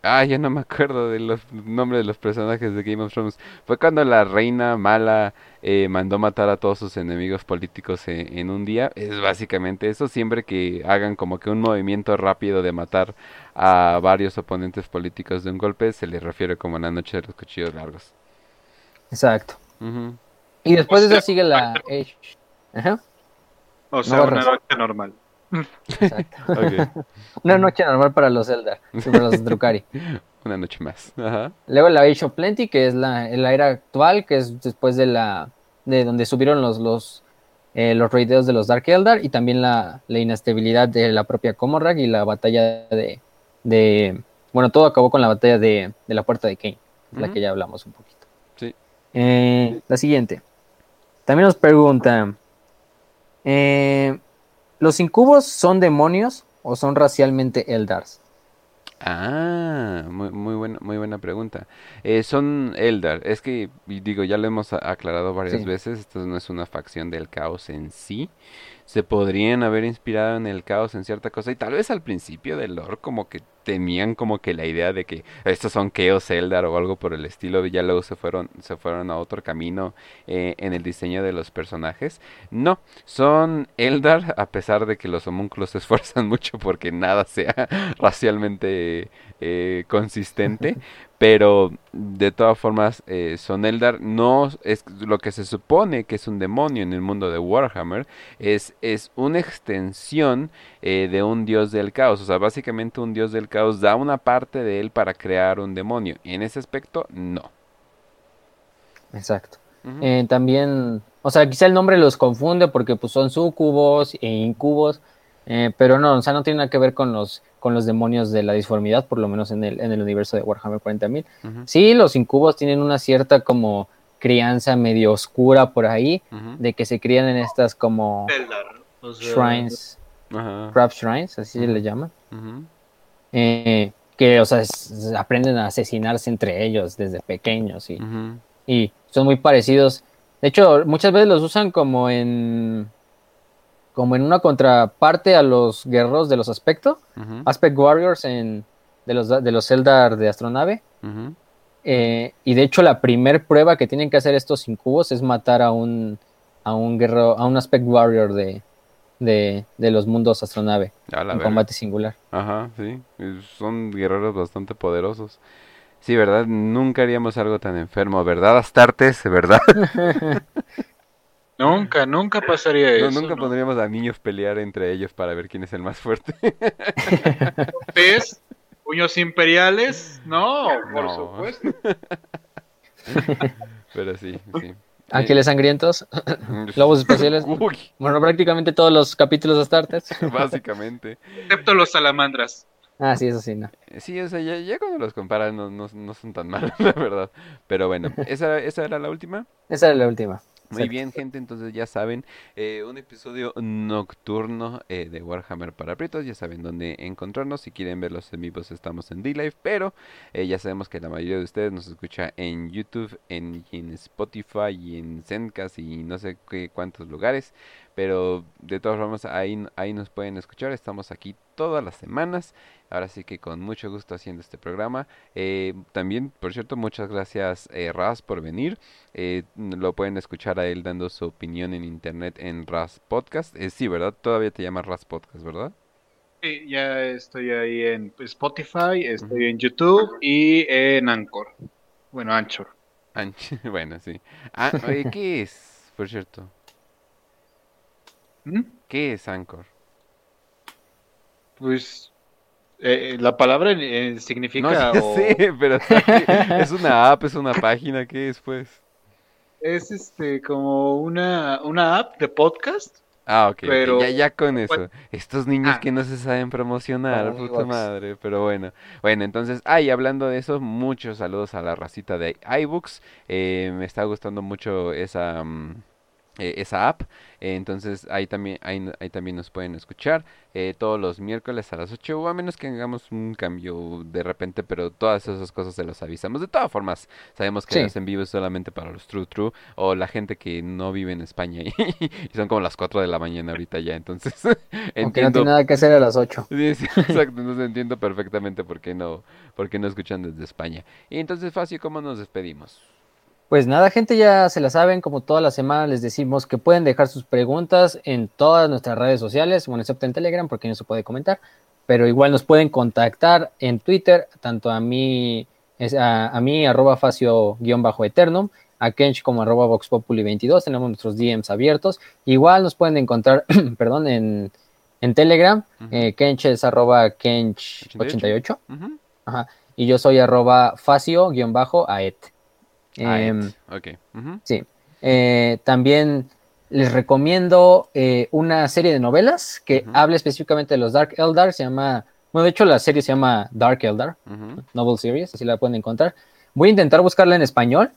Ah, ya no me acuerdo de los nombres de los personajes de Game of Thrones. Fue cuando la reina mala eh, mandó matar a todos sus enemigos políticos en, un día. Es básicamente eso. Siempre que hagan como que un movimiento rápido de matar a varios oponentes políticos de un golpe, se les refiere como la noche de los cuchillos largos. Exacto. Y después de eso sigue la O sea, una noche normal. Exacto. Una noche normal para los Zelda, para los Drukari. Una noche más. Luego la Age of Plenty, que es la, la, era actual, que es después de la de donde subieron los los eh, los reideos de los Dark Eldar y también la, la, inestabilidad de la propia Comorrag y la batalla de, de bueno, todo acabó con la batalla de, de la puerta de Kane, la que ya hablamos un poquito. Sí. Eh, la siguiente. También nos pregunta, eh, ¿Los incubos son demonios o son racialmente Eldars? Ah, muy, muy, buena, muy buena pregunta. Eh, son Eldar. Es que, digo, ya lo hemos aclarado varias veces. Esto no es una facción del caos en sí se podrían haber inspirado en el caos en cierta cosa y tal vez al principio del lore como que tenían como que la idea de que estos son Chaos Eldar o algo por el estilo ya luego se fueron se fueron a otro camino eh, en el diseño de los personajes. No son Eldar a pesar de que los homúnculos se esfuerzan mucho porque nada sea racialmente eh, consistente pero de todas formas eh, son Eldar no es lo que se supone que es un demonio en el mundo de Warhammer es, es una extensión eh, de un dios del caos. O sea básicamente un dios del caos da una parte de él para crear un demonio. Y en ese aspecto no. Exacto. Eh, también O sea, quizá el nombre los confunde porque pues son sucubos e incubos, eh, pero no, o sea, no tiene nada que ver con los, con los demonios de la disformidad, por lo menos en el, en el universo de Warhammer 40.000. Sí, los incubos tienen una cierta como crianza medio oscura por ahí, de que se crían en estas como shrines, crab shrines, así se le llaman. Eh, que, o sea, aprenden a asesinarse entre ellos desde pequeños y, y son muy parecidos. De hecho, muchas veces los usan como en como en una contraparte a los guerreros de los aspectos, Aspect Warriors en, de los de los Eldar de astronave. Eh, y de hecho la primer prueba que tienen que hacer estos incubos es matar a un a un guerrero, a un Aspect Warrior de, de, los mundos astronave en combate singular. Ajá, sí. Son guerreros bastante poderosos. Sí, ¿verdad? Nunca haríamos algo tan enfermo, ¿verdad, Astartes? ¿Verdad? nunca, nunca pasaría eso. Nunca pondríamos a niños pelear entre ellos para ver quién es el más fuerte. ¿Ves? ¿Puños imperiales? No, por supuesto. Pero sí, sí. Ángeles sangrientos, lobos espaciales. Bueno, prácticamente todos los capítulos de Astartes. Básicamente. Excepto los salamandras. Ah, sí, eso sí, no. Eh, sí, o sea, ya, cuando los comparas no, no, no, son tan malos, la verdad. Pero bueno, ¿esa, ¿esa era la última? Esa era la última. Muy bien, gente, entonces ya saben, eh, un episodio nocturno eh, de Warhammer para Prietos, ya saben dónde encontrarnos, si quieren verlos en vivos estamos en D-Live, pero eh, ya sabemos que la mayoría de ustedes nos escucha en YouTube, en, en Spotify y en Zencast y no sé qué cuántos lugares, pero de todas formas ahí, ahí nos pueden escuchar, estamos aquí todas las semanas. Ahora sí que con mucho gusto haciendo este programa. Eh, también, por cierto, muchas gracias eh, Raz por venir. Eh, lo pueden escuchar a él dando su opinión en internet en Raz Podcast. sí, ¿verdad? Todavía te llamas Raz Podcast, ¿verdad? Sí, ya estoy ahí en Spotify, estoy en YouTube y en Anchor. Bueno, Anchor. bueno, sí. Ah, ¿Qué es, por cierto? ¿Mm? ¿Qué es Anchor? Pues eh, la palabra eh, significa. No sé, pero es una app, es una página, ¿qué es pues? Es este como una, una app de podcast. Ah, ok, pero... Ya, ya con eso. Estos niños ah. que no se saben promocionar, puta madre, pero bueno. Bueno, entonces, ay, hablando de eso, muchos saludos a la racita de iBooks. Eh, me está gustando mucho esa, mm, esa app. Eh, entonces ahí también, ahí, ahí, también nos pueden escuchar eh, todos los miércoles a las 8 o a menos que hagamos un cambio de repente, pero todas esas cosas se los avisamos. De todas formas, sabemos que sí. en vivo solamente para los True True o la gente que no vive en España y, son como las 4 de la mañana ahorita ya, entonces Aunque no tiene nada que hacer a las 8. Sí, exacto, entonces entiendo perfectamente por qué no, por qué no escuchan desde España. Y entonces, Facio, ¿cómo nos despedimos? Pues nada, gente, ya se la saben, como toda la semana les decimos que pueden dejar sus preguntas en todas nuestras redes sociales, bueno, excepto en Telegram, porque no se puede comentar, pero igual nos pueden contactar en Twitter, tanto a mí, a, a mí, arroba facio-eternum, a Kench como arroba voxpopuli22, tenemos nuestros DMs abiertos, igual nos pueden encontrar, perdón, en, en Telegram, eh, Kench es arroba Kench88, y yo soy arroba facio-aet. Eh, Sí. Eh, también les recomiendo eh, una serie de novelas que habla específicamente de los Dark Eldar. Se llama, bueno, de hecho la serie se llama Dark Eldar, Novel Series, así la pueden encontrar. Voy a intentar buscarla en español.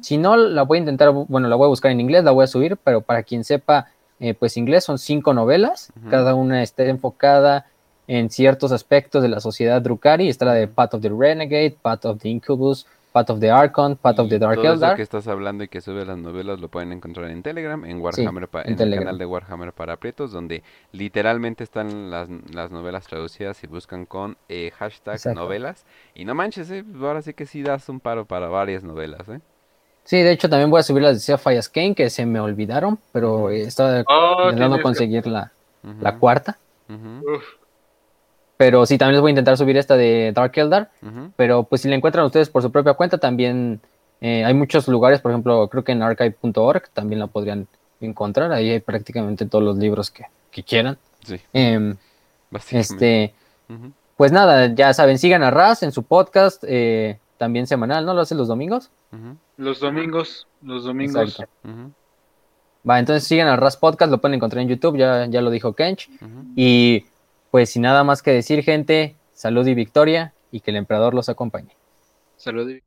Si no, la voy a intentar, bueno, la voy a buscar en inglés, la voy a subir, pero para quien sepa, eh, pues inglés son cinco novelas. Cada una está enfocada en ciertos aspectos de la sociedad Drukari. Está la de Path of the Renegade, Path of the Incubus, Path of the Archon, Path of the Dark todo Eldar. Eso que estás hablando y que sube las novelas lo pueden encontrar en Telegram, en Warhammer, en, el canal de Warhammer para Prietos, donde literalmente están las, las novelas traducidas y buscan con eh, hashtag novelas. Y no manches, eh, ahora sí que sí das un paro para varias novelas, ¿eh? Sí, de hecho también voy a subir las de Sapphire Kane que se me olvidaron, pero estaba oh, intentando conseguir la, la cuarta. Pero sí, también les voy a intentar subir esta de Dark Eldar. Pero pues si la encuentran ustedes por su propia cuenta, también eh, hay muchos lugares, por ejemplo, creo que en archive.org también la podrían encontrar. Ahí hay prácticamente todos los libros que, quieran. Sí. Em, este, Pues nada, ya saben, sigan a Raz en su podcast, eh, también semanal, ¿no? ¿Lo hacen los domingos? Los domingos, los domingos. Va, entonces sigan al Ras Podcast, lo pueden encontrar en YouTube, ya, ya lo dijo Kench. Y pues sin nada más que decir, gente, salud y victoria y que el emperador los acompañe. Salud y